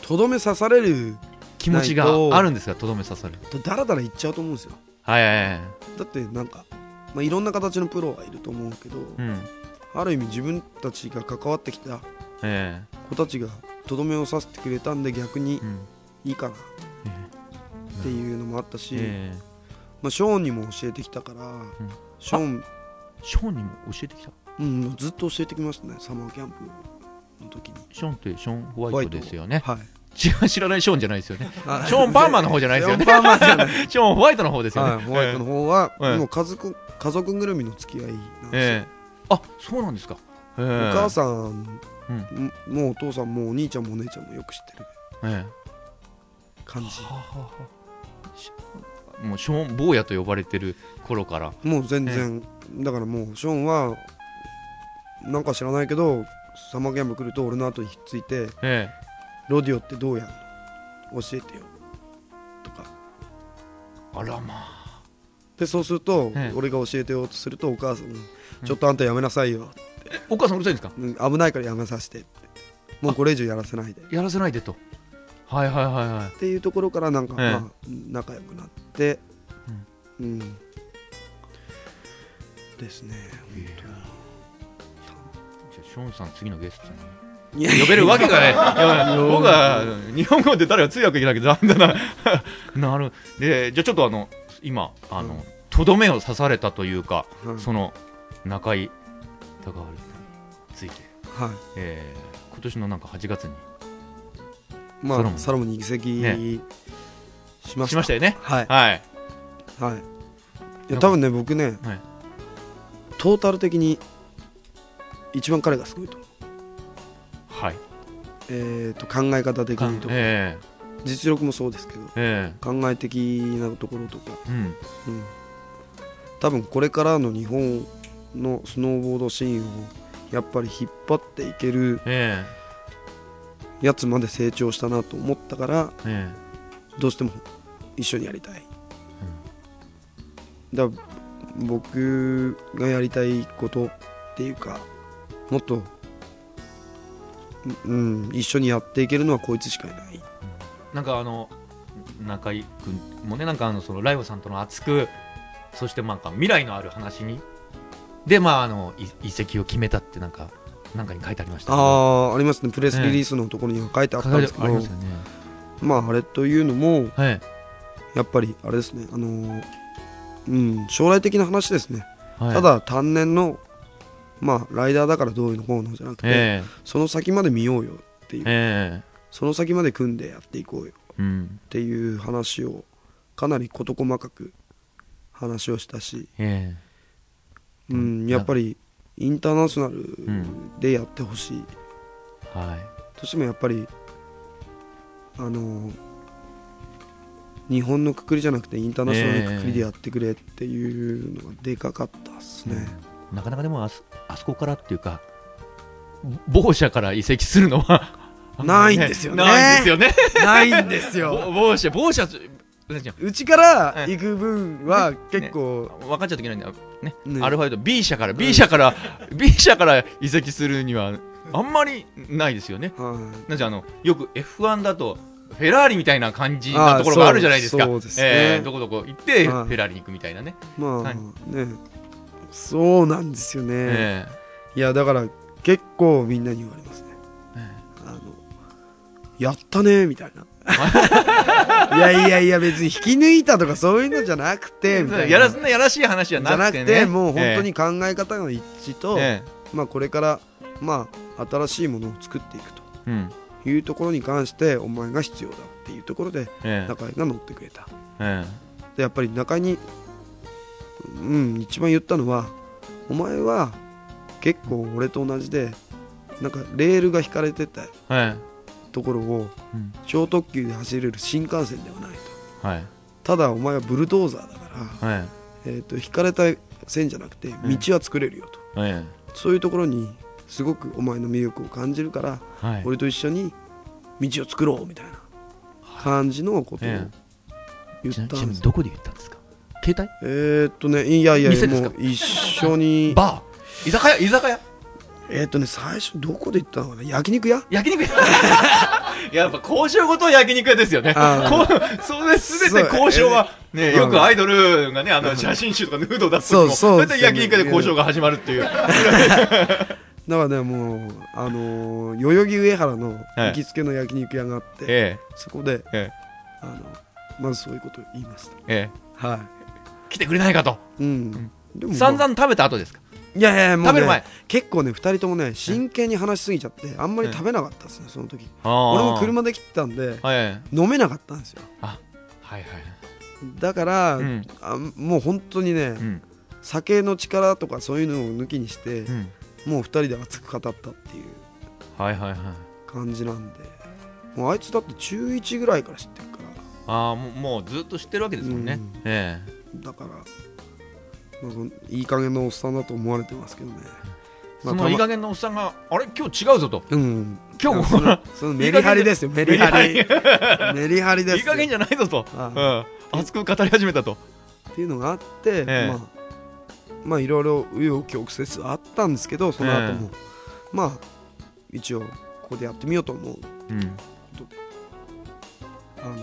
Speaker 5: とどめ刺される
Speaker 2: 気持ちがあるんですがとどめ刺さる。
Speaker 5: とだらだらいっちゃうと思うんですよ。
Speaker 2: はいはいはい。
Speaker 5: だってなんか、まあ、いろんな形のプロはいると思うけど、
Speaker 2: うん。
Speaker 5: ある意味自分たちが関わってきた
Speaker 2: え
Speaker 5: 子たちがとどめを刺してくれたんで逆にいいかな。
Speaker 2: え
Speaker 5: っていうのもあったし、
Speaker 2: ええ。
Speaker 5: まあ、ショーンにも教えてきたから、ショーン、
Speaker 2: ショーンにも教えてきた？
Speaker 5: うん、ずっと教えてきましたねサマーキャンプの時に。
Speaker 2: ショーンってショーン・ホワイトですよね。
Speaker 5: はい。
Speaker 2: 知らないショーンじゃないですよね。
Speaker 5: あ
Speaker 2: ショーン・パーマーの方じゃないですよね。
Speaker 5: ショーンパーマーじゃない。
Speaker 2: ショーン・ホワイトの方ですよね、
Speaker 5: はい、ホワイトの方は、
Speaker 2: ええ。
Speaker 5: もう家族家族ぐるみの付き合いなんですよ、
Speaker 2: ええ。あそうなんですか、ええ。
Speaker 5: お母さん、
Speaker 2: うん。
Speaker 5: もうお父さんもお兄ちゃんもお姉ちゃんもよく知ってる
Speaker 2: え
Speaker 5: 感じ。
Speaker 2: えはははしもうショーン坊やと呼ばれてる頃から。
Speaker 5: もう全然、だからもうショーンはなんか知らないけどサマーキャンプ来ると俺の後にひっついて
Speaker 2: え
Speaker 5: ロディオってどうやん？の教えてよ。とか。
Speaker 2: えあらまあ。
Speaker 5: でそうすると、
Speaker 2: ええ。
Speaker 5: 俺が教えてようとするとお母さんがちょっとあんたやめなさいよ、
Speaker 2: お母さんうるさいんですか？
Speaker 5: うん危ないからやめさせてって。もうこれ以上やらせないで。っ
Speaker 2: やらせないでとはいはいはいはい。
Speaker 5: ていうところからなんか、
Speaker 2: ええ。
Speaker 5: まあ、仲良くなってうん、ですね
Speaker 2: じゃあショーンさん次のゲストに。
Speaker 5: いや
Speaker 2: 呼べるわけがない。<laughs> いや僕は日本語で誰が通訳いなきゃダメだななる。でじゃあちょっとあの今あのとどめを刺されたというか
Speaker 5: はい
Speaker 2: その中井孝治について、
Speaker 5: はい。
Speaker 2: えー今年のなんか8月に
Speaker 5: まあサロモンに移籍
Speaker 2: ね。
Speaker 5: しました。
Speaker 2: しましたよね。
Speaker 5: はい。
Speaker 2: はい。
Speaker 5: はい。いや多分ね僕ね、
Speaker 2: はい。
Speaker 5: トータル的に一番彼がすごいと。思う
Speaker 2: はい。
Speaker 5: えー、と考え方的にとか、
Speaker 2: え
Speaker 5: 実力もそうですけど。
Speaker 2: ええ。
Speaker 5: 考え的なところとか、
Speaker 2: えうん。
Speaker 5: うん、多分これからの日本のスノーボードシーンをやっぱり引っ張っていける
Speaker 2: え
Speaker 5: やつまで成長したなと思ったから
Speaker 2: ええ。
Speaker 5: どうしても一緒にやりたい、だから僕がやりたいことっていうかもっとうん一緒にやっていけるのはこいつしかいない。
Speaker 2: えなんかあの中井君もねなんかあのそのライオさんとの熱くそしてなんか未来のある話にでまああのい移籍を決めたってなんかなんかに書いてありました。
Speaker 5: ああありますね。プレスリリースのところには書いてあったんですけど、
Speaker 2: ありまね。
Speaker 5: まああれというのも
Speaker 2: はい。
Speaker 5: やっぱりあれですね。あのーうん将来的な話ですね、
Speaker 2: はい。
Speaker 5: ただ単年のまあライダーだからどういうのこうのじゃなくて、
Speaker 2: え
Speaker 5: その先まで見ようよっていう、
Speaker 2: ええ。
Speaker 5: その先まで組んでやっていこうよ。っていう話をかなり事細かく話をしたし、うんやっぱりインターナショナル
Speaker 2: ん。
Speaker 5: でやってほしい、
Speaker 2: えはい。
Speaker 5: どうしてもやっぱりあの日本のくくりじゃなくてインターナショナルのくくりでやってくれっていうのがでかかったっすね、
Speaker 2: なかなかでもあそあそこからっていうか某社から移籍するのは
Speaker 5: ないんですよね。
Speaker 2: ないんですよね。
Speaker 5: ないんですよ。<laughs>
Speaker 2: ぼ某社某社う
Speaker 5: うちから行く分は結構、
Speaker 2: の分かっちゃうといけないんだよね。
Speaker 5: ね。
Speaker 2: アルファベット。B 社から B 社から B 社から移籍するにはあんまりないですよね。
Speaker 5: はい。
Speaker 2: なんじゃあのよく F1 だとフェラーリみたいな感じなところがあるじゃないですか。
Speaker 5: あそね。
Speaker 2: えーどこどこ行ってフ
Speaker 5: はい。
Speaker 2: ェラーリに行くみたいなね、
Speaker 5: まあ
Speaker 2: はい。
Speaker 5: ね。そうなんですよね、
Speaker 2: え
Speaker 5: いやだから結構みんなに言われますね。
Speaker 2: ーえ。
Speaker 5: あのやったねみたいな <laughs> いやいやいや別に引き抜いたとかそういうのじゃなくて <laughs> みたいな。
Speaker 2: ーやらそんなやらしい話じゃ
Speaker 5: じゃ
Speaker 2: なくてね。
Speaker 5: なくてもう本当に考え方の一致と、
Speaker 2: え
Speaker 5: まあこれからまあ新しいものを作っていくと
Speaker 2: えうん。
Speaker 5: いうところに関してお前が必要だっていうところで
Speaker 2: ええ。
Speaker 5: 中井が乗ってくれた。
Speaker 2: え
Speaker 5: でやっぱり中井にうん一番言ったのはお前は結構俺と同じでなんかレールが引かれてた
Speaker 2: ええ
Speaker 5: ところを超特急で走れる新幹線ではないと。
Speaker 2: はい。
Speaker 5: ただお前はブルドーザーだから、
Speaker 2: はい。
Speaker 5: えー、と引かれた線じゃなくて道は作れるよと、
Speaker 2: え
Speaker 5: そういうところにすごくお前の魅力を感じるから
Speaker 2: えはい。
Speaker 5: 俺と一緒に道を作ろうみたいな感じのことを
Speaker 2: え
Speaker 5: 言ったんですよ。
Speaker 2: ちなみにどこで言ったんですか？携
Speaker 5: えー、っとねいやいやもう一緒に
Speaker 2: 帯バー。居酒屋？居酒屋？
Speaker 5: えー、っとね最初どこで行ったのかな？焼肉屋？
Speaker 2: 焼肉屋。<laughs> やっぱ交渉ごと焼肉屋ですよね。こうそれすべて交渉は、ね、
Speaker 5: うん。
Speaker 2: よくアイドルがね、あの、写真集とかヌードを出す時も、
Speaker 5: そうそう。
Speaker 2: 大体焼肉屋で交渉が始まるっていう。<laughs>
Speaker 5: だからねもうあのー代々木上原の
Speaker 2: はい
Speaker 5: 行きつけの焼肉屋があって、
Speaker 2: え
Speaker 5: そこで
Speaker 2: え、え
Speaker 5: あのまずそういうことを言いまし
Speaker 2: え、え。
Speaker 5: たは
Speaker 2: え、来てくれないかと。
Speaker 5: いうん、でも、まあ
Speaker 2: 散々食べた後ですか
Speaker 5: いやいやもう、ね、
Speaker 2: 食べる前。
Speaker 5: 結構ね2人ともね真剣に話しすぎちゃってあんまり食べなかったですねその時俺
Speaker 2: 俺
Speaker 5: も。車で来てたんで
Speaker 2: はいはい
Speaker 5: 飲めなかったんですよ
Speaker 2: はい。
Speaker 5: だから、
Speaker 2: うん
Speaker 5: あもう本当にね、
Speaker 2: うん。
Speaker 5: 酒の力とかそういうのを抜きにして、
Speaker 2: うん。
Speaker 5: もう2人で熱く語ったっていう
Speaker 2: はいはいはい。
Speaker 5: 感じなんでもうあいつだって中1ぐらいから知ってるから
Speaker 2: ああ、もう、もうずっと知ってるわけですもんね
Speaker 5: うん。
Speaker 2: え
Speaker 5: だから、いい加減なおっさんだと思われてますけどね、
Speaker 2: え。
Speaker 5: まあ
Speaker 2: そのいい加減のおっさんが、あれ？今日違うぞと。
Speaker 5: うん
Speaker 2: 今日
Speaker 5: そのその <laughs> メリハリですよメリハリ
Speaker 2: メ <laughs>
Speaker 5: メリハリですよ
Speaker 2: いい加減じゃないぞと。
Speaker 5: あ
Speaker 2: うん。熱く語り始めたと。
Speaker 5: っていうのがあって、
Speaker 2: ええ
Speaker 5: まあまあいろいろ紆余曲折あったんですけどその後も、まあ一応ここでやってみようと思う
Speaker 2: うん。
Speaker 5: あの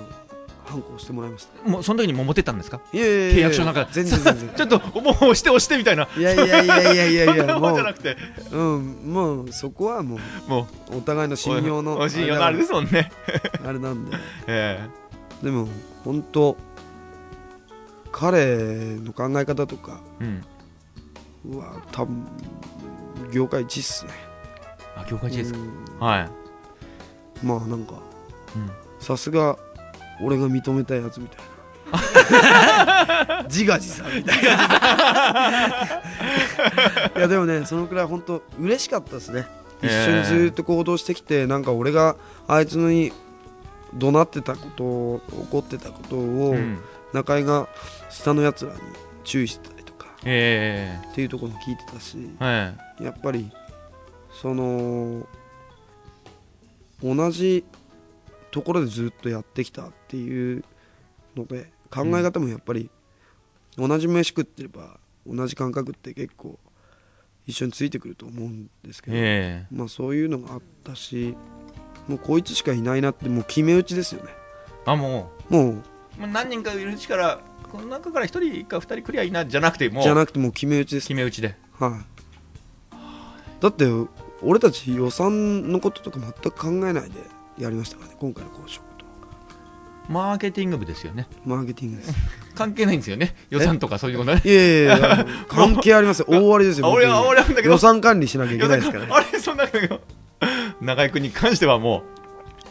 Speaker 5: 反抗してもらいました
Speaker 2: もうその時にもう持ってったんですか？
Speaker 5: いやいやいや
Speaker 2: 契約書なんか
Speaker 5: 全然全然 <laughs>
Speaker 2: ちょっともう押して押してみたいな。
Speaker 5: いやいやいやいやいや <laughs> いや
Speaker 2: も
Speaker 5: う
Speaker 2: じゃなくて、
Speaker 5: うんもうそこはも
Speaker 2: も
Speaker 5: うお互いの
Speaker 2: う、
Speaker 5: 信用の
Speaker 2: お信用のあれですもんね。
Speaker 5: あれなんで <laughs>
Speaker 2: え
Speaker 5: でも本当彼の考え方とか
Speaker 2: えうん。
Speaker 5: は多分業界一っすね
Speaker 2: あ、業界一ですか？
Speaker 5: うん
Speaker 2: はい。
Speaker 5: まあなんか
Speaker 2: うん。
Speaker 5: さすが俺が認めたやつみたいな。<laughs> 自画自賛みたいな。いやでもねそのくらい本当嬉しかったですね。一緒にずっと行動してきて、なんか俺があいつに怒鳴ってたことを怒ってたことを、
Speaker 2: うん。
Speaker 5: 中井が下のやつらに注意してたりとか。
Speaker 2: え
Speaker 5: っていうところも聞いてたし
Speaker 2: えはい。
Speaker 5: やっぱりその同じところでずっとやってきたっていうので考え方もやっぱり同じ飯食ってれば同じ感覚って結構一緒についてくると思うんですけど、
Speaker 2: え
Speaker 5: まあそういうのがあったしもうこいつしかいないなってもう決め打ちですよね。
Speaker 2: えあ、も
Speaker 5: もう。
Speaker 2: う、まあ何人かいるうちから、この中から一人か二人くりゃいいな、じゃなくて、もう、
Speaker 5: じゃなくてもう決め打ちです。
Speaker 2: 決め打ちで。
Speaker 5: はい、だって俺たち予算のこととか全く考えないでやりましたからね今回の交渉と。
Speaker 2: マーケティング部ですよね。
Speaker 5: マーケティングです。<laughs>
Speaker 2: 関係ないんですよね。予算とかそういうことね。
Speaker 5: いやいやいや関係ありますよ。<laughs> 大ありですよ
Speaker 2: あ俺は、
Speaker 5: 僕
Speaker 2: 俺はだけど、
Speaker 5: 予算管理しなきゃいけないですからね。<laughs>
Speaker 2: あれ、そんなだけど、中居君に関してはも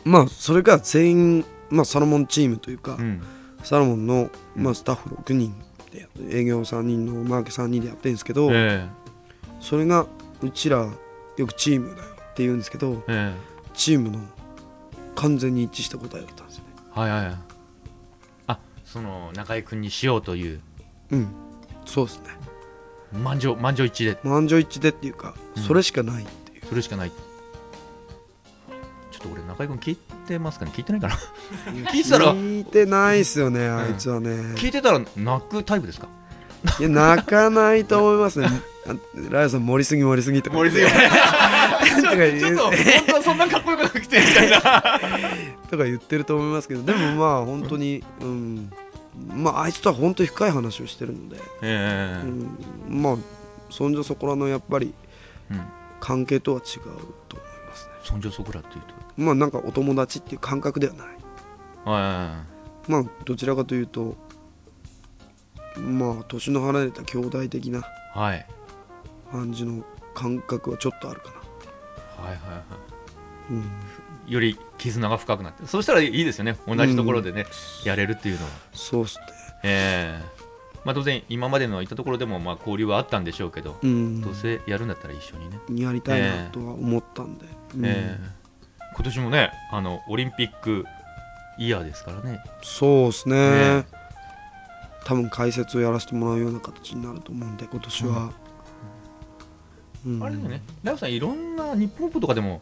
Speaker 5: まあそれが全員、まあ、サロモンチームというか、
Speaker 2: う、うん。
Speaker 5: サロモンの、
Speaker 2: うん。
Speaker 5: まあ、スタッフ6人で営業3人のマーケ3人でやってるんですけど、
Speaker 2: え。
Speaker 5: それがうちらよくチームだよって言うんですけど
Speaker 2: ええ。
Speaker 5: チームの完全に一致した答えだったんですよね。
Speaker 2: えはいはいはい。あ、その、中居君にしようという、
Speaker 5: うん。そうですね。
Speaker 2: 満場、満場一致で、
Speaker 5: 満場一致でっていうか、
Speaker 2: うん。
Speaker 5: それしかないっていう。
Speaker 2: それしかない。ちょっと俺、中居君聞いてますかね？聞いてないかな？聞いてたら、
Speaker 5: 聞いてないっすよねあいつはね、
Speaker 2: 聞いてたら泣くタイプですか？
Speaker 5: いや泣かないと思いますね。あライオさん盛りすぎ盛りすぎとか。
Speaker 7: 盛りすぎ。ちょっと本当はそんなかっこよくなくてみたいな。<laughs>
Speaker 5: とか言ってると思いますけどでもまあ本当にうん。まああいつとは本当に深い話をしてるので、
Speaker 7: え
Speaker 5: うん、まあそんじょそこらのやっぱり関係とは違うと思いますね。
Speaker 2: そんじょそこらっていうと？
Speaker 5: まあなんかお友達っていう感覚ではない。
Speaker 7: は
Speaker 5: まあどちらかというとまあ年の離れた兄弟的な
Speaker 2: はい。
Speaker 5: 感じの感覚はちょっとあるか
Speaker 2: はいはいは
Speaker 5: な、うん、
Speaker 2: いより絆が深くなってそうしたらいいですよね。同じところでね、やれるっていうのは。
Speaker 5: そうっすね。
Speaker 2: ええ。まあ当然今までのいたところでもまあ交流はあったんでしょうけど、
Speaker 5: うん。
Speaker 2: どうせやるんだったら一緒にね、
Speaker 5: やりたいなとは思ったんで、うん
Speaker 2: ええ。今年もねあのオリンピックイヤーですからね。
Speaker 5: そうですね。
Speaker 2: ね
Speaker 5: 多分解説をやらせてもらうような形になると思うんで今年は、うん。
Speaker 2: あれだよね。ライオさんいろんな日本ポとかでも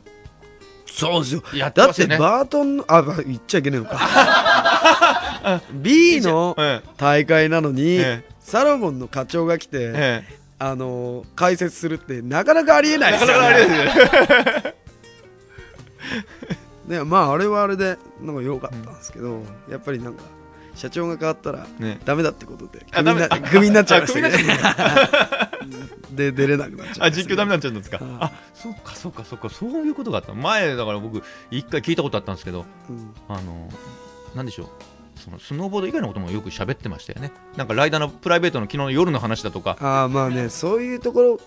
Speaker 5: そうですよ。
Speaker 2: やって
Speaker 5: だってバートンのあば言っちゃいけないのか。<laughs> B の
Speaker 2: え
Speaker 5: 大会なのに、
Speaker 2: ええ。
Speaker 5: サロモンの課長が来て、
Speaker 2: ええ。
Speaker 5: あのー解説するってなかなかありえないですよ、<laughs> ね。ねまああれはあれでなんか良かったんですけど、やっぱりなんか社長が変わったら
Speaker 2: えね。
Speaker 5: ダメだってことで
Speaker 2: あ
Speaker 5: クビになっちゃいましたね。<laughs> で出れなくなっちゃいました
Speaker 2: あ実況ダメになっちゃうんですか？
Speaker 5: はい
Speaker 2: あそうかそうかそうか。そういうことがあった。前だから僕一回聞いたことあったんですけど
Speaker 5: うん。
Speaker 2: あのなんでしょう。そのスノーボード以外のこともよく喋ってましたよね。なんかライダーのプライベートの昨日の夜の話だとか。
Speaker 5: ああまあねそういうところ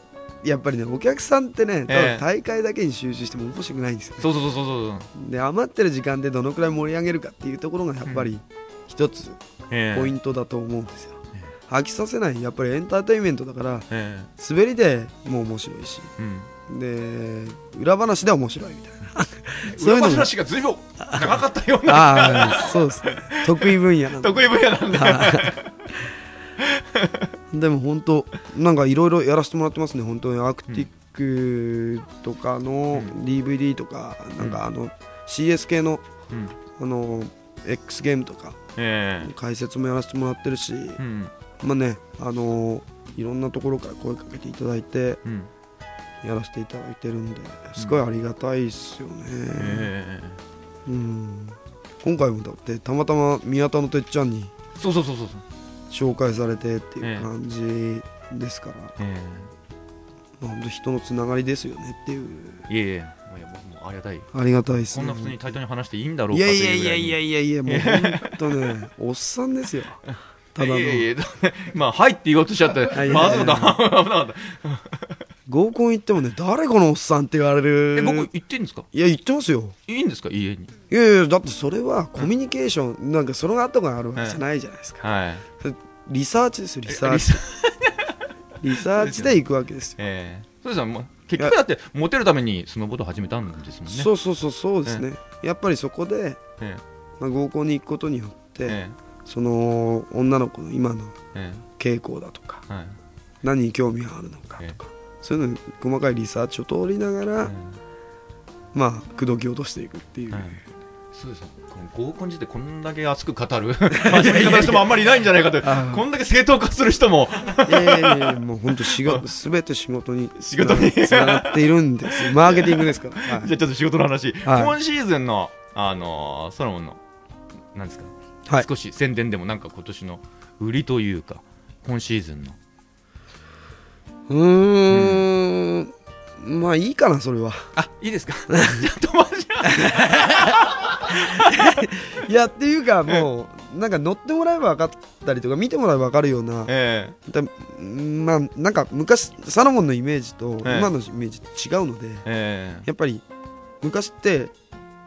Speaker 5: やっぱりねお客さんってね大会だけに集中しても面白くないんですよ、
Speaker 2: そうそうそうそうそう
Speaker 5: で余ってる時間でどのくらい盛り上げるかっていうところがやっぱり一つ
Speaker 2: ええ。
Speaker 5: ポイントだと思うんですよ、
Speaker 2: え
Speaker 5: 飽きさせない。やっぱりエンターテインメントだから
Speaker 2: え
Speaker 5: 滑りでも面白いし
Speaker 2: えうん。
Speaker 5: で裏話で面白いみたいな。そういう
Speaker 2: 裏
Speaker 5: のも。
Speaker 2: 話がずいぶん長かったような。
Speaker 5: ああそうですね。得意分野なんで。
Speaker 2: 得意分野なんで。
Speaker 5: でも本当なんかいろいろやらせてもらってますね。本当にアクティックとかの DVD とか、なんかあの CS 系の
Speaker 2: うん。
Speaker 5: あの X ゲームとか
Speaker 2: ええ。
Speaker 5: 解説もやらせてもらってるし、
Speaker 2: うん。
Speaker 5: まあねあのいろんなところから声かけていただいて
Speaker 2: うん。
Speaker 5: やらせていただいてるんですごいありがたいっすよね、
Speaker 2: え
Speaker 5: うん。今回もだってたまたま宮田のてっちゃんに
Speaker 2: えそうそうそうそう。
Speaker 5: 紹介されてっていう感じですから、
Speaker 2: え
Speaker 5: まあ、本当人のつながりですよねっていう。
Speaker 2: えいえいえ。もういやありがたい。
Speaker 5: ありがたいですね。
Speaker 2: こんな普通に対等に話していいんだろう
Speaker 5: いや
Speaker 2: かと
Speaker 5: いやいやい
Speaker 2: いうぐらいに
Speaker 5: やいやいや。もう本当ねおっさんですよ。ただの。
Speaker 2: いやいやまあはいって言おうとしちゃってまずかった危なかった
Speaker 5: 合コン行ってもね誰このおっさんって言われる
Speaker 2: え僕言ってんですか
Speaker 5: いや言ってますよ
Speaker 2: いいんですか家に
Speaker 5: いやいやだってそれはコミュニケーションなんかその後があるわけじゃないじゃないですか
Speaker 2: はい
Speaker 5: リサーチですよリサーチリサーチで行くわけですよ
Speaker 2: ええそうですよ結局だってモテるためにスノーボードを始めたんですもんね。
Speaker 5: そうそうそうそうですね。やっぱりそこで、
Speaker 2: え
Speaker 5: まあ、合コンに行くことによって、
Speaker 2: え
Speaker 5: その女の子の今の
Speaker 2: え
Speaker 5: 傾向だとか
Speaker 2: えはい。
Speaker 5: 何に興味があるのかとか、そういうのに細かいリサーチを通りながら、
Speaker 2: え
Speaker 5: まあ口説き落としていくっていう、
Speaker 2: はい。そうです合コン時でこんだけ熱く語る。始め方の人もあんまりいないんじゃないかと
Speaker 5: あ
Speaker 2: こんだけ正当化する人も。
Speaker 5: いやいやいやもう本当仕事 <laughs> 全て仕事に
Speaker 2: 仕事に。
Speaker 5: つながっているんです。よ <laughs> マーケティングですから、はい。
Speaker 2: じゃあちょっと仕事の話、
Speaker 5: はい。
Speaker 2: 今シーズンの、あのーソロモンの、なんですか、
Speaker 5: はい。
Speaker 2: 少し宣伝でもなんか今年の売りというか、今シーズンの。
Speaker 5: うーんまあいいかなそれは。
Speaker 2: あ、いいですか？<laughs> じゃあ飛ばし
Speaker 5: いやっていうかもうなんか乗ってもらえば分かったりとか見てもらえば分かるような
Speaker 2: え
Speaker 5: だまあなんか昔サロモンのイメージと
Speaker 2: ええ。
Speaker 5: 今のイメージ違うので、
Speaker 2: ええ。
Speaker 5: やっぱり昔って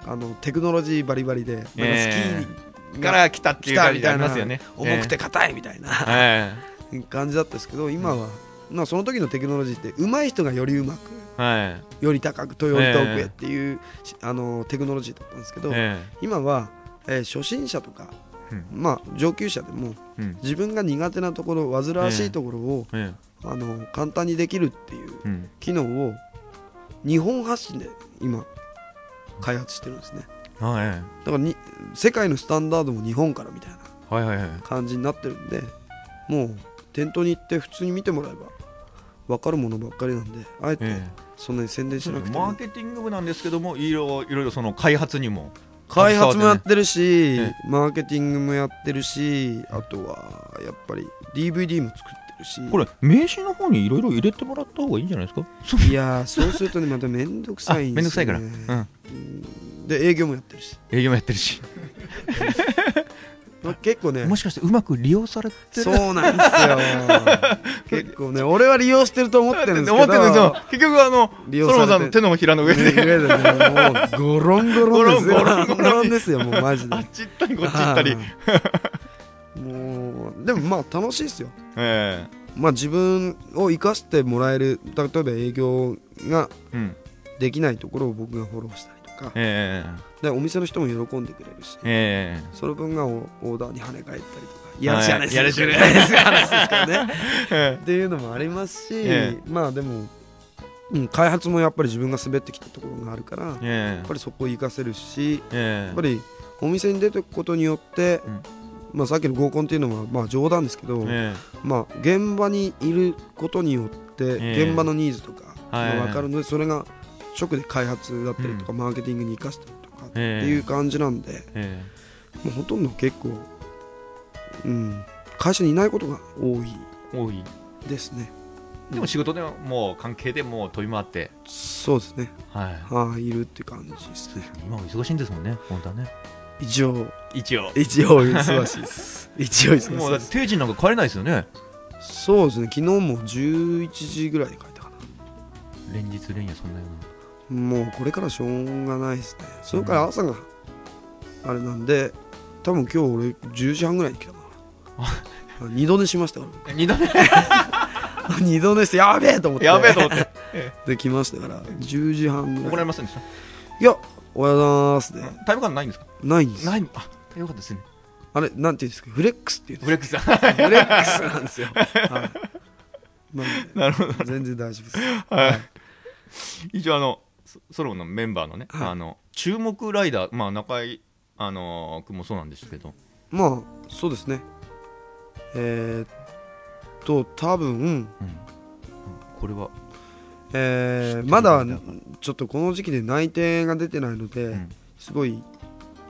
Speaker 5: あのテクノロジーバリバリでなんかスキ
Speaker 2: え
Speaker 5: ー
Speaker 2: えから来たっていう感じありますよね。
Speaker 5: 重くて硬いみたいな、
Speaker 2: え <laughs>
Speaker 5: 感じだったんですけど今は、まあ、その時のテクノロジーって上手い人がよりうまく
Speaker 2: えはい。
Speaker 5: より高くとより遠くへっていう、しあのテクノロジーだったんですけど、
Speaker 2: え
Speaker 5: 今は、えー初心者とか、
Speaker 2: うん。
Speaker 5: まあ、上級者でも
Speaker 2: えうん。
Speaker 5: 自分が苦手なところ煩わしいところを、
Speaker 2: え
Speaker 5: あの簡単にできるっていう機能を日本発信で今開発してるんですね。
Speaker 2: はい
Speaker 5: だからに世界のスタンダードも日本からみたいな感じになってるんでもう店頭に行って普通に見てもらえば分かるものばっかりなんであえて
Speaker 2: え
Speaker 5: そんなに宣伝しなくても。
Speaker 2: マーケティング部なんですけどもいろいろいろその開発にも。
Speaker 5: 開発もやってるし、
Speaker 2: え
Speaker 5: マーケティングもやってるしあとはやっぱり DVD も作ってるし。
Speaker 2: これ名刺の方にいろいろ入れてもらった方がいいんじゃないですか？
Speaker 5: いやーそうするとねまためんどくさいんですよ、<laughs>
Speaker 2: くさいから、
Speaker 5: ね、
Speaker 2: うん、
Speaker 5: で営業もやってるし、
Speaker 2: 営業もやってるし。
Speaker 5: まあ、結構ね。
Speaker 2: もしかしてうまく利用されてる？
Speaker 5: そうなんですよ。<laughs> 結構ね俺は利用してると思ってるんですけど。
Speaker 2: 思ってるんですよ。結局あのソロモンさんの手のひらの上
Speaker 5: 上
Speaker 2: で
Speaker 5: でねもうゴロンゴロンですよ。
Speaker 2: ゴロンゴロン
Speaker 5: ですよ。もうマジで。
Speaker 2: あっち行ったりこっち行ったり。
Speaker 5: はい。もうでもまあ楽しいですよ。
Speaker 2: え
Speaker 5: まあ自分を生かしてもらえる例えば営業ができないところを僕がフォローしたりとか。
Speaker 2: え
Speaker 5: でお店の人も喜んでくれるし
Speaker 2: ええ。
Speaker 5: その分がオオーダーに跳ね返ったりとかい。やらしい話です話です。か <laughs> らね
Speaker 2: え
Speaker 5: っていうのもありますし、
Speaker 2: え
Speaker 5: まあでも、うん、開発もやっぱり自分が滑ってきたところがあるからやっ
Speaker 2: ええ
Speaker 5: ぱりそこを活かせるし
Speaker 2: え
Speaker 5: やっぱりお店に出てくことによって、
Speaker 2: うん。
Speaker 5: まあ、さっきの合コンっていうのはまあ冗談ですけど、
Speaker 2: え
Speaker 5: まあ、現場にいることによって
Speaker 2: ええ。
Speaker 5: 現場のニーズとか分かるのでそれが直で開発だったりとかマーケティングに生かしって
Speaker 2: ええ
Speaker 5: いう感じなんで
Speaker 2: え
Speaker 5: もうほとんど結構、うん、会社にいないことが多い
Speaker 2: 多い。
Speaker 5: ですね。
Speaker 2: でも仕事でもう関係でもう飛び回って。
Speaker 5: そうですね。
Speaker 2: はい。
Speaker 5: はいいるって感じですね。
Speaker 2: 今も忙しいんですもんね本当はね。
Speaker 5: 一応。
Speaker 2: 一応。
Speaker 5: 一応忙しいです。<laughs> 一応忙しい
Speaker 2: もうだって
Speaker 5: です
Speaker 2: 定時なんか帰れないですよね。
Speaker 5: そうですね。昨日も11時ぐらいで帰ったか
Speaker 2: 連日連夜そんなよう
Speaker 5: なもうこれからしょうがないですね。それから朝があれなんで多分今日俺10時半ぐらいに来たかな。<laughs> 二度寝しましたか
Speaker 2: な二度目
Speaker 5: ら <laughs> 二度寝してやべえと思って。
Speaker 2: やべえと思って。
Speaker 5: で来ましたから10時半ぐ
Speaker 2: 怒ら
Speaker 5: らい
Speaker 2: れませんでした？
Speaker 5: いやおはようございますね
Speaker 2: タイムカードないんですか？
Speaker 5: ないんです。
Speaker 2: ない。あよかったですね。
Speaker 5: あれなんていうんですか？フレックスっていうんです
Speaker 2: ブレックス。
Speaker 5: かフレックスなんですよ。<laughs> はい。なんで
Speaker 2: なるほど。
Speaker 5: 全然大丈夫です。
Speaker 2: はい。一応あのソソロのメンバーのね、
Speaker 5: はい。
Speaker 2: あの注目ライダーまあ中井あのー君もそうなんですけど。
Speaker 5: まあそうですね。えー、っと多分、
Speaker 2: うん。これは。
Speaker 5: えー、まだちょっとこの時期で内定が出てないので、
Speaker 2: うん。
Speaker 5: すごい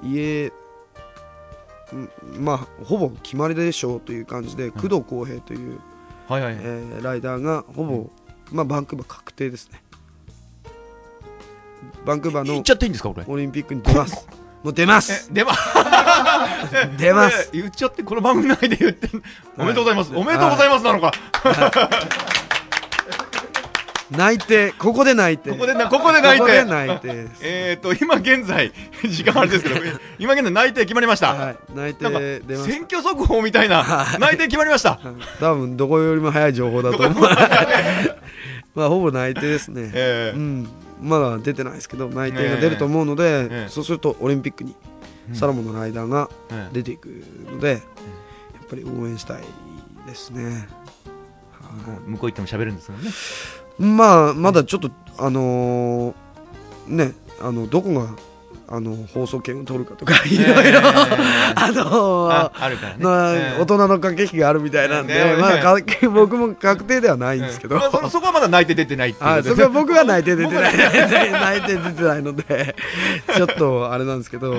Speaker 5: 家んまあほぼ決まりでしょうという感じで、工藤公平という、
Speaker 2: はいはい、
Speaker 5: えーライダーがほぼ、まあ、バンクーバー確定ですねバンクーバーの
Speaker 2: 言っちゃっていいんですかこれ？
Speaker 5: オリンピックに出ます。<laughs> もう <laughs> 出ます。
Speaker 2: えでも
Speaker 5: 出ます。
Speaker 2: 言っちゃってこの番組内で言っておめでとうございます、おめでとうございますなのか、
Speaker 5: 内定ここで内定
Speaker 2: ここでなここで内
Speaker 5: ここで
Speaker 2: 定
Speaker 5: 内定です。
Speaker 2: えっと今現在 <laughs> 時間あれですけど今現在内定決まりました、
Speaker 5: はい。内定
Speaker 2: なんか
Speaker 5: 出ました
Speaker 2: 選挙速報みたいな内定決まりました。
Speaker 5: はい。多分どこよりも早い情報だと思う。まあほぼ内定ですね、
Speaker 2: えー
Speaker 5: うんまだ出てないですけど内定が出ると思うので、
Speaker 2: ええ
Speaker 5: そうするとオリンピックに
Speaker 2: うん。
Speaker 5: サロモンのライダーが
Speaker 2: えー
Speaker 5: 出ていくので、やっぱり応援したいですね、は
Speaker 2: 向こう行っても喋るんですよね。
Speaker 5: いまあまだちょっとあのーねあのどこがあの放送権を取るかとかいろいろ、
Speaker 2: え <laughs> ー
Speaker 5: あのー
Speaker 2: ああるからね、
Speaker 5: まあ
Speaker 2: えー
Speaker 5: 大人の駆け引きがあるみたいなんで、
Speaker 2: ね
Speaker 5: まだか <laughs> 僕も確定ではないんですけど、
Speaker 2: まあそそこはまだ内定出てないっていう
Speaker 5: そこは僕は内定出てない。内定出てないのでちょっとあれなんですけど。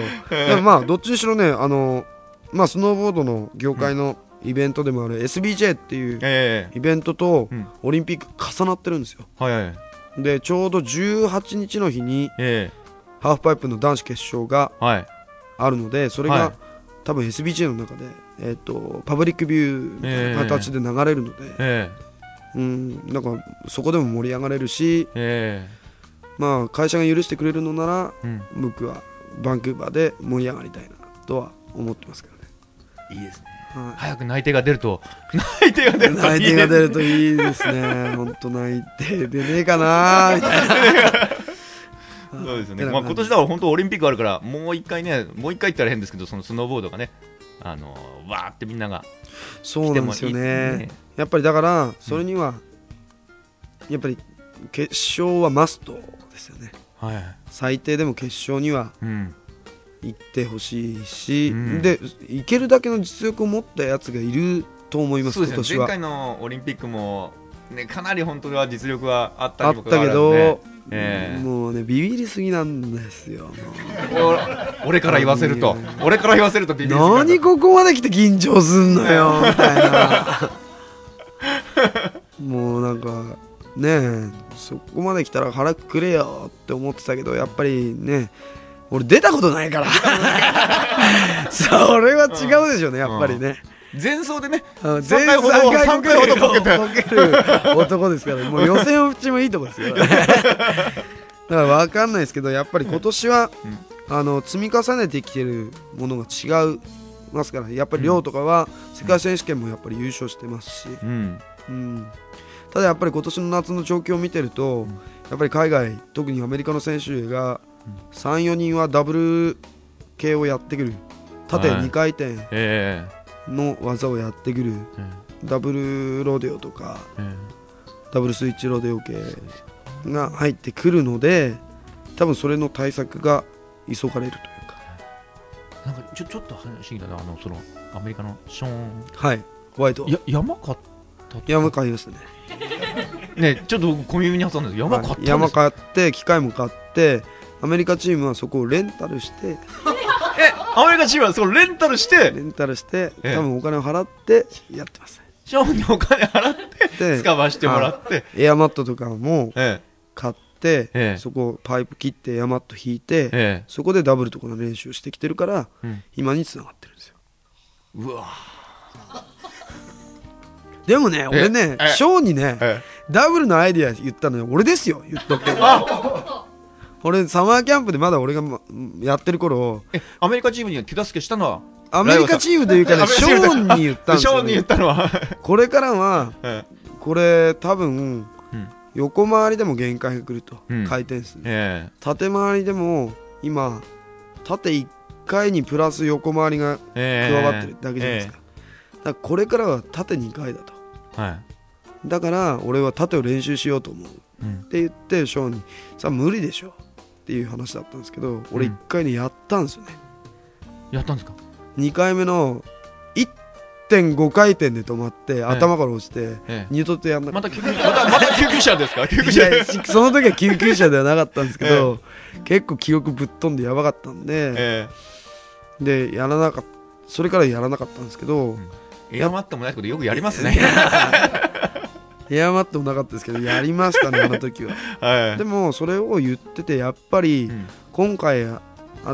Speaker 5: まあどっちにしろねあのまあスノーボードの業界のイベントでもある SBJ っていう
Speaker 2: え
Speaker 5: イベントと
Speaker 2: うん。
Speaker 5: オリンピック重なってるんですよ。
Speaker 2: えはいはい。
Speaker 5: でちょうど18日の日に
Speaker 2: え
Speaker 5: ハーフパイプの男子決勝があるのでそれが、
Speaker 2: はい。
Speaker 5: 多分 SBJ の中で、えー、とパブリックビューみたいな形で流れるので、
Speaker 2: え
Speaker 5: うんなんかそこでも盛り上がれるし、
Speaker 2: ええ
Speaker 5: まあ、会社が許してくれるのなら
Speaker 2: えうん。
Speaker 5: 僕はバンクーバーで盛り上がりたいなとは思ってますけどね、
Speaker 2: いいですね。
Speaker 5: は
Speaker 2: 早く内定が出ると。内定が出
Speaker 5: い、
Speaker 2: ると
Speaker 5: 内定が出
Speaker 2: る
Speaker 5: るといいですね。本当内定出ねえかなみたいな <laughs>
Speaker 2: そうですよね、まあ、今年だから本当オリンピックあるからもう一回ねもう一回言ったら変ですけどそのスノーボードがねあのわーってみんなが
Speaker 5: そうなんですよね。
Speaker 2: ね。
Speaker 5: やっぱりだからそれには、やっぱり決勝はマストですよね。
Speaker 2: はい
Speaker 5: 最低でも決勝には
Speaker 2: うん。
Speaker 5: 行ってほしいし、
Speaker 2: うん。
Speaker 5: で行けるだけの実力を持ったやつがいると思います
Speaker 2: すね。前
Speaker 5: 今年は。
Speaker 2: 回のオリンピックもねかなり本当は実力はあった
Speaker 5: あ
Speaker 2: にもかか
Speaker 5: ったけ
Speaker 2: わらずね。
Speaker 5: ど、
Speaker 2: ええ。
Speaker 5: もうねビビりすぎなんですよ
Speaker 2: 俺から言わせると。俺から言わせるとビビ
Speaker 5: う
Speaker 2: りすぎ
Speaker 5: 何ここまで来て緊張すんのよ <laughs> みたいな。もうなんかねえそこまで来たら腹くれよって思ってたけどやっぱりね俺出たことないから。<laughs> それは違うでしょうねやっぱりね、
Speaker 2: 前走でね
Speaker 5: あの
Speaker 2: 三回ほど
Speaker 5: 全然
Speaker 2: 三回ほどボケて。
Speaker 5: る男ですからもう予選落ちもいいとこですよ <laughs> だから分かんないですけどやっぱり今年は、あの積み重ねてきてるものが違いますからやっぱり亮とかは世界選手権もやっぱり優勝してますし、
Speaker 2: うん。
Speaker 5: うん、ただやっぱり今年の夏の状況を見てると、やっぱり海外特にアメリカの選手が34人はダブル系をやってくる。縦
Speaker 2: はい。
Speaker 5: 2回転。
Speaker 2: え
Speaker 5: の技をやってくる、
Speaker 2: え
Speaker 5: ダブルロデオとか
Speaker 2: え
Speaker 5: ダブルスイッチロデオ系が入ってくるので多分それの対策が急がれるというか。
Speaker 2: えなんかちょちょっと話聞いたなあのそのアメリカのショーン。
Speaker 5: はい。ホワイト
Speaker 2: や山買った
Speaker 5: 山買いましたね。<laughs>
Speaker 2: ねちょっと小耳に挟んで山買ったんです
Speaker 5: 山買って機械も買ってアメリカチームはそこをレンタルして
Speaker 2: えアメリカチームはそのレンタルして
Speaker 5: レンタルして
Speaker 2: ええ。
Speaker 5: 多分お金を払ってやってます。
Speaker 2: ショーンにお金払って
Speaker 5: で
Speaker 2: 使わしてもらって。
Speaker 5: エアマットとかも
Speaker 2: え
Speaker 5: 買って、
Speaker 2: ええ。
Speaker 5: そこをパイプ切ってエアマット引いて、
Speaker 2: ええ。
Speaker 5: そこでダブルとかの練習をしてきてるから、
Speaker 2: うん。
Speaker 5: 今につながってるんですよ。
Speaker 2: えうわ。
Speaker 5: でもね俺ね
Speaker 2: え
Speaker 5: ショーンにね
Speaker 2: え
Speaker 5: ダブルのアイディア言ったのよ。俺ですよ言っとくけど俺サマーキャンプでまだ俺がまやってる頃。
Speaker 2: えアメリカチームに手助けしたのは？
Speaker 5: アメリカチームというかね <laughs> ショーンに言ったんですよ、
Speaker 2: ショーンに言
Speaker 5: ね、
Speaker 2: ったのは？
Speaker 5: これからは <laughs>
Speaker 2: え
Speaker 5: これ多分
Speaker 2: うん。
Speaker 5: 横回りでも限界が来ると、
Speaker 2: うん。
Speaker 5: 回転数。
Speaker 2: え
Speaker 5: 縦回りでも今縦1回にプラス横回りが
Speaker 2: え
Speaker 5: 加わってるだけじゃないですか,、だからこれからは縦2回だと。
Speaker 2: ええはい。
Speaker 5: だから俺は縦を練習しようと思う。
Speaker 2: うん。
Speaker 5: って言ってショーンに。さあ無理でしょっていう話だったんですけど俺1回ねやったんですよね、
Speaker 2: やったんですか
Speaker 5: ？2回目の1.5回転で止まって頭から落ちて
Speaker 2: ええ。
Speaker 5: 二度とやんなかった。
Speaker 2: また救急またまた救急車ですか？<laughs> 救急
Speaker 5: い
Speaker 2: 車
Speaker 5: やしその時は救急車ではなかったんですけど、結構記憶ぶっ飛んでやばかったんで、
Speaker 2: え
Speaker 5: でやらなかったそれからやらなかったんですけど、
Speaker 2: えエアマットもないことよくやりますね <laughs>
Speaker 5: エアマットもなかったですけどやりましたねあの時は。<laughs>
Speaker 2: はい。
Speaker 5: でもそれを言っててやっぱり
Speaker 2: うん。
Speaker 5: 今回あ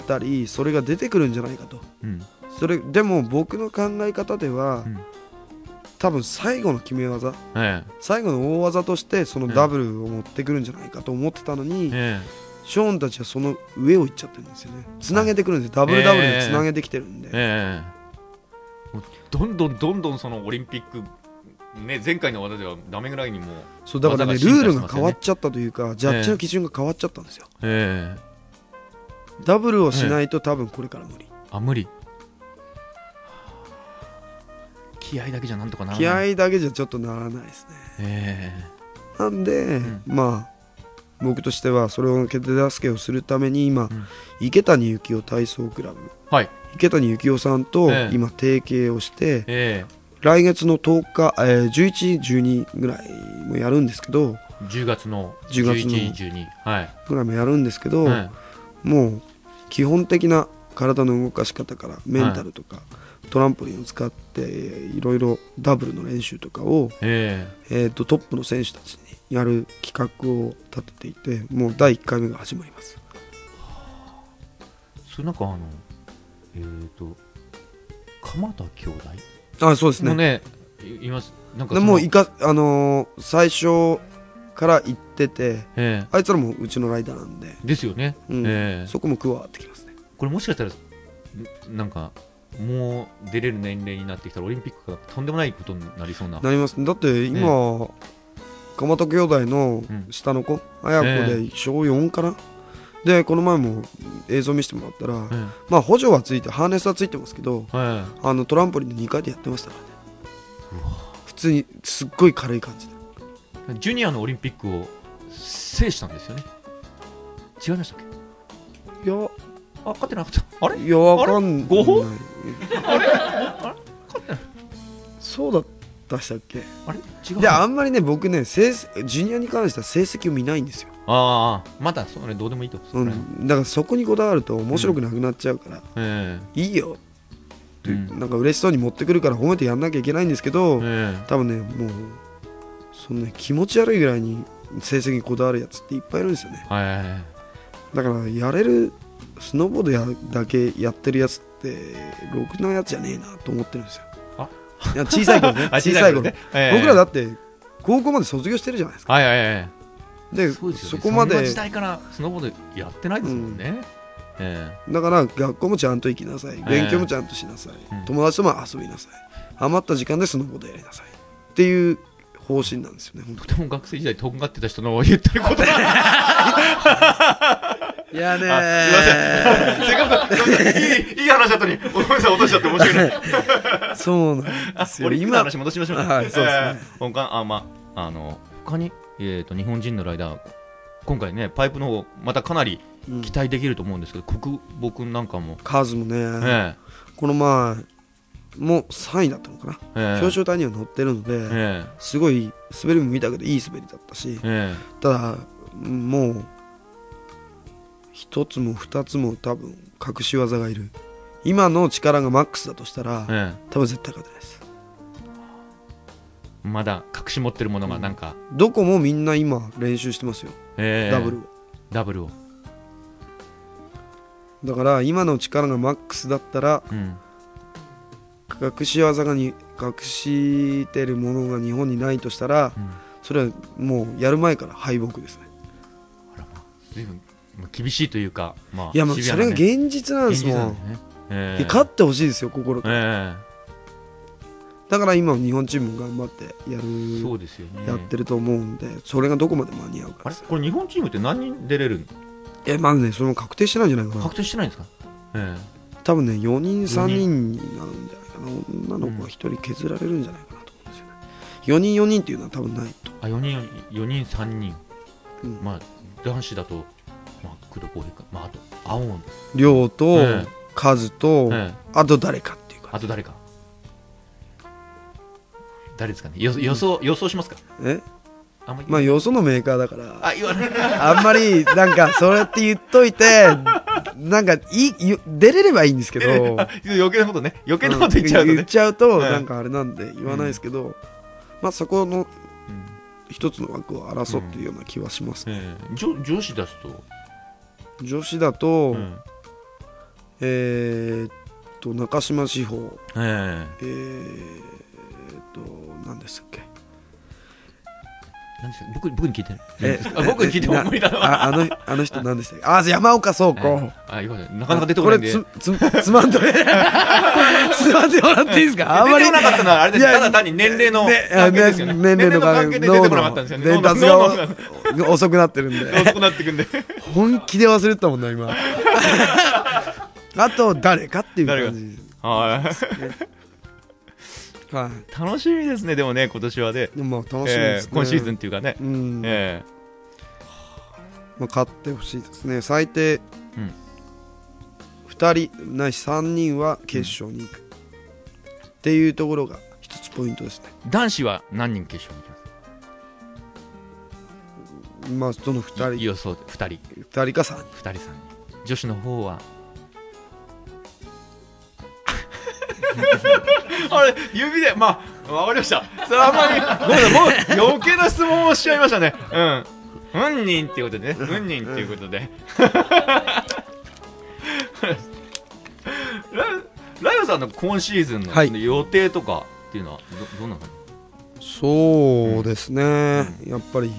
Speaker 5: たりそれが出てくるんじゃないかと。
Speaker 2: うん。
Speaker 5: それでも僕の考え方では、
Speaker 2: うん。
Speaker 5: 多分最後の決め技
Speaker 2: え
Speaker 5: 最後の大技としてそのダブルを持ってくるんじゃないかと思ってたのに、
Speaker 2: ええ。
Speaker 5: ショーンたちはその上を行っちゃってるんですよね。つなげてくるんです。よダブルダブルでつなげてきてるんで、
Speaker 2: ええ。もうどんどんどんどんそのオリンピックね前回の技ではダメぐらいにもう
Speaker 5: そうだからね
Speaker 2: 技が進化
Speaker 5: ルールが変わっちゃったというかジャッジの基準が変わっちゃったんですよ、
Speaker 2: ええ。
Speaker 5: ダブルをしないと多分これから無理、
Speaker 2: あ無理。気合だけじゃなんとかならない。
Speaker 5: 気合だけじゃちょっとならないですね。
Speaker 2: え
Speaker 5: なんで、
Speaker 2: ん。
Speaker 5: まあ僕としてはそれを手助けをするために今、
Speaker 2: ん。
Speaker 5: 池谷幸雄体操クラブ。
Speaker 2: えはい。
Speaker 5: 池谷幸雄さんと
Speaker 2: ええ。
Speaker 5: 今提携をして、
Speaker 2: え
Speaker 5: 来月の10日、えー、11、12ぐらいもやるんですけど
Speaker 2: え10月の
Speaker 5: 10月の
Speaker 2: 11、12はい、
Speaker 5: ぐらいもやるんですけど、
Speaker 2: え
Speaker 5: もう基本的な体の動かし方からメンタルとか、トランポリンを使っていろいろダブルの練習とかを、
Speaker 2: ええ。
Speaker 5: えー、とトップの選手たちにやる企画を立てていてもう第1回目が始まります。
Speaker 2: それなんかあのえっ、と鎌田兄弟
Speaker 5: あそうですね。
Speaker 2: もねいいます。なんか
Speaker 5: もういか、あのー最初から行ってて
Speaker 2: え
Speaker 5: あいつらもうちのライダーなんで、
Speaker 2: えですよね、
Speaker 5: うん。
Speaker 2: ええ。
Speaker 5: そこも加わってきますね。
Speaker 2: これもしかしたらんなんかもう出れる年齢になってきたらオリンピックがとんでもないことになりそうな。
Speaker 5: なりますだって今、鎌田兄弟の
Speaker 2: うん。
Speaker 5: 下の子、綾子で小4かな、でこの前も映像見せてもらったら、
Speaker 2: え
Speaker 5: まあ補助はついてハーネスはついてますけど
Speaker 2: ええ。
Speaker 5: あのトランポリンで2回でやってましたからね。普通にすっごい軽い感じで。
Speaker 2: えジュニアのオリンピックを制したんですよね。違いましたっけ？
Speaker 5: いや
Speaker 2: あ勝ってなかった。あれ？
Speaker 5: いやわかんない。
Speaker 2: ご褒
Speaker 5: そうだったでしたっけ？
Speaker 2: あれ？違う。
Speaker 5: であんまりね僕ね成績ジュニアに関しては成績を見ないんですよ、
Speaker 2: ああまだそれどうでもいいと
Speaker 5: うん、だからそこにこだわると面白くなくなっちゃうから、
Speaker 2: え
Speaker 5: いいよって、
Speaker 2: うん
Speaker 5: なんか嬉しそうに持ってくるから褒めてやんなきゃいけないんですけど、
Speaker 2: ええ
Speaker 5: 多分ねもうそんな気持ち悪いぐらいに成績にこだわるやつっていっぱいいるんですよね。
Speaker 2: えはいはいはい
Speaker 5: だからやれるスノーボードやだけやってるやつってろくなやつじゃねえなと思ってるんですよ。
Speaker 2: あ？
Speaker 5: いや小さい頃ね。<laughs>
Speaker 2: あ
Speaker 5: 小さい頃
Speaker 2: ね。ええ。
Speaker 5: 僕らだって高校まで卒業してるじゃないですか。
Speaker 2: はいはいはい
Speaker 5: で
Speaker 2: そ
Speaker 5: こまで。
Speaker 2: 時代からスノーボやってないですもんね、え
Speaker 5: だから学校もちゃんと行きなさい。勉強もちゃんとしなさい、
Speaker 2: うん。
Speaker 5: 友達とも遊びなさい。余った時間でスノーボードやりなさいっていう方針なんですよね
Speaker 2: とても学生時代とんがってた人の言ってること。だ
Speaker 5: いやね
Speaker 2: あすいません。せっかくい。いいい話だったのにごめんなさい落としちゃって申し訳ない。
Speaker 5: そうなんですよ。
Speaker 2: オリンピックの話戻しましょう。
Speaker 5: はいそうですね。
Speaker 2: えー他あまああの他にえっ、と日本人のライダー今回ねパイプの方またかなり
Speaker 5: うん。
Speaker 2: 期待できると思うんですけど国母君なんかも。
Speaker 5: 数もね、
Speaker 2: え
Speaker 5: この前もう3位だったのかな、
Speaker 2: ええ。え
Speaker 5: 表彰台には乗ってるので、
Speaker 2: え
Speaker 5: すごい滑りも見たけどいい滑りだったし
Speaker 2: ええ。
Speaker 5: ただもう一つも二つも多分隠し技がいる。今の力がマックスだとしたら、
Speaker 2: ええ。
Speaker 5: 多分絶対勝てないです。
Speaker 2: えまだ隠し持ってるものがなんか、
Speaker 5: どこもみんな今練習してますよ、
Speaker 2: ええ。
Speaker 5: ダブルを。
Speaker 2: ダブルを。
Speaker 5: だから今の力がマックスだったら
Speaker 2: うん。
Speaker 5: 隠し技がに隠してるものが日本にないとしたら
Speaker 2: うん。
Speaker 5: それはもうやる前から敗北ですね。
Speaker 2: あらまあ随分まあ厳しいというかまあ
Speaker 5: いやもうそれが現実なんですもん。
Speaker 2: ね。ええ。
Speaker 5: で勝ってほしいですよ心から。
Speaker 2: え
Speaker 5: だから今日本チーム頑張ってや
Speaker 2: えそ
Speaker 5: る
Speaker 2: うですよね。
Speaker 5: やってると思うんでそれがどこまで間に合うか
Speaker 2: これ日本チームって何人出れるの？
Speaker 5: えまだねそれも確定してないんじゃないかな。
Speaker 2: 確定してないんですか？え
Speaker 5: 多分ね4人3人になるんじゃないかな。女の子は1人削られるんじゃないかなと思うんですよね。4人4人っていうのは多分ないと。
Speaker 2: えあ4人4人3人、
Speaker 5: うん。
Speaker 2: まあ男子だとまあ工藤浩平か。まああと青野
Speaker 5: 亮と
Speaker 2: ええ。
Speaker 5: カズと
Speaker 2: ええ。
Speaker 5: あと誰かっていうか
Speaker 2: あと誰か誰ですかね？予予想予想しますか？
Speaker 5: え？
Speaker 2: あんま
Speaker 5: あよそのメーカーだから。
Speaker 2: あ言わない。
Speaker 5: あんまりなんかそうやって言っといてなんかい出れればいいんですけど。
Speaker 2: 余計なことね。余計なこと言っちゃうとね。
Speaker 5: 言っ、ちゃうと
Speaker 2: うん。
Speaker 5: なんかあれなんで言わないですけど、まあそこの
Speaker 2: うん。
Speaker 5: 一つの枠を争っているような気はします、
Speaker 2: ええ女女子出すと、
Speaker 5: 女子だと、
Speaker 2: うん。
Speaker 5: えーっと中島志保。
Speaker 2: え。
Speaker 5: えーっと何でしたっけ？
Speaker 2: えなんで僕僕に聞いてる。
Speaker 5: え
Speaker 2: あ僕に聞いても無理だな
Speaker 5: ああのあの人何でしたっけ？あ山岡壮子、
Speaker 2: あ言わなかなか出てこないんで。
Speaker 5: これつつつまんと <laughs> つまんでもらっていいですか？あんまり
Speaker 2: 出てこなかったのはあれです
Speaker 5: いや
Speaker 2: ただ単に年齢の
Speaker 5: ね
Speaker 2: 関係で。すよね
Speaker 5: ね年齢の関係
Speaker 2: で出てこなかったんですよね。
Speaker 5: 伝達
Speaker 2: 脳の脳の
Speaker 5: が遅くなってるんで。
Speaker 2: 遅くなってくんで。
Speaker 5: 本気で忘れてたもんな今。<laughs> あと誰かっていう感じ
Speaker 2: はい
Speaker 5: はい
Speaker 2: 楽しみですねでもね今年はね。
Speaker 5: まあ楽しみですね、
Speaker 2: ええ今シーズンっていうかね。
Speaker 5: うん、
Speaker 2: え
Speaker 5: まあ、勝ってほしいですね。最低
Speaker 2: うん。
Speaker 5: 2人ないし3人は決勝に行く、っていうところが一つポイントですね。
Speaker 2: え男子は何人決勝に行きま
Speaker 5: まあその2人。
Speaker 2: す予想で2人。
Speaker 5: 2人か3人。
Speaker 2: 2人3人。女子の方は <laughs> あれ指でまあわかりました。それあんまりごめんなさいもう余計な質問をしちゃいましたね。うん。本人っていうことでね。本人っていうことで。ラライオさんの今シーズンの
Speaker 5: はい。
Speaker 2: 予定とかっていうのはどどんな感
Speaker 5: そうですね、やっぱり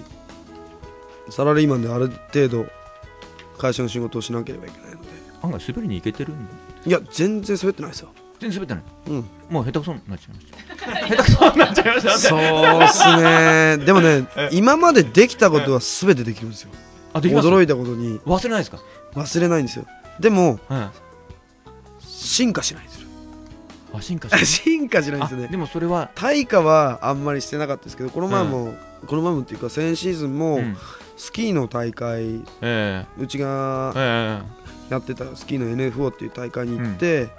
Speaker 5: サラリーマンである程度会社の仕事をしなければいけないので。
Speaker 2: じ案外滑りに行けてるん
Speaker 5: いや全然滑ってないですよ
Speaker 2: 全然滑ってない。
Speaker 5: うん。
Speaker 2: もう下手くそになっちゃいました。<laughs> 下手くそになっちゃいました。
Speaker 5: そうっすね。<laughs> でもね今までできたことは全てできるんですよ。
Speaker 2: あできます？
Speaker 5: 驚いたことに。
Speaker 2: 忘れないですか？
Speaker 5: 忘れないんですよ。でも
Speaker 2: はい
Speaker 5: 進化しないんですよ。
Speaker 2: あ進化して <laughs>
Speaker 5: 進化しないんですよね。
Speaker 2: あでもそれは、
Speaker 5: 対価はあんまりしてなかったですけどこの前も、この前もっていうか先シーズンも、
Speaker 2: うん。
Speaker 5: スキーの大会
Speaker 2: え
Speaker 5: うちが
Speaker 2: ええ。
Speaker 5: やってたスキーの NFO っていう大会に行って、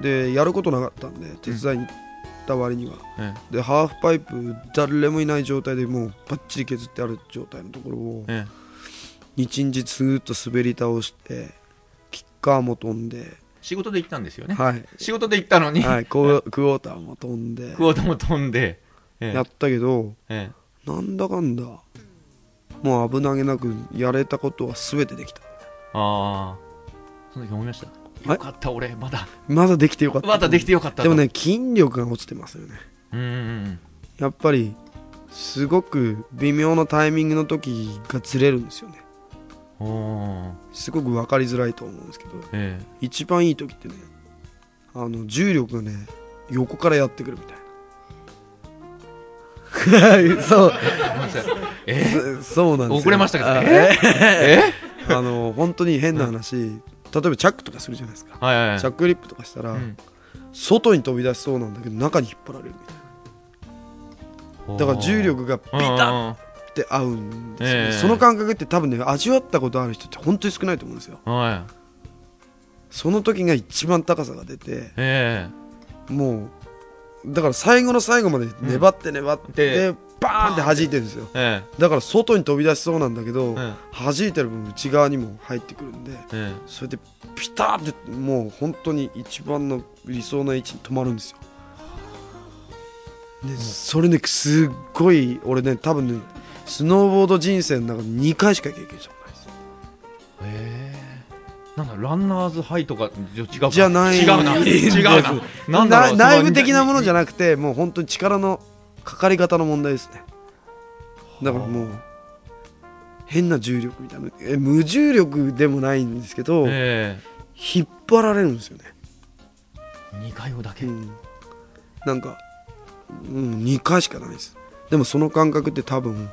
Speaker 5: でやることなかったんで手伝いに行っった割には。
Speaker 2: え
Speaker 5: でハーフパイプ誰もいない状態でもうバッチリ削ってある状態のところを
Speaker 2: え
Speaker 5: 一日スーッと滑り倒してキッカーも飛んで、
Speaker 2: 仕事で行ったんですよね。
Speaker 5: はい、
Speaker 2: 仕事で行ったのに、
Speaker 5: はい、クォーターも飛んで。
Speaker 2: クォーターも飛んで、ええ。
Speaker 5: やったけど
Speaker 2: え
Speaker 5: なんだかんだもう危なげなくやれたことは全てできた。
Speaker 2: えああその時思いました？
Speaker 5: はい
Speaker 2: よかった俺まだ。
Speaker 5: まだできてよかった。
Speaker 2: まだできてよかったと。
Speaker 5: でもね筋力が落ちてますよね。
Speaker 2: うんうんうん。
Speaker 5: やっぱりすごく微妙なタイミングの時がずれるんですよね。すごく分かりづらいと思うんですけど
Speaker 2: え
Speaker 5: 一番いい時ってねあの重力がね横からやってくるみたいな。<laughs> そう。
Speaker 2: ええ？
Speaker 5: そそうなんですよ。
Speaker 2: 遅れましたけど
Speaker 5: あ
Speaker 2: え
Speaker 5: え？あの本当に変な話、例えばチャックとかするじゃないですか、
Speaker 2: はいはいはい。
Speaker 5: チャックリップとかしたら、
Speaker 2: うん。
Speaker 5: 外に飛び出しそうなんだけど中に引っ張られるみたいな。だから重力がピタッて合うんですよね、
Speaker 2: ええ。
Speaker 5: その感覚って多分ね味わったことある人って本当に少ないと思うんですよ。
Speaker 2: うんはい。
Speaker 5: その時が一番高さが出て
Speaker 2: え
Speaker 5: もうだから最後の最後まで粘って粘って、
Speaker 2: で
Speaker 5: バーンって弾いてるんですよ。
Speaker 2: ええ。
Speaker 5: だから外に飛び出しそうなんだけど、
Speaker 2: え
Speaker 5: 弾いてる分内側にも入ってくるんで
Speaker 2: ええ。
Speaker 5: それでピタッてもう本当に一番の理想の位置に止まるんですよ。でそれねすっごい俺ね多分ねスノーボード人生の中で2回しか経験したことないです
Speaker 2: ええ。なんだランナーズハイとか違うか。
Speaker 5: じゃない
Speaker 2: 違うな違うなな
Speaker 5: 内部的なものじゃ
Speaker 2: な
Speaker 5: なくてもう本当に力のかかり方の問題ですね。だからもう変な重力みたいな。え無重力でもないんですけど、
Speaker 2: え
Speaker 5: 引っ張られるんですよね、
Speaker 2: え2回をだけ。
Speaker 5: うん、なんか、うん、2回しかないです。でもその感覚って多分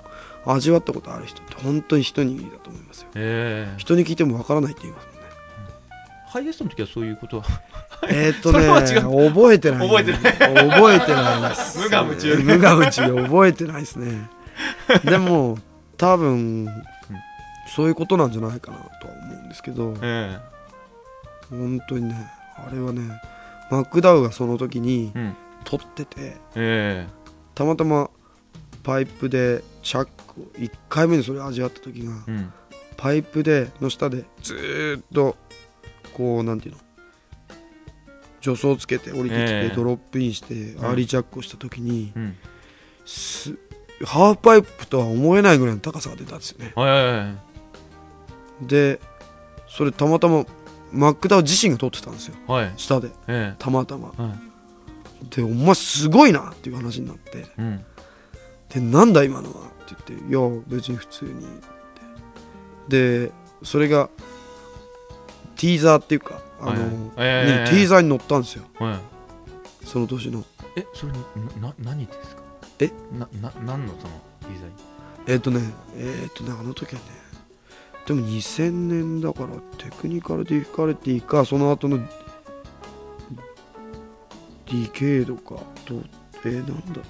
Speaker 5: 味わったことある人って本当に一握りだと思いますよ。
Speaker 2: ええ。
Speaker 5: 人に聞いてもわからないって言います
Speaker 2: ハイエストの時はそういうことは。
Speaker 5: えーっと
Speaker 2: そ
Speaker 5: ね覚えてない
Speaker 2: 覚えてない。
Speaker 5: 覚えてないです
Speaker 2: 無我夢中
Speaker 5: 無我夢中。で覚えてないですね。<laughs> でも多分そういうことなんじゃないかなとは思うんですけど。
Speaker 2: え
Speaker 5: 本当にねあれはねマックダウがその時に撮ってて
Speaker 2: え
Speaker 5: たまたまパイプでチャックを1回目にそれ味わった時が
Speaker 2: えうん。
Speaker 5: パイプでの下でずーっとこうなんていうの？助走つけて降りてきて、
Speaker 2: ええ。
Speaker 5: ドロップインしてアーリージャックをした時に、
Speaker 2: うん。
Speaker 5: すハーフパイプとは思えないぐらいの高さが出たんですよね。でそれたまたまマックダウ自身が撮ってたんですよ。
Speaker 2: はい。
Speaker 5: 下で。
Speaker 2: え
Speaker 5: たまたま。でお前すごいなっていう話になって。
Speaker 2: うん。
Speaker 5: でなんだ今のは？って言っていや別に普通に。ってでそれがティーザーっていうかあの、
Speaker 2: はい
Speaker 5: に
Speaker 2: ええ
Speaker 5: ティーザーに乗ったんですよ。
Speaker 2: はい。
Speaker 5: その年の。
Speaker 2: えそれになな何ですか？
Speaker 5: え？
Speaker 2: なな何のそのデザイン
Speaker 5: えっ、とねえっ、とねあの時はねでも2000年だからテクニカルディフィカルティかその後のディケードかとえー、なんだ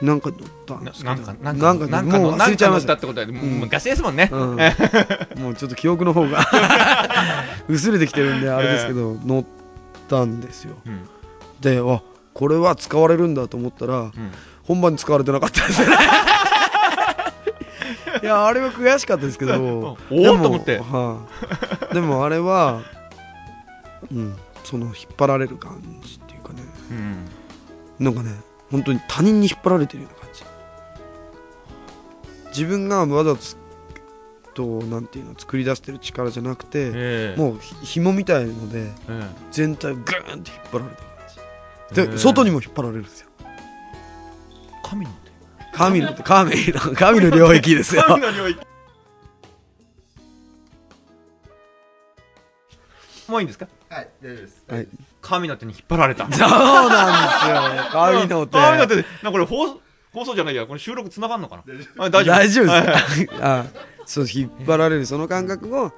Speaker 5: なんか乗ったんですけど。
Speaker 2: ななんかなん
Speaker 5: か
Speaker 2: なんか
Speaker 5: もう忘れちゃいました。
Speaker 2: ってことは昔ですもんね。
Speaker 5: うん、<laughs> もうちょっと記憶の方が <laughs> 薄れてきてるんであれですけど、乗ったんですよ。
Speaker 2: うん。
Speaker 5: であこれは使われるんだと思ったら
Speaker 2: うん。
Speaker 5: 本番に使われてなかったですね。<laughs> いやあれは悔しかったですけど。
Speaker 2: おおと思って。
Speaker 5: はい。でもあれはうんその引っ張られる感じっていうかね。
Speaker 2: うん。
Speaker 5: なんかね本当に他人に引っ張られてるような感じ。自分がわざとなんていうの作り出してる力じゃなくて、
Speaker 2: ええ。
Speaker 5: もうひ紐みたいので
Speaker 2: え
Speaker 5: 全体をグーンって引っ張られてる感
Speaker 2: え
Speaker 5: じで、外にも引っ張られるんですよ。
Speaker 2: 神の手。
Speaker 5: 神の神の神の領域ですよ。<laughs>
Speaker 2: 神の領域。もういいんですか？
Speaker 8: はい、大丈夫です。
Speaker 5: はい
Speaker 2: 神の手に引っ張られた。<laughs>
Speaker 5: そうなんですよ。神の手。
Speaker 2: 神の手でなこれ放送放送じゃないやこれ収録つながんのかな？あ大丈夫。
Speaker 5: 大丈夫
Speaker 2: はい
Speaker 5: です <laughs> あそう引っ張られるその感覚を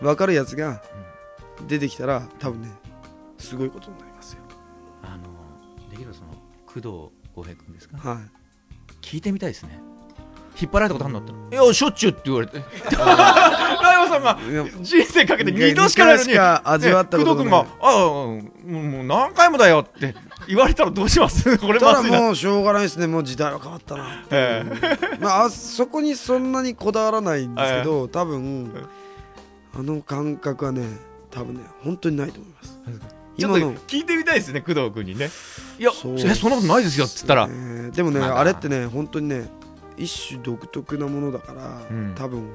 Speaker 5: 分かるやつが出てきたら多分ねすごいことになりますよ。
Speaker 2: あのできるその工藤浩平君ですか？
Speaker 5: はい。
Speaker 2: 聞いてみたいですね引っ張られたことあるのって。いやしょっちゅうって言われて。ライオさんが人生かけて2度しかないのに。
Speaker 5: 味わったことがない。
Speaker 2: ね工藤君が「ああもうもう何回もだよ」って言われたらどうします？<laughs> これ
Speaker 5: ただもうしょうがないですね。もう時代は変わったな。って
Speaker 2: え。
Speaker 5: まああそこにそんなにこだわらないんですけど多分あの感覚はね多分ね本当にないと思います。
Speaker 2: ちょっと
Speaker 5: 今の
Speaker 2: 聞いてみたいですね工藤君にね。いや
Speaker 5: そう
Speaker 2: えそんなことないですよっつったら、
Speaker 5: えーでもね、あれってね本当にね一種独特なものだから、
Speaker 2: うん。
Speaker 5: 多分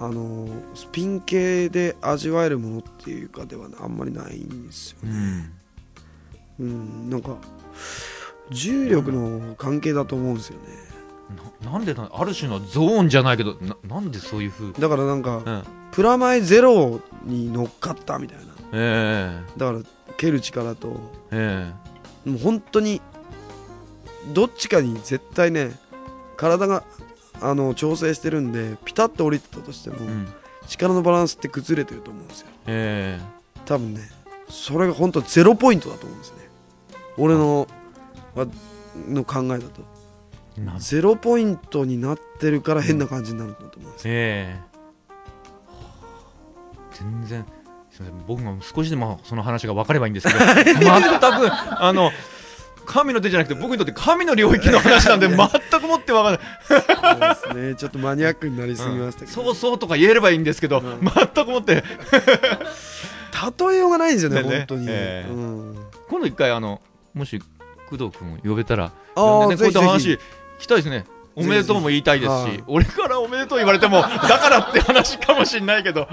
Speaker 5: あのースピン系で味わえるものっていうかではあんまりないんですよ
Speaker 2: うん。
Speaker 5: うんなんか重力の関係だと思うんですよね。
Speaker 2: ななんでなある種のゾーンじゃないけどななんでそういうふう、
Speaker 5: だからなんか
Speaker 2: うん、
Speaker 5: プラマイゼロに乗っかったみたいな。
Speaker 2: え。
Speaker 5: だから蹴る力と
Speaker 2: ええ。
Speaker 5: もう本当にどっちかに絶対ね体があの調整してるんでピタッと降りてたとしても、
Speaker 2: えうん。
Speaker 5: 力のバランスって崩れてると思うんですよ。
Speaker 2: え
Speaker 5: 多分ねそれが本当ゼロポイントだと思うんですね。俺のわの考えだと。ゼロポイントになってるから変な感じになるんだと思うんですよ、
Speaker 2: ええ。全然すみません。僕も少しでもその話が分かればいいんですけど <laughs> 全くあの神の手じゃなくて僕にとって神の領域の話なんで全くもって分からない。
Speaker 5: そうですね。ちょっとマニアックになりすぎましたけど、
Speaker 2: そうそうとか言えればいいんですけど、
Speaker 5: うん。
Speaker 2: 全くもって。
Speaker 5: 例えようがないんですよね
Speaker 2: ね。
Speaker 5: 本当に、
Speaker 2: ええ。
Speaker 5: うん、
Speaker 2: 今度一回あのもし工藤君を呼べたら
Speaker 5: あ
Speaker 2: 呼んでねこういった話
Speaker 5: ひ
Speaker 2: 聞きたいですねおめでとうも言いたいですし
Speaker 5: はい。
Speaker 2: 俺からおめでとう言われてもだからって話かもしれないけど、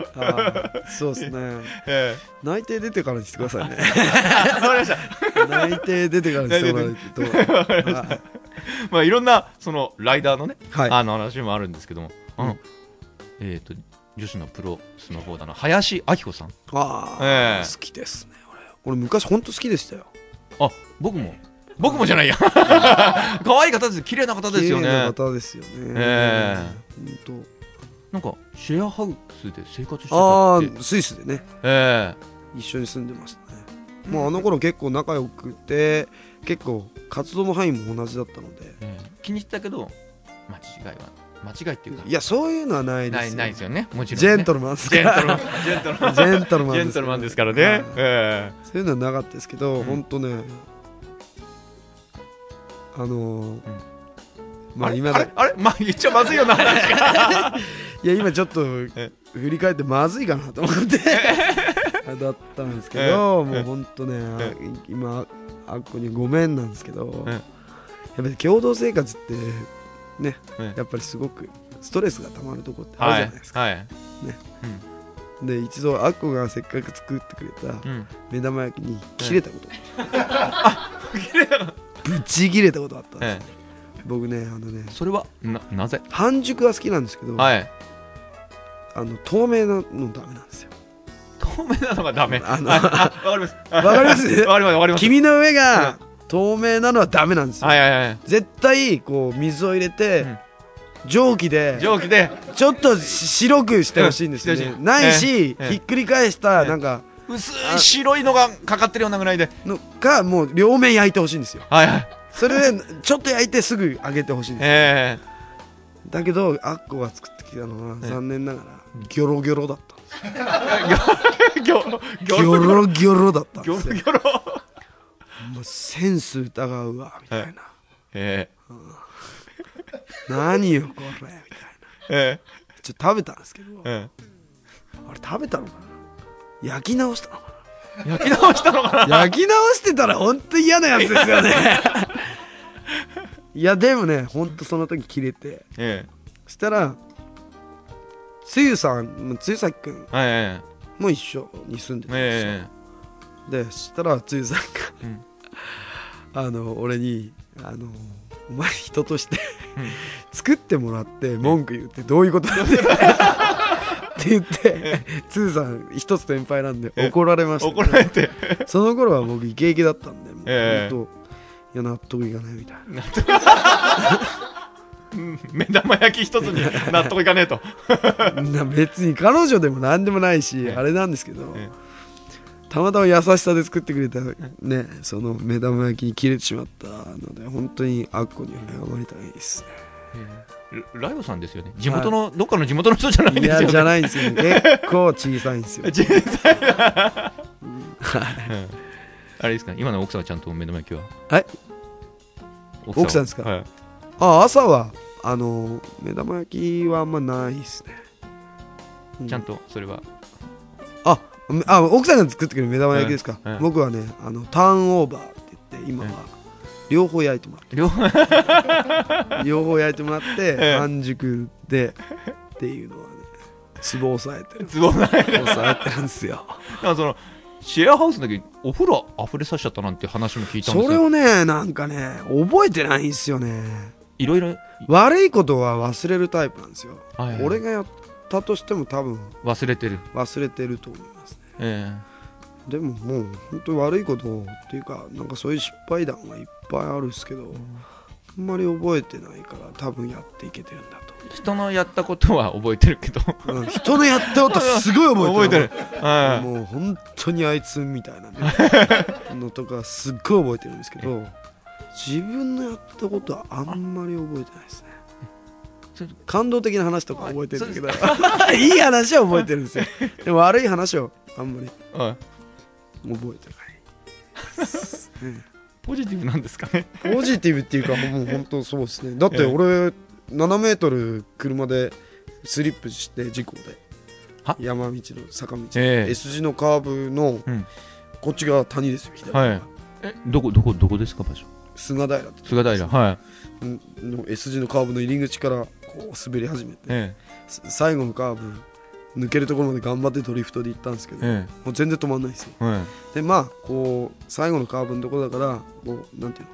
Speaker 5: そうですね。<laughs>
Speaker 2: え
Speaker 5: 内定出てからにしてくださいね。
Speaker 2: え <laughs> わかりました。
Speaker 5: 内定出てからにしてもらえると <laughs>
Speaker 2: まあいろんなそのライダーのね、
Speaker 5: はい。
Speaker 2: あの話もあるんですけども。あの、
Speaker 5: うん
Speaker 2: えっ、と女子のプロスノーボーダーの林明子さん。
Speaker 5: ああ、
Speaker 2: ええ。
Speaker 5: 好きですね俺。俺昔本当好きでしたよ。
Speaker 2: あ僕も僕もじゃないや。<laughs> 可愛い方です綺麗な方ですよ
Speaker 5: 綺麗な
Speaker 2: ね
Speaker 5: 方ですよね。
Speaker 2: え
Speaker 5: 本
Speaker 2: なんかシェアハウスで生活してた
Speaker 5: 当あ
Speaker 2: って。
Speaker 5: あスイスでね。
Speaker 2: え
Speaker 5: 一緒に住んでましたね。もうあの頃結構仲良くて結構活動の範囲も同じだったので。
Speaker 2: ええ。え気に入ったけど間違いは間違いっていうか。
Speaker 5: いやそういうのはないですよ。
Speaker 2: ないないですよね。もちろん、
Speaker 5: ジ
Speaker 2: ね、
Speaker 5: ェントルマンですから。
Speaker 2: ンジェントルマンですからね、
Speaker 5: はい。
Speaker 2: え。
Speaker 5: そういうのはなかったですけど、
Speaker 2: うん。
Speaker 5: 本当ねあのーまあ今だ
Speaker 2: あれ？あれ？<laughs> まあ言っちゃまずいよな
Speaker 5: いや今ちょっと
Speaker 2: え？
Speaker 5: 振り返ってまずいかなと思って。<laughs> だったんですけど、もう本当ね、あ今あっこにごめんなんですけど、
Speaker 2: え？
Speaker 5: やっぱり共同生活ってね、
Speaker 2: え
Speaker 5: やっぱりすごくストレスがたまるとこってあるじゃないですか、
Speaker 2: はい、はい。
Speaker 5: で一度あっこがせっかく作ってくれた
Speaker 2: うん、
Speaker 5: 目玉焼きに切れたこと、
Speaker 2: 綺麗だな
Speaker 5: ぶち切れたことあったんです、
Speaker 2: え
Speaker 5: 僕ねあのね
Speaker 2: えそれはななぜ？
Speaker 5: 半熟は好きなんですけど、
Speaker 2: はい。
Speaker 5: あの透明なのダメなんですよ。
Speaker 2: 透明なのがダメ。わかります。<laughs> わ <laughs>
Speaker 5: わかります？
Speaker 2: わかりますわかります。
Speaker 5: 黄身の上が透明なのはダメなんですよ、
Speaker 2: はいはいはい。
Speaker 5: 絶対こう水を入れて、
Speaker 2: うん。
Speaker 5: 蒸気で
Speaker 2: 蒸気で。
Speaker 5: ちょっとし白くしてほしいんですよね、ないし、
Speaker 2: ええ。
Speaker 5: ひっくり返した
Speaker 2: ええ。
Speaker 5: なんか
Speaker 2: 薄い白いのがかかってるようなぐらいで。
Speaker 5: のかもう両面焼いてほしいんですよ。
Speaker 2: はいはい。
Speaker 5: それでちょっと焼いてすぐ揚げてほしいんですよ。
Speaker 2: え。
Speaker 5: だけどアッコが作ってきたのは
Speaker 2: ええ
Speaker 5: 残念ながらギョロギョロだったんです
Speaker 2: え <laughs> ギョギ
Speaker 5: ギョロギョロだったん
Speaker 2: ギ
Speaker 5: ですよ。
Speaker 2: ョロギョロ。
Speaker 5: もうセンス疑うわみたいな、
Speaker 2: え。
Speaker 5: 何よこれみたいな。<laughs>
Speaker 2: ええ。
Speaker 5: ちょっと食べたんですけど、
Speaker 2: え。
Speaker 5: あれ食べたのかな？焼き直した。のか
Speaker 2: え焼き直したのかな？
Speaker 5: な焼き直してたら本当に嫌なやつですよね。いやでもね本当その時切れて。
Speaker 2: え
Speaker 5: そしたらつゆさんつゆさきくん。
Speaker 2: ええ
Speaker 5: も一緒に住んで
Speaker 2: え
Speaker 5: たんですよ、
Speaker 2: え
Speaker 5: でそしたらつゆさんが、
Speaker 2: うん。
Speaker 5: あの俺にあのお前人として、
Speaker 2: うん。
Speaker 5: 作ってもらって文句言うってどういうことだってって言ってつゆさん一つ先輩なんで
Speaker 2: え
Speaker 5: 怒られました、
Speaker 2: 怒られて。
Speaker 5: その頃は僕イケイケだったんでもう
Speaker 2: ええ。
Speaker 5: 本当いや納得いかないみたいな。
Speaker 2: うん <laughs> 目玉焼き一つに <laughs> 納得いかねえと。
Speaker 5: な別に彼女でも何でもないし、
Speaker 2: ええ。
Speaker 5: あれなんですけど、
Speaker 2: え
Speaker 5: たまたま優しさで作ってくれたねその目玉焼きに切れてしまったので本当にあっこには謝りたいですね
Speaker 2: ライオさんですよね。地元の、どっかの地元の人じゃないですよね。
Speaker 5: いやじゃないんですよ。<laughs> 結構小さいんですよ。<laughs>
Speaker 2: 小さいうん。あれですか？今の奥さんはちゃんと目玉焼きは？
Speaker 5: はい
Speaker 2: は？
Speaker 5: 奥さんですか？
Speaker 2: はい。
Speaker 5: あ朝はあの目玉焼きはあんまないですね、う
Speaker 2: ちゃんとそれは？
Speaker 5: ああ奥さんが作ってくれる目玉焼きですか、僕はねあのターンオーバーって言って今は両方焼いてもら
Speaker 2: 両方
Speaker 5: って。両方。<laughs> 焼いてもらって
Speaker 2: ええ。
Speaker 5: 半熟でっていうのはねツボ押さえてる。
Speaker 2: 都合ない
Speaker 5: 押さえてるんですよ。
Speaker 2: なんかそのシェアハウスの時お風呂溢れさせちゃったなんて話も聞いたんですよ。
Speaker 5: それをねなんかね覚えてないんですよね。
Speaker 2: いろいろ、
Speaker 5: 悪いことは忘れるタイプなんですよ、
Speaker 2: はいはい
Speaker 5: 俺がやったとしても多分
Speaker 2: 忘れてる。
Speaker 5: 忘れてると思いますね。
Speaker 2: え
Speaker 5: でももう本当に悪いことっていうかなんかそういう失敗談はいっぱいあるんですけど、あんまり覚えてないから多分やっていけてるんだ
Speaker 2: え人のやったことは覚えてるけど。
Speaker 5: と、うん人のやったことすごい覚えてる
Speaker 2: 覚えてる。はい
Speaker 5: もう本当にあいつみたいなね。<laughs> のとかすっごい覚えてるんですけど自分のやったことはあんまり覚えてないですね。
Speaker 2: それ
Speaker 5: 感動的な話とか覚えてるんだけど。<laughs> いい話は覚えてるんですよ。でも悪い話はあんまり。
Speaker 2: はい
Speaker 5: 覚えてない。<laughs>
Speaker 2: ポジティブなんですかね。
Speaker 5: ポジティブっていうかもう本当そうですね。だって俺7メートル車でスリップして事故で。
Speaker 2: は？
Speaker 5: 山道の坂道、
Speaker 2: ええ。
Speaker 5: S 字のカーブの
Speaker 2: うん。
Speaker 5: こっち側谷ですよ左側、
Speaker 2: はいえどこどこどこですか場所？
Speaker 5: 菅平って
Speaker 2: 菅平はい。
Speaker 5: うんの S 字のカーブの入り口からこう滑り始めて、
Speaker 2: え。
Speaker 5: す最後のカーブ抜けるところまで頑張ってドリフトで行ったんですけど、
Speaker 2: ええ。
Speaker 5: もう全然止まんないですよ。でまあこう最後のカーブのところだからこうなんていうの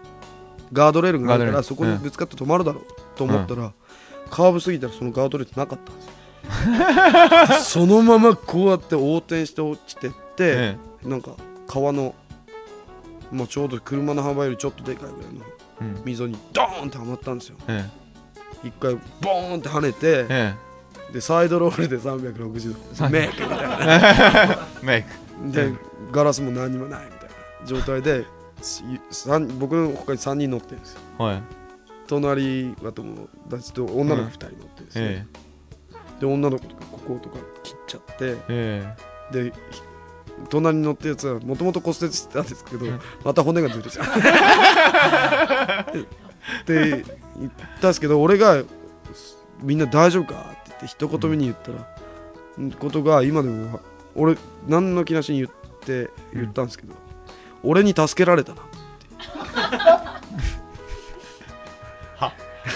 Speaker 5: ガードレールがあるからそこにぶつかって止まるだろうと思ったら、カーブ過ぎたらそのガードレールなかったんですよ。<laughs> そのままこうやって横転して落ちてって、
Speaker 2: え
Speaker 5: なんか川の、まあ、ちょうど車の幅よりちょっとでかいぐらいの溝にドーンってはまったんですよ。
Speaker 2: え。
Speaker 5: 一回ボーンって跳ねて
Speaker 2: ええ
Speaker 5: でサイドロールで360度。メイクみたいな。
Speaker 2: え <laughs> メイク。
Speaker 5: で、
Speaker 2: うん
Speaker 5: ガラスも何にもないみたいな。状態で僕の他に3人乗ってるんですよ。
Speaker 2: はい。
Speaker 5: 隣は友達と女の子2人乗ってるんですよ、
Speaker 2: え
Speaker 5: で女の子とかこことか切っちゃって。
Speaker 2: ええ。
Speaker 5: でひ隣に乗ってるやつはもともと骨折してたんですけど、
Speaker 2: うん
Speaker 5: また骨がずれちゃう。<laughs> で言ったんですけど俺が「みんな大丈夫か?」って言って一言目に言ったら、んことが今でも俺何の気なしに言って言ったんですけど、俺に助けられたな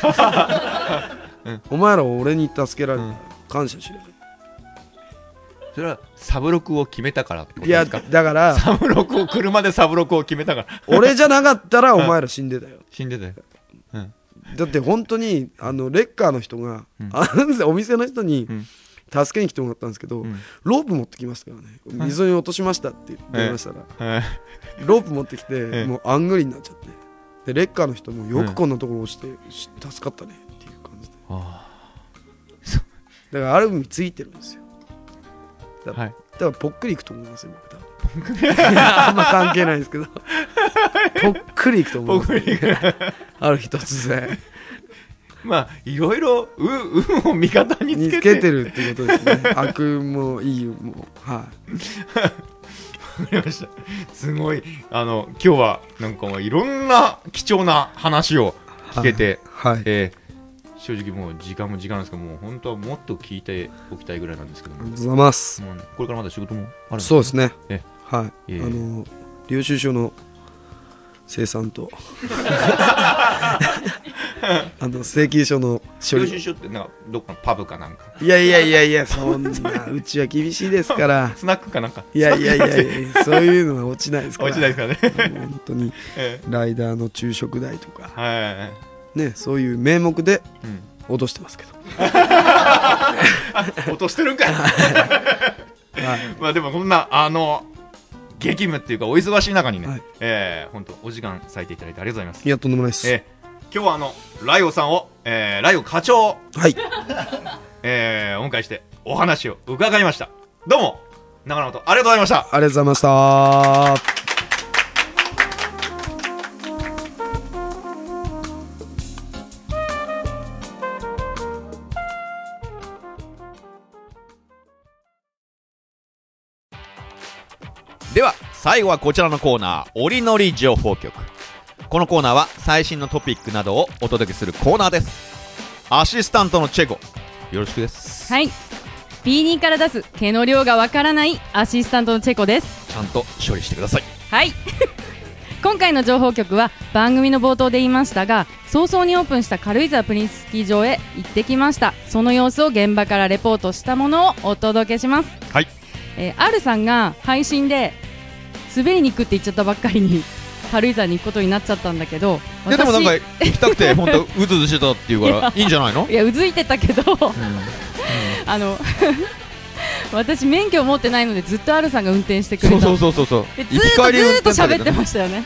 Speaker 5: <laughs> お前らは俺に助けられた、
Speaker 2: うん。
Speaker 5: 感謝しろ。
Speaker 2: えそれはサブロクを決めたからってこと
Speaker 5: いやだから
Speaker 2: サブロクを車でサブロクを決めたから。
Speaker 5: 俺じゃなかったらお前ら死んでたよ。<laughs>
Speaker 2: 死んでたよ
Speaker 5: だって本当にあのレッカーの人が、
Speaker 2: うん。
Speaker 5: お店の人に
Speaker 2: うん。
Speaker 5: 助けに来てもらったんですけど、
Speaker 2: うん。
Speaker 5: ロープ持ってきましたからね。溝に落としましたって言いましたら、
Speaker 2: はい
Speaker 5: ロープ持ってきて、
Speaker 2: ええ。
Speaker 5: もうあんぐりになっちゃって。でレッカーの人もよくこんなところ落ちて、し助かったねっていう感じで。
Speaker 2: あ
Speaker 5: だからある意味ついてるんですよ。
Speaker 2: あはい。
Speaker 5: だからぽっくりいくと思いますよ僕多分あんま関係ないですけど。ぽっくりいくと思います、ある日突然。
Speaker 2: まあいろいろう運を味方に
Speaker 5: 見つ
Speaker 2: つけて
Speaker 5: るってことですね。悪もいいもはい。
Speaker 2: わかりました。すごい。あの今日はなんかいろんな貴重な話を聞けて、
Speaker 5: はい。
Speaker 2: えー正直もう時間も時間ですけどもう本当はもっと聞いておきたいぐらいなんですけども。
Speaker 5: ありがとうございます。
Speaker 2: これからまだ仕事もあるんです
Speaker 5: そうですね。
Speaker 2: え
Speaker 5: はい。あ
Speaker 2: え。え
Speaker 5: の領収書の生産と。<laughs> あの請求書の処
Speaker 2: 領収
Speaker 5: 理
Speaker 2: 書ってなんかどっかのパブかなんか。
Speaker 5: いやいやいやいやそんなうちは厳しいですから。<laughs>
Speaker 2: スナックかなんか。
Speaker 5: いやいやいやいや <laughs> そういうのは落ちないですから。
Speaker 2: 落ちないですからね。
Speaker 5: 本当に
Speaker 2: え
Speaker 5: ライダーの昼食代とか。
Speaker 2: ーはい
Speaker 5: ねそういう名目で
Speaker 2: うん。
Speaker 5: 脅してますけど。
Speaker 2: 落としてるんかい。
Speaker 5: はい。
Speaker 2: まあでもこんなあの激務っていうかお忙しい中にね、
Speaker 5: はい。
Speaker 2: えー、本当お時間割いていただいてありがとうございます。
Speaker 5: いやとんでもないです。
Speaker 2: えー、今日はあのライオさんを、えー、ライオ課長を、
Speaker 5: はい。<laughs>
Speaker 2: えー、お迎えしてお話を伺いました。どうも長野とありがとうございました。
Speaker 5: ありがとうございました
Speaker 2: 最後はこちらのコーナー「おりのり情報局」このコーナーは最新のトピックなどをお届けするコーナーです。アシスタントのチェコよろしくです。
Speaker 9: はい。B2 から出す毛の量がわからないアシスタントのチェコです。
Speaker 2: ちゃんと処理してください。
Speaker 9: はい。<laughs> 今回の情報局は番組の冒頭で言いましたが早々にオープンした軽井沢プリンススキー場へ行ってきました。その様子を現場からレポートしたものをお届けします。
Speaker 2: はい。
Speaker 9: えー、R さんが配信で滑りに行くって言っちゃったばっかりに <laughs> 軽井沢に行くことになっちゃったんだけど
Speaker 2: ででもなんか行きたくて <laughs> 本当うずうずしてたっていうからいいんじゃないの？
Speaker 9: いやうずいてたけど <laughs> あの私免許を持ってないのでずっと R さんが運転してくれた。
Speaker 2: そうそうそうそう
Speaker 9: ずーっとずーっと喋ってましたよね。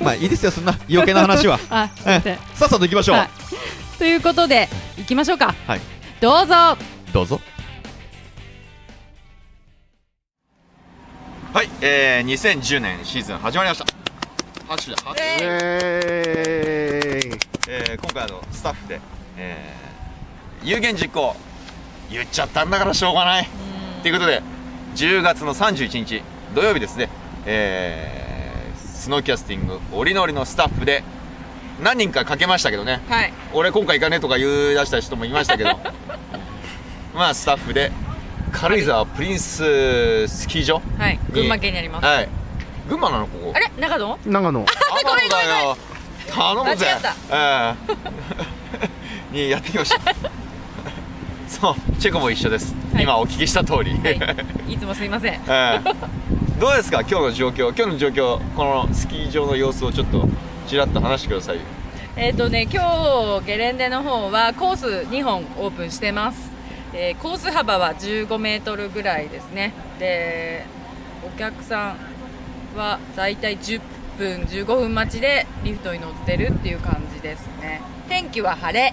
Speaker 2: まあいいですよそんな余計な話は。
Speaker 9: あすいません。
Speaker 2: さっさと行きましょう、
Speaker 9: はい。ということで行きましょうか。
Speaker 2: はい。
Speaker 9: どうぞ。
Speaker 2: どうぞ
Speaker 4: はい、えー、2010年シーズン始まりました。拍手で拍手で、えー、今回あのスタッフで、えー、有言実行言っちゃったんだからしょうがない。ということで10月の31日土曜日ですね、えー、スノーキャスティングおりのりのスタッフで何人かかけましたけどね。
Speaker 3: はい。
Speaker 4: 俺今回行かねえとか言い出した人もいましたけど。<laughs> まあスタッフで軽井沢プリンススキー場？
Speaker 3: はい群馬県にあります。
Speaker 4: はい。群馬なのここ？
Speaker 3: あれ？長野？
Speaker 10: 長野。
Speaker 4: 長野だよ頼むぜ。
Speaker 3: 間違った。
Speaker 4: ええ。<laughs> にやってきました。<laughs> そうチェコも一緒です、
Speaker 3: はい。
Speaker 4: 今お聞きした通り、
Speaker 3: はい。<laughs> いつもすいません。
Speaker 4: ええ。どうですか？今日の状況？今日の状況このスキー場の様子をちょっとちらっと話してください。よ
Speaker 3: えっ、とね今日ゲレンデの方はコース2本オープンしてます、えーコース幅は15メートルぐらいですね。でお客さんはだいたい10分15分待ちでリフトに乗ってるっていう感じですね。天気は晴れ、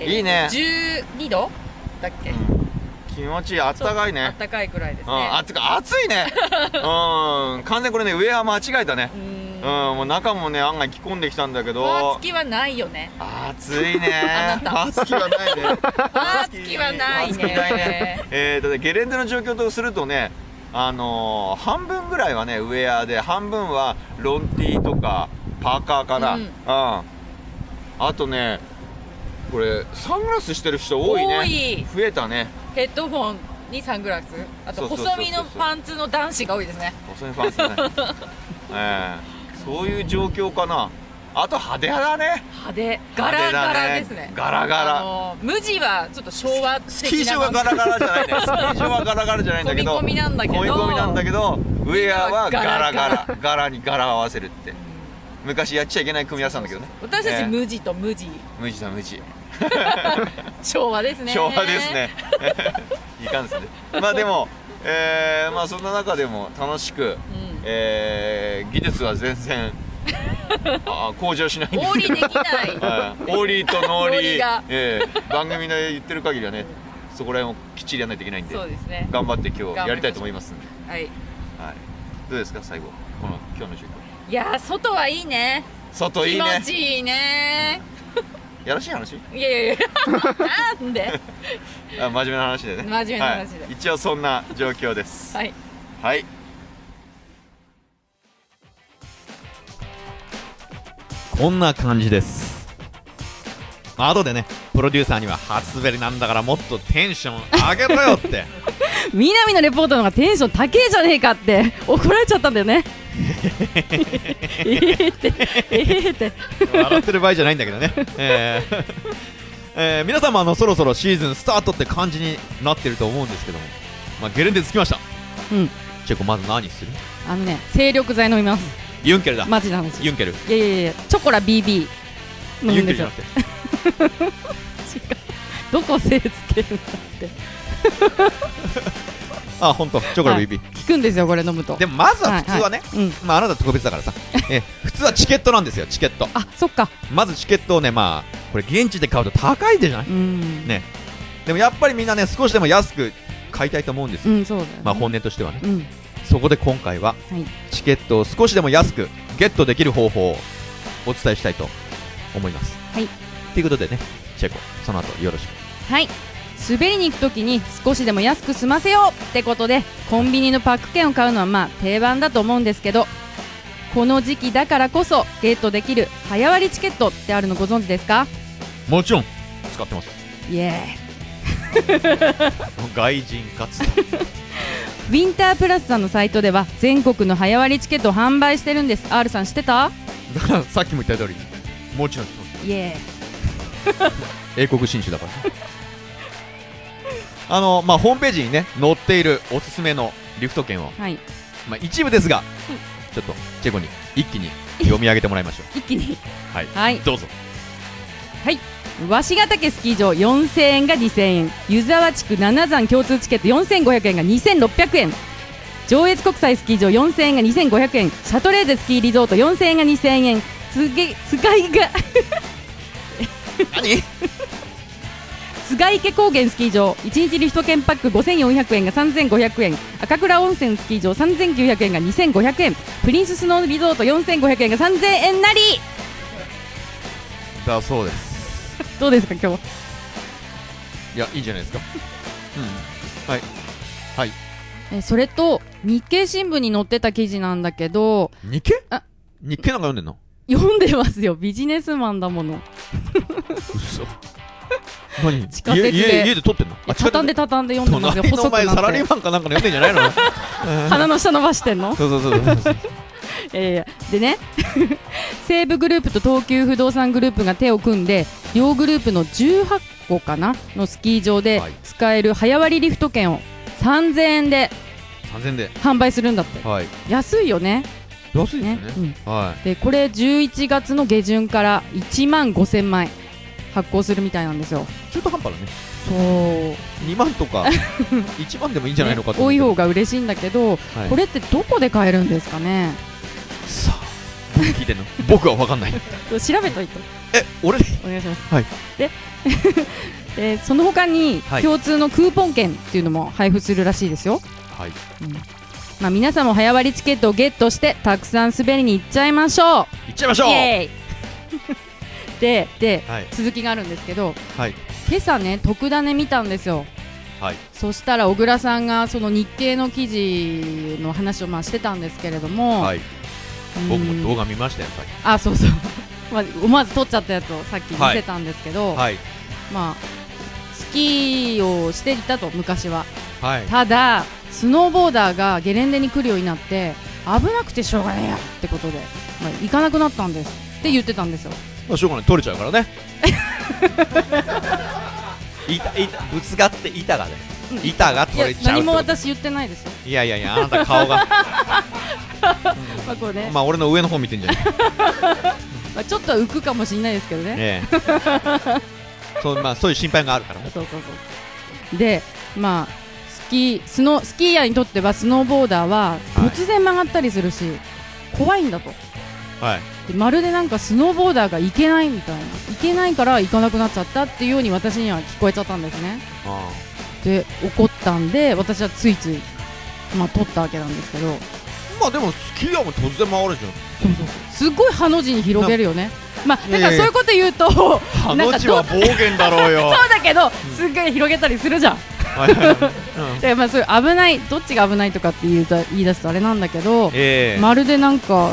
Speaker 3: えー
Speaker 4: いいね。
Speaker 3: 12度？だっけ、
Speaker 4: 気持ちいい。あったかい
Speaker 3: あ
Speaker 4: ね
Speaker 3: ったかいくらいです
Speaker 4: うん、
Speaker 3: ね
Speaker 4: あつか暑いね。<laughs> うん。完全にこれねウェア間違えたね。
Speaker 3: う
Speaker 4: うんもう中もね案外着込んできたんだけ
Speaker 3: ー
Speaker 4: ど
Speaker 3: つきはないよね。
Speaker 4: 暑いね。
Speaker 3: あなた。
Speaker 4: 暑きはないね。
Speaker 3: あつきはない
Speaker 4: ね。
Speaker 3: ね。
Speaker 4: えーとねゲレンデの状況とするとねあのー半分ぐらいはねウェアで半分はロンティーとかパーカーかな、
Speaker 3: う
Speaker 4: うん。んあとねこれサングラスしてる人多いね。増えたね。
Speaker 3: ヘッドホンにサングラス。あと細身のパンツの男子が多いですね。
Speaker 4: 細いパンツね。<laughs> ええそういう状況かな。あと派手派だね。
Speaker 3: 派手。ガラガラですね。
Speaker 4: ガラガラ。
Speaker 3: 無地はちょっと昭和
Speaker 4: スキー場はガラガラじゃないね。<laughs> スキー場はガラガラじゃないんだけど
Speaker 3: 込み込みなんだけど。
Speaker 4: 込み込みなんだけどウェアはガラガ
Speaker 3: ガラ
Speaker 4: ラ。ガラにガラを合わせるって。昔やっちゃいけない組み合わせなんだけどね。
Speaker 3: 私たち
Speaker 4: ええ。
Speaker 3: 無地と無地。
Speaker 4: 無地だ無地。<laughs>
Speaker 3: 昭和ですね。
Speaker 4: 昭和ですね。<laughs> いかんですね。まあでもえー、まあそんな中でも楽しく、
Speaker 3: うん。
Speaker 4: えー、技術は全然 <laughs> あ向上しないんです。
Speaker 3: オーリーできない
Speaker 4: はい。オーリーとノーリーええ番組で言ってる限りはねそこら辺をきっちりやらないといけないんで
Speaker 3: ね。
Speaker 4: 頑張って今日やりたいと思いますんで、
Speaker 3: はい。
Speaker 4: はい、どうですか最後。この今日の状況
Speaker 3: いやー外はいいね。気持
Speaker 4: 外いいね。
Speaker 3: ちいいね
Speaker 4: やらしい話？
Speaker 3: いやいやいや。<laughs> なんで？
Speaker 4: あ真面目な話でね。
Speaker 3: 真面目な話で。
Speaker 4: はい、一応そんな状況です。
Speaker 3: はい。
Speaker 4: はい。
Speaker 2: こんな感じです。後でねプロデューサーには初滑りなんだからもっとテンション上げろよって。<laughs>
Speaker 9: 南のレポートの方がテンション高えじゃねえかって怒られちゃったんだよねええってええって。
Speaker 2: 笑ってる場合じゃないんだけどね、えー。えー皆さんもあのそろそろシーズンスタートって感じになってると思うんですけども、まあ、ゲレンデ着きました。
Speaker 9: うん。
Speaker 2: チェコまず何する？
Speaker 9: あのね精力剤飲みます。
Speaker 2: ユンケルだ、
Speaker 9: マジな話。い
Speaker 2: ユンケル。
Speaker 9: やいやいやチョコラ BB 飲む
Speaker 2: ユンケル
Speaker 9: んですよ。
Speaker 2: じゃなくて。<laughs>
Speaker 9: 違う。どこ精つけるんだって
Speaker 2: あ本当。チョコラ BB、
Speaker 9: 効くんですよこれ飲むと。
Speaker 2: でもまずは普通はね、
Speaker 9: うん。
Speaker 2: まあ、あなた特別だからさ、えー普通はチケットなんですよチケット。
Speaker 9: あそっか。
Speaker 2: まずチケットをねまあこれ現地で買うと高いじゃない？
Speaker 9: うん。
Speaker 2: ね。でもやっぱりみんなね少しでも安く買いたいと思うんですよ、
Speaker 9: う
Speaker 2: まあ本音としてはね。
Speaker 9: うん。
Speaker 2: そこで今回は
Speaker 9: はい。
Speaker 2: チケットを少しでも安くゲットできる方法をお伝えしたいと思います。
Speaker 9: はい。
Speaker 2: ということでねチェコその後よろしく。
Speaker 9: はい滑りに行く時に少しでも安く済ませようってことでコンビニのパック券を買うのはまあ定番だと思うんですけどこの時期だからこそゲットできる早割チケットってあるのご存知ですか？
Speaker 2: もちろん。使ってます。
Speaker 9: イエ <laughs>
Speaker 2: 外人かつ
Speaker 9: ウィンタープラスさんのサイトでは全国の早割チケットを販売してるんです。R さん知ってた？
Speaker 2: だからさっきも言った通り。もちろん知ってます。
Speaker 9: イエ
Speaker 2: 英国紳士だから <laughs> あのまあホームページにね載っているおすすめのリフト券を、
Speaker 9: はい。
Speaker 2: まあ、一部ですが、ちょっとチェコに一気に読み上げてもらいましょ <laughs>
Speaker 9: 一気に。
Speaker 2: うはい。
Speaker 9: はい。
Speaker 2: どうぞ。
Speaker 9: 鷲ヶ岳スキー場4000円が2000円。湯沢地区七山共通チケット4500円が2600円。上越国際スキー場4000円が2500円。シャトレーゼスキーリゾート4000円が2000円。つげ菅井が。
Speaker 2: 何？<laughs>
Speaker 9: 菅池高原スキー場。1日リフト券パック5400円が3500円。赤倉温泉スキー場3900円が2500円。プリンススノーリゾート4500円が3000円なり。
Speaker 2: だそうです。<laughs>
Speaker 9: どうですか今日
Speaker 2: いやいいんじゃないですか。うん。はい。はい。
Speaker 9: えそれと日経新聞に載ってた記事なんだけど。
Speaker 2: 日経？
Speaker 9: あ。
Speaker 2: 日経なんか読んでんの？
Speaker 9: 読んでますよ。ビジネスマンだもの。<laughs>
Speaker 2: 嘘何？
Speaker 9: 地下鉄で。
Speaker 2: 家家家で撮ってんの？
Speaker 9: いや畳んで畳んで読んでますよ。細くなって。
Speaker 2: 前サラリーマンかなんかの読んでんじゃないの？<laughs>
Speaker 9: 鼻の下伸ばしてんの？
Speaker 2: そうそうそうそう。<laughs>
Speaker 9: えーでね <laughs> 西武グループと東急不動産グループが手を組んで両グループの18個かな？のスキー場で
Speaker 2: はい。
Speaker 9: 使える早割リフト券を3000円で
Speaker 2: 3000で。
Speaker 9: 販売するんだって。
Speaker 2: はい。
Speaker 9: 安いよね。
Speaker 2: 安いですよ
Speaker 9: ね。
Speaker 2: ね。
Speaker 9: うん。
Speaker 2: は
Speaker 9: でこれ11月の下旬から1万5000枚発行するみたいなんですよ。
Speaker 2: い中途半端だね。
Speaker 9: そう。
Speaker 2: 2万とか <laughs> 1万でもいいんじゃないのかと
Speaker 9: ね多い方
Speaker 2: が、
Speaker 9: が嬉しいんだけど、
Speaker 2: はい。
Speaker 9: これってどこで買えるんですかね？
Speaker 2: さあ僕聞いてんの。<laughs> 僕は分かんない。
Speaker 9: 調べといて。
Speaker 2: え俺で？
Speaker 9: お願いします、
Speaker 2: はい。
Speaker 9: で <laughs> でその他に
Speaker 2: はい。
Speaker 9: 共通のクーポン券っていうのも配布するらしいですよ、
Speaker 2: はい。
Speaker 9: まあ、皆さんも早割チケットをゲットしてたくさん滑りに行っちゃいましょう。
Speaker 2: 行っちゃいましょう
Speaker 9: イエーイでで
Speaker 2: はい。
Speaker 9: 続きがあるんですけど
Speaker 2: はい。
Speaker 9: 今朝ね特ダネ見たんですよ。
Speaker 2: はい。
Speaker 9: そしたら小倉さんがその日経の記事の話をまあしてたんですけれども、
Speaker 2: はい。僕
Speaker 9: うん。
Speaker 2: も動画見ましたよさっ
Speaker 9: あそうそう、<laughs> まあ、思わず撮っちゃったやつをさっき見せたんですけど、
Speaker 2: きはい。
Speaker 9: まあスキーをしていたと昔は。
Speaker 2: はい。
Speaker 9: ただスノーボーダーがゲレンデに来るようになって危なくてしょうがねえやってことで、まあ、行かなくなったんですって言ってたんですよ
Speaker 2: まあしょうがない。取れちゃうからね。<laughs> 板板ぶつかって板がね
Speaker 9: うん。
Speaker 2: 板が取れちゃう
Speaker 9: 何も私言ってないですよ、
Speaker 2: いやいやいやあなた顔が。<laughs>
Speaker 9: まあこうね。
Speaker 2: まあ俺の上の方見てんじゃない。<laughs>
Speaker 9: まあ、ちょっとは浮くかもしれないですけどね。
Speaker 2: ええ。そうまあそういう心配があるからね。
Speaker 9: そうそうそうでまあスキースノスキーヤーにとってはスノーボーダーは
Speaker 2: はい
Speaker 9: 突然曲がったりするし、怖いんだと。
Speaker 2: はい
Speaker 9: でまるでなんかスノーボーダーが行けないみたいな。行けないから行かなくなっちゃったっていうように私には聞こえちゃったんですね。
Speaker 2: あ
Speaker 9: で怒ったんで私はついついまあ取ったわけなんですけど。
Speaker 2: あまあでもスキーヤーも突然回るじ
Speaker 9: すっごいハの字に広げるよね。まあだからそういうこと言うと
Speaker 2: ハの字は暴言だろうよ。<laughs>
Speaker 9: そうだけどすっごい広げたりするじゃん。<laughs> でまあそういう危ないどっちが危ないとかって言うと言い出すとあれなんだけど
Speaker 2: ええ。
Speaker 9: まるでなんか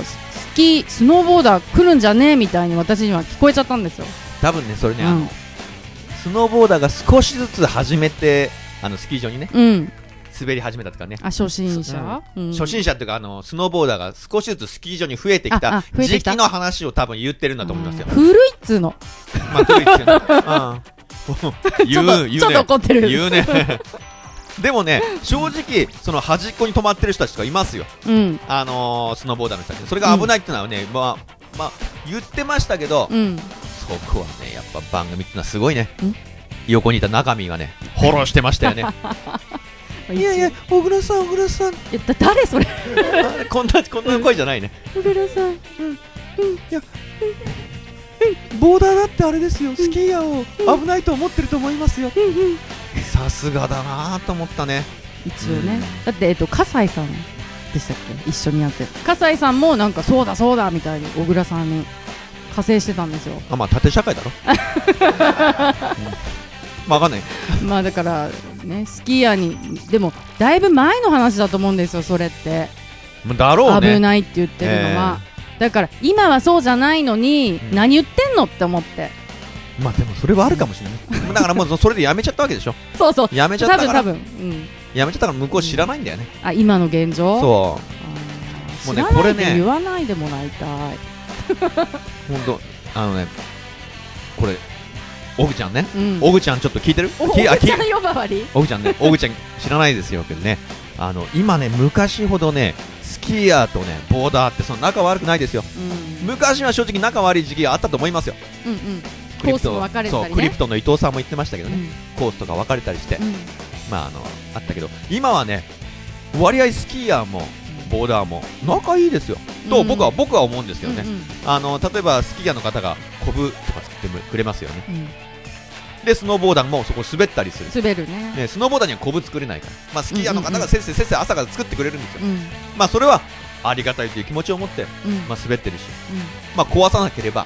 Speaker 9: スノーボーダー来るんじゃねえみたいに私には聞こえちゃったんですよ、
Speaker 2: 多分ねそれね、
Speaker 9: うん。
Speaker 2: あのスノーボーダーが少しずつ始めてあのスキー場にね
Speaker 9: うん、
Speaker 2: 滑り始めたとかね、
Speaker 9: あ初心者、うん。
Speaker 2: 初心者っていうかあのスノーボーダーが少しずつスキー場に増えてき
Speaker 9: あ
Speaker 2: た。時期の話を多分言ってるんだと思いますよ、
Speaker 9: 古いっつうの。
Speaker 2: まあ古いですよね、うん、言 <laughs>
Speaker 9: ちょっとちょっと
Speaker 2: う言うね。
Speaker 9: 怒ってる
Speaker 2: 言うね <laughs> でもね正直その端っこに止まってる人たちとかいますよ。
Speaker 9: うん。
Speaker 2: あのー、スノーボーダーの人たち。それが危ないっていうのはね、まあまあ言ってましたけど、
Speaker 9: うん。
Speaker 2: そこはねやっぱ番組っていうのはすごいね。
Speaker 9: ん。
Speaker 2: 横にいた中身がねフォローしてましたよね。<laughs> いやいや小倉さん小倉さん。
Speaker 9: いやだ誰それ。<laughs>
Speaker 2: こんなこんな声じゃないね。
Speaker 9: 小倉さん。
Speaker 2: ボーダーだってあれですよ。スキーヤーを危ないと思ってると思いますよさすがだなと思ったね。
Speaker 9: 一応ね。だってえっと笠井さんでしたっけ？一緒にやって。る笠井さんもなんかそうだそうだみたいに小倉さんに加勢してたんですよ。
Speaker 2: あまあ縦社会だろ、まあわかんない。<laughs>
Speaker 9: まあだからねスキーヤーにでもだいぶ前の話だと思うんですよそれって。
Speaker 2: だろうね。
Speaker 9: 危ないって言ってるのは、だから今はそうじゃないのに、
Speaker 2: うん。
Speaker 9: 何言ってんのって思って
Speaker 2: まあでもそれはあるかもしれない。<laughs> だからもうそれでやめちゃったわけでしょ。
Speaker 9: そうそう
Speaker 2: やめちゃったから、
Speaker 9: 多分多分、うん、
Speaker 2: やめちゃったから向こう知らないんだよね。
Speaker 9: あ今の現状？
Speaker 2: そ
Speaker 9: あー
Speaker 2: もうね
Speaker 9: 知らない
Speaker 2: これね
Speaker 9: で言わないでもらいたい、
Speaker 2: う。ほんと、あのね、これ、オグちゃんね。
Speaker 9: うん、
Speaker 2: オグちゃんちょっと聞いてる？
Speaker 9: お
Speaker 2: 聞いあ聞い
Speaker 9: おちゃん呼ばわり？
Speaker 2: オグちゃんね、オグちゃん <laughs> 知らないですよけどね。あの、今ね、昔ほどね、スキーヤーとね、ボーダーってその仲悪くないですよ。
Speaker 9: うん
Speaker 2: 昔は正直仲悪い時期があったと思いますよ。
Speaker 9: うんうんコースも分かれたりね
Speaker 2: そう、クリプトンの伊藤さんも言ってましたけどね。
Speaker 9: うん
Speaker 2: コースとか分かれたりして。
Speaker 9: うん
Speaker 2: まああの、あったけど、今はね、割合スキーヤーも、ボーダーも、仲いいですよ。と、
Speaker 9: うん
Speaker 2: 僕は、僕は思うんですけどね。
Speaker 9: うん
Speaker 2: あの、例えばスキーヤーの方が、コブとか作ってくれますよね。
Speaker 9: うんうん
Speaker 2: で、スノーボーダーもそこ滑ったりする。
Speaker 9: 滑るね
Speaker 2: ね、スノーボーダーにはコブ作れないから。まあ、スキーヤーの方がせっせせっせ朝から作ってくれるんですよ。
Speaker 9: うん
Speaker 2: まあ、それは、ありがたいという気持ちを持って、
Speaker 9: うん
Speaker 2: まあ、滑ってるし、
Speaker 9: うん
Speaker 2: まあ、壊さなければ、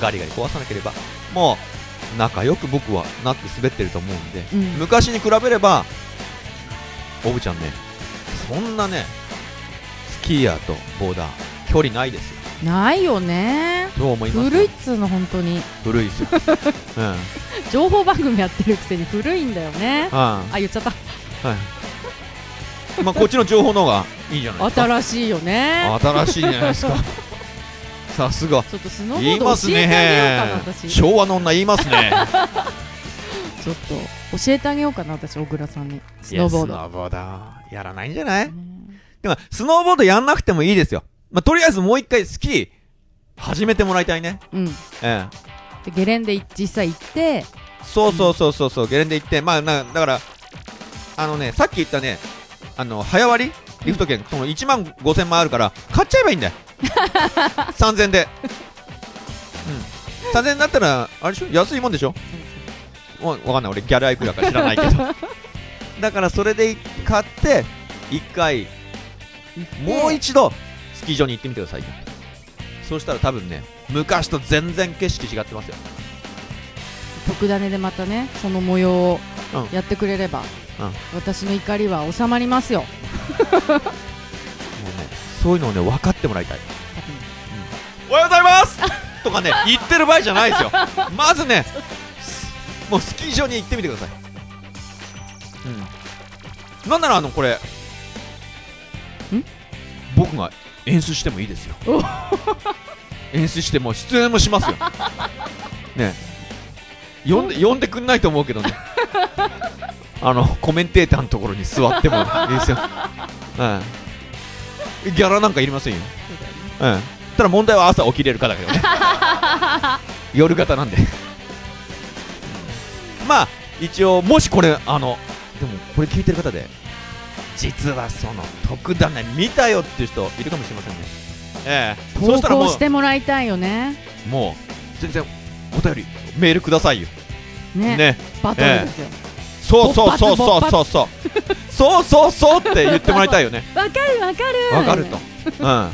Speaker 2: ガリガリ壊さなければ、もう、仲良く僕はなって滑ってると思うんで、
Speaker 9: うん
Speaker 2: 昔に比べれば、オブちゃんね、そんなね、スキーヤーとボーダー、距離ないですよ。
Speaker 9: ないよね
Speaker 2: どう思います？
Speaker 9: 古いっつうの本当に
Speaker 2: 古いですよ。うん。うん。
Speaker 9: 情報番組やってるくせに古いんだよねあ言っちゃった
Speaker 2: はい。まあ、こっちの情報の方がいいじゃないですか。
Speaker 9: 新しいよね
Speaker 2: 新しいじゃないですか。さすが。
Speaker 9: ちょっとスノーボー
Speaker 2: 言います
Speaker 9: ド教えてあげようかな
Speaker 2: ね。
Speaker 9: 私ちょ
Speaker 2: 昭和の女言いますね。<laughs>
Speaker 9: っと教えてあげようかな私小倉さんにスノーボード
Speaker 2: スノーボードやらないんじゃない？
Speaker 9: ね
Speaker 2: でも、スノーボードやんなくてもいいですよ。まあ、とりあえずもう一回スキー、始めてもらいたいね。
Speaker 9: うん
Speaker 2: ええ。
Speaker 9: でゲレンデい実際行って
Speaker 2: そうそうそうそうそう、ゲレンデ行って、まあ、な、だから、あのね、さっき言ったね、あの、早割？りリフト券、その1万5000万あるから、買っちゃえばいいんだよ。<laughs> 3000で。うん。3000だったら、あれでしょ？安いもんでしょ？わわかんない、俺ギャラいくらか知らないけど。<laughs> だからそれで買って、一回、もう一度、スキー場に行ってみてくださいよ。そうしたら多分ね、昔と全然景色違ってますよ。
Speaker 9: 特ダネでまたねその模様を
Speaker 2: うん
Speaker 9: やってくれれば、
Speaker 2: うん
Speaker 9: 私の怒りは収まりますよ <laughs>
Speaker 2: そういうのをね、分かってもらいたい。おはようございます <laughs> とかね、言ってる場合じゃないですよ。まずね、すもうスキー場に行ってみてください。うん。なんなら、あの、これ、
Speaker 9: ん？
Speaker 2: 僕が演出してもいいですよ。演出しても出演もしますよ。<laughs> ね呼んで、呼んでくんないと思うけどね。<laughs> あの、コメンテーターのところに座ってもいいですよ。うん。ギャラなんかいりませんよ。うん。ただ問題は朝起きれるかだけどね。<laughs> 夜型なんで。まあ、一応、もしこれ、あの、でもこれ聞いてる方で、実はその、特ダネ見たよっていう人いるかもしれませんね。ええ
Speaker 9: 投
Speaker 2: したらも
Speaker 9: 稿してもらいたいよね
Speaker 2: う、もう、全然、お便り、メールくださいよ。
Speaker 9: ね
Speaker 2: ね。
Speaker 9: バトルですよ
Speaker 2: そうそうそうそうそうそう。そうそうそうって言ってもらいたいよね。
Speaker 9: わ、かるわかる
Speaker 2: わかると。うん。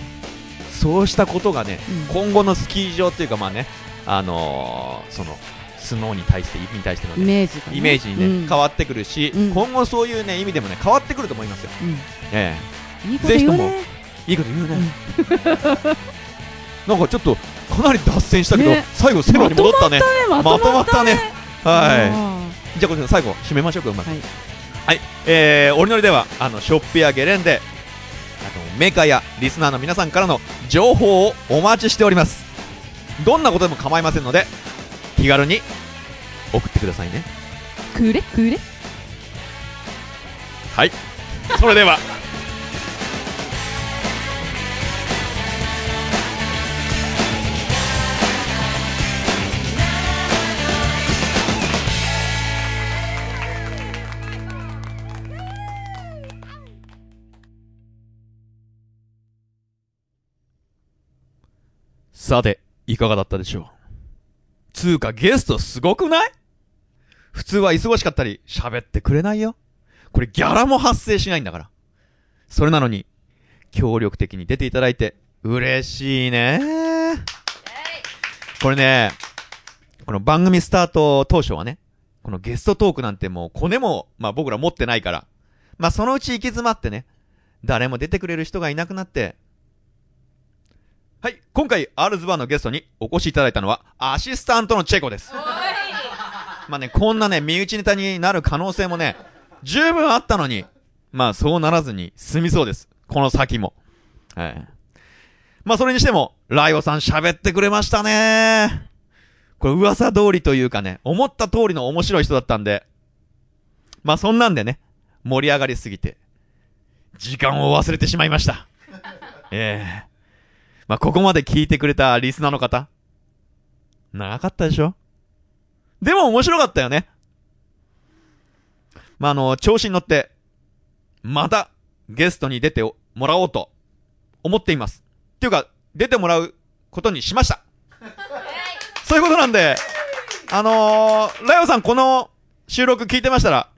Speaker 2: そうしたことがね、
Speaker 9: うん
Speaker 2: 今後のスキー場っていうかまあね、あのーその、スノーに対して、に対してのねイ、
Speaker 9: メージ、ね、
Speaker 2: イメージにね、
Speaker 9: うん
Speaker 2: 変わってくるし、
Speaker 9: うん
Speaker 2: 今後そういうね、意味でもね、変わってくると思いますよ。
Speaker 9: うん
Speaker 2: え
Speaker 9: いいこと言うね
Speaker 2: えいいこと言うね。なんかちょっと、かなり脱線したけど、
Speaker 9: ね
Speaker 2: 最後セロに戻ったね。
Speaker 9: ま
Speaker 2: まとまったね。はい。
Speaker 9: は
Speaker 2: じゃあこれ最後締めましょうかうまく。
Speaker 9: はい。
Speaker 2: はい、えー、おりのりではあのショップやゲレンデあのメーカーやリスナーの皆さんからの情報をお待ちしております。どんなことでも構いませんので気軽に送ってくださいね。
Speaker 9: くれくれ。
Speaker 2: はい。それではさて、いかがだったでしょう？つうかゲストすごくない？普通は忙しかったり喋ってくれないよ。これギャラも発生しないんだから。それなのに、協力的に出ていただいて、嬉しいね。これね、この番組スタート当初はね、このゲストトークなんてもうコネも、まあ僕ら持ってないから、まあそのうち行き詰まってね、誰も出てくれる人がいなくなって、はい、今回 R ズバーのゲストにお越しいただいたのは、アシスタントのチェコです。まあね、こんなね、身内ネタになる可能性もね、十分あったのに、まあそうならずに済みそうです。この先も。はい。まあそれにしても、ライオさん喋ってくれましたね。これ噂通りというかね、思った通りの面白い人だったんで、まあそんなんでね、盛り上がりすぎて、時間を忘れてしまいました。ええまあここまで聞いてくれたリスナーの方、長かったでしょ？でも面白かったよね。まああの、調子に乗って、またゲストに出てもらおうと思っています。っていうか、出てもらうことにしました。そういうことなんで、あのー、ライオさんこの収録聞いてましたら、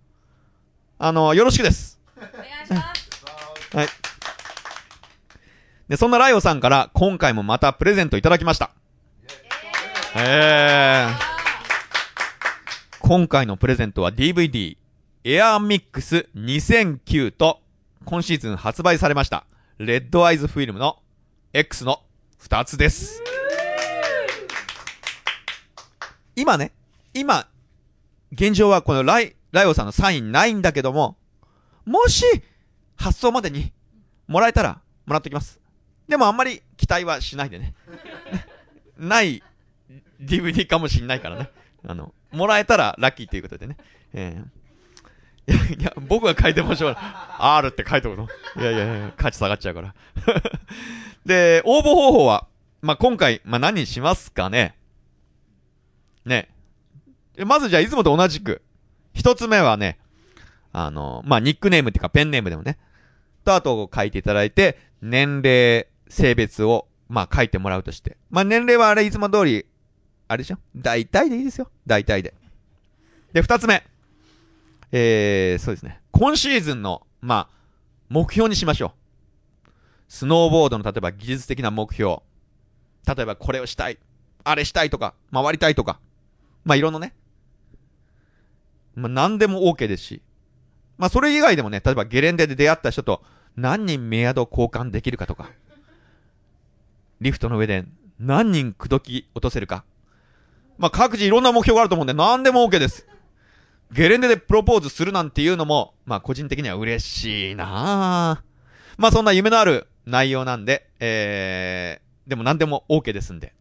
Speaker 2: あのーよろしくです。
Speaker 9: お願いします
Speaker 2: はい。で、そんなライオさんから今回もまたプレゼントいただきました。えー。今回のプレゼントは DVD Air Mix 2009と今シーズン発売されましたレッドアイズフィルムの X の2つです。今ね、今、現状はこのライ、ライオさんのサインないんだけども、もし、発送までにもらえたらもらってきます。でもあんまり期待はしないでね。<laughs> ない DVD かもしんないからね。あの、もらえたらラッキーということでね。ええいや、いや、僕が書いてもしょうがない。R って書いておくの。いやいやいや、価値下がっちゃうから。<laughs> で、応募方法は、まあ、今回、まあ、何にしますかね。ね。まずじゃあ、いつもと同じく、一つ目はね、あの、まあ、ニックネームっていうかペンネームでもね、とあと書いていただいて、年齢、性別を、まあ、書いてもらうとして。まあ、年齢はあれいつも通り、あれでしょ？大体でいいですよ。大体で。で、二つ目。えー、そうですね。今シーズンの、まあ、目標にしましょう。スノーボードの例えば技術的な目標。例えばこれをしたい。あれしたいとか、回りたいとか。まあ、いろんなね。まあ、何でも OK ですし。まあ、それ以外でもね、例えばゲレンデで出会った人と何人メアド交換できるかとか。リフトの上で何人口説き落とせるか。まあ、各自いろんな目標があると思うんで何でも OK です。ゲレンデでプロポーズするなんていうのも、まあ個人的には嬉しいなぁまあそんな夢のある内容なんで、えー、でも何でも OK ですんで。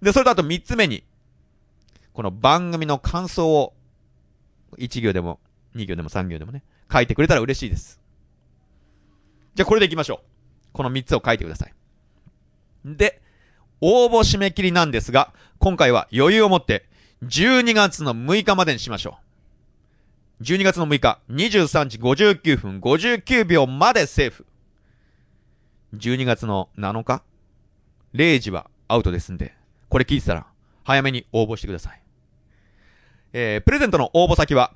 Speaker 2: で、それとあと三つ目に、この番組の感想を、1行でも、2行でも3行でもね、書いてくれたら嬉しいです。じゃあこれでいきましょう。この3つを書いてください。で、応募締め切りなんですが、今回は余裕を持って、12月の6日までにしましょう。12月の6日、23時59分59秒までセーフ。12月の7日、0時はアウトですんで、これ聞いてたら、早めに応募してください。えー、プレゼントの応募先は、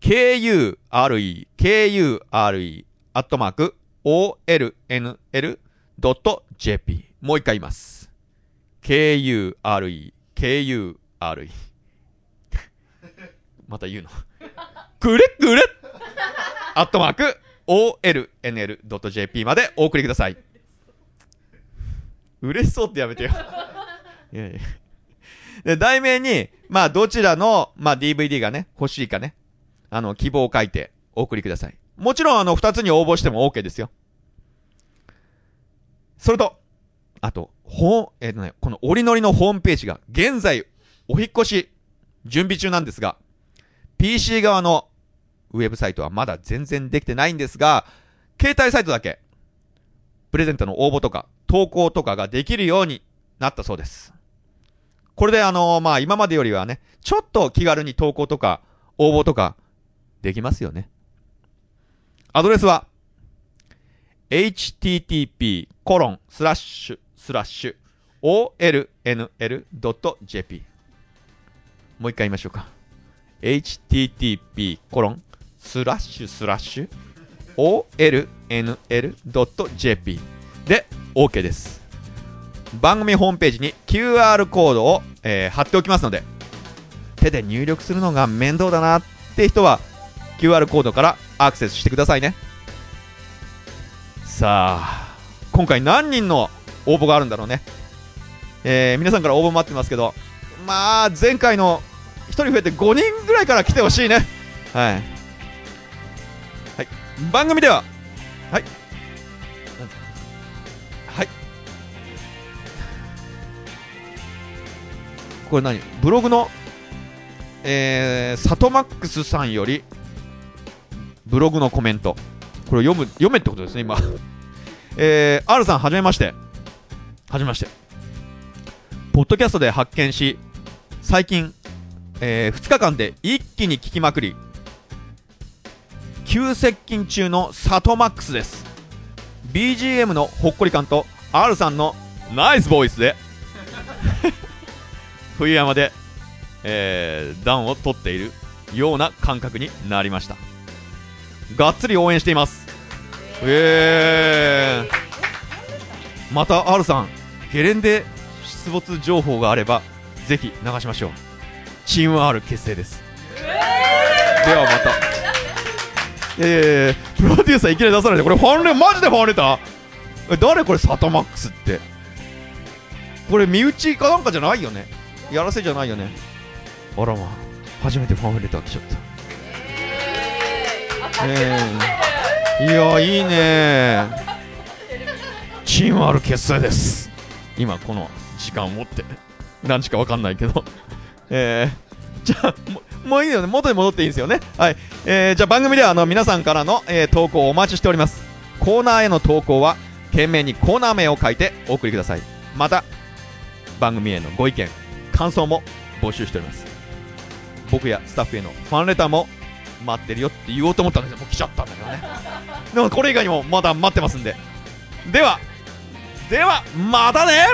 Speaker 2: kure, kure, アットマーク、olnl, olnl.jp。もう一回言います。kure, kure, また言うの。くれくれアットマーク、olnl.jp までお送りください。嬉しそうってやめてよ。いやいや。で、題名に、まあ、どちらの、まあ、DVD がね、欲しいかね、あの、希望を書いてお送りください。もちろん、あの、二つに応募しても OK ですよ。それと、あと、ほん、えっ、とね、この折りのりのホームページが、現在、お引越し、準備中なんですが、PC 側のウェブサイトはまだ全然できてないんですが、携帯サイトだけ、プレゼントの応募とか、投稿とかができるようになったそうです。これであのまあ、今までよりはね、ちょっと気軽に投稿とか、応募とか、できますよね。アドレスは、http コロンスラッシュスラッシュ olnl.jp もう一回言いましょうか。http コロンスラッシュスラッシュ olnl.jp で OK です。番組ホームページに QR コードを、えー貼っておきますので、手で入力するのが面倒だなって人は QR コードからアクセスしてくださいねさあ今回何人の応募があるんだろうね。えー皆さんから応募待ってますけどまあ前回の1人増えて5人ぐらいから来てほしいね。はい、はい、番組でははい。はい。これ何？ブログのえー、サトマックスさんよりブログのコメント。これ読む読めってことですね今。えー、R さんはじめまして。はじめまして。ポッドキャストで発見し最近、え2日間で一気に聞きまくり急接近中のサトマックスです。BGM のほっこり感と R さんのナイスボイスで <laughs> 冬山で、えー、暖を取っているような感覚になりました。がっつり応援していますえー、また R さんゲレンデ出没情報があればぜひ流しましょう。チーム R 結成です。ではまた。えー、プロデューサーいきなり出さないで。これファンレマジでファンレターえ誰これ？サタマックスって。これ身内かなんかじゃないよね。やらせじゃないよね。あらまあ初めてファンレター来ちゃった。ええいやいいね。チーム R 結成です。今この時間を持って。何時か分かんないけど。<laughs> えー、じゃあももういいよね。元に戻っていいんですよね。はい、えー、じゃあ番組ではあの皆さんからの、えー投稿をお待ちしております。コーナーへの投稿は懸命にコーナー名を書いてお送りください。また番組へのご意見感想も募集しております。僕やスタッフへのファンレターも待ってるよって言おうと思ったんですよ。もう来ちゃったんだけどね。でもこれ以外にもまだ待ってますんで。ではではまたね！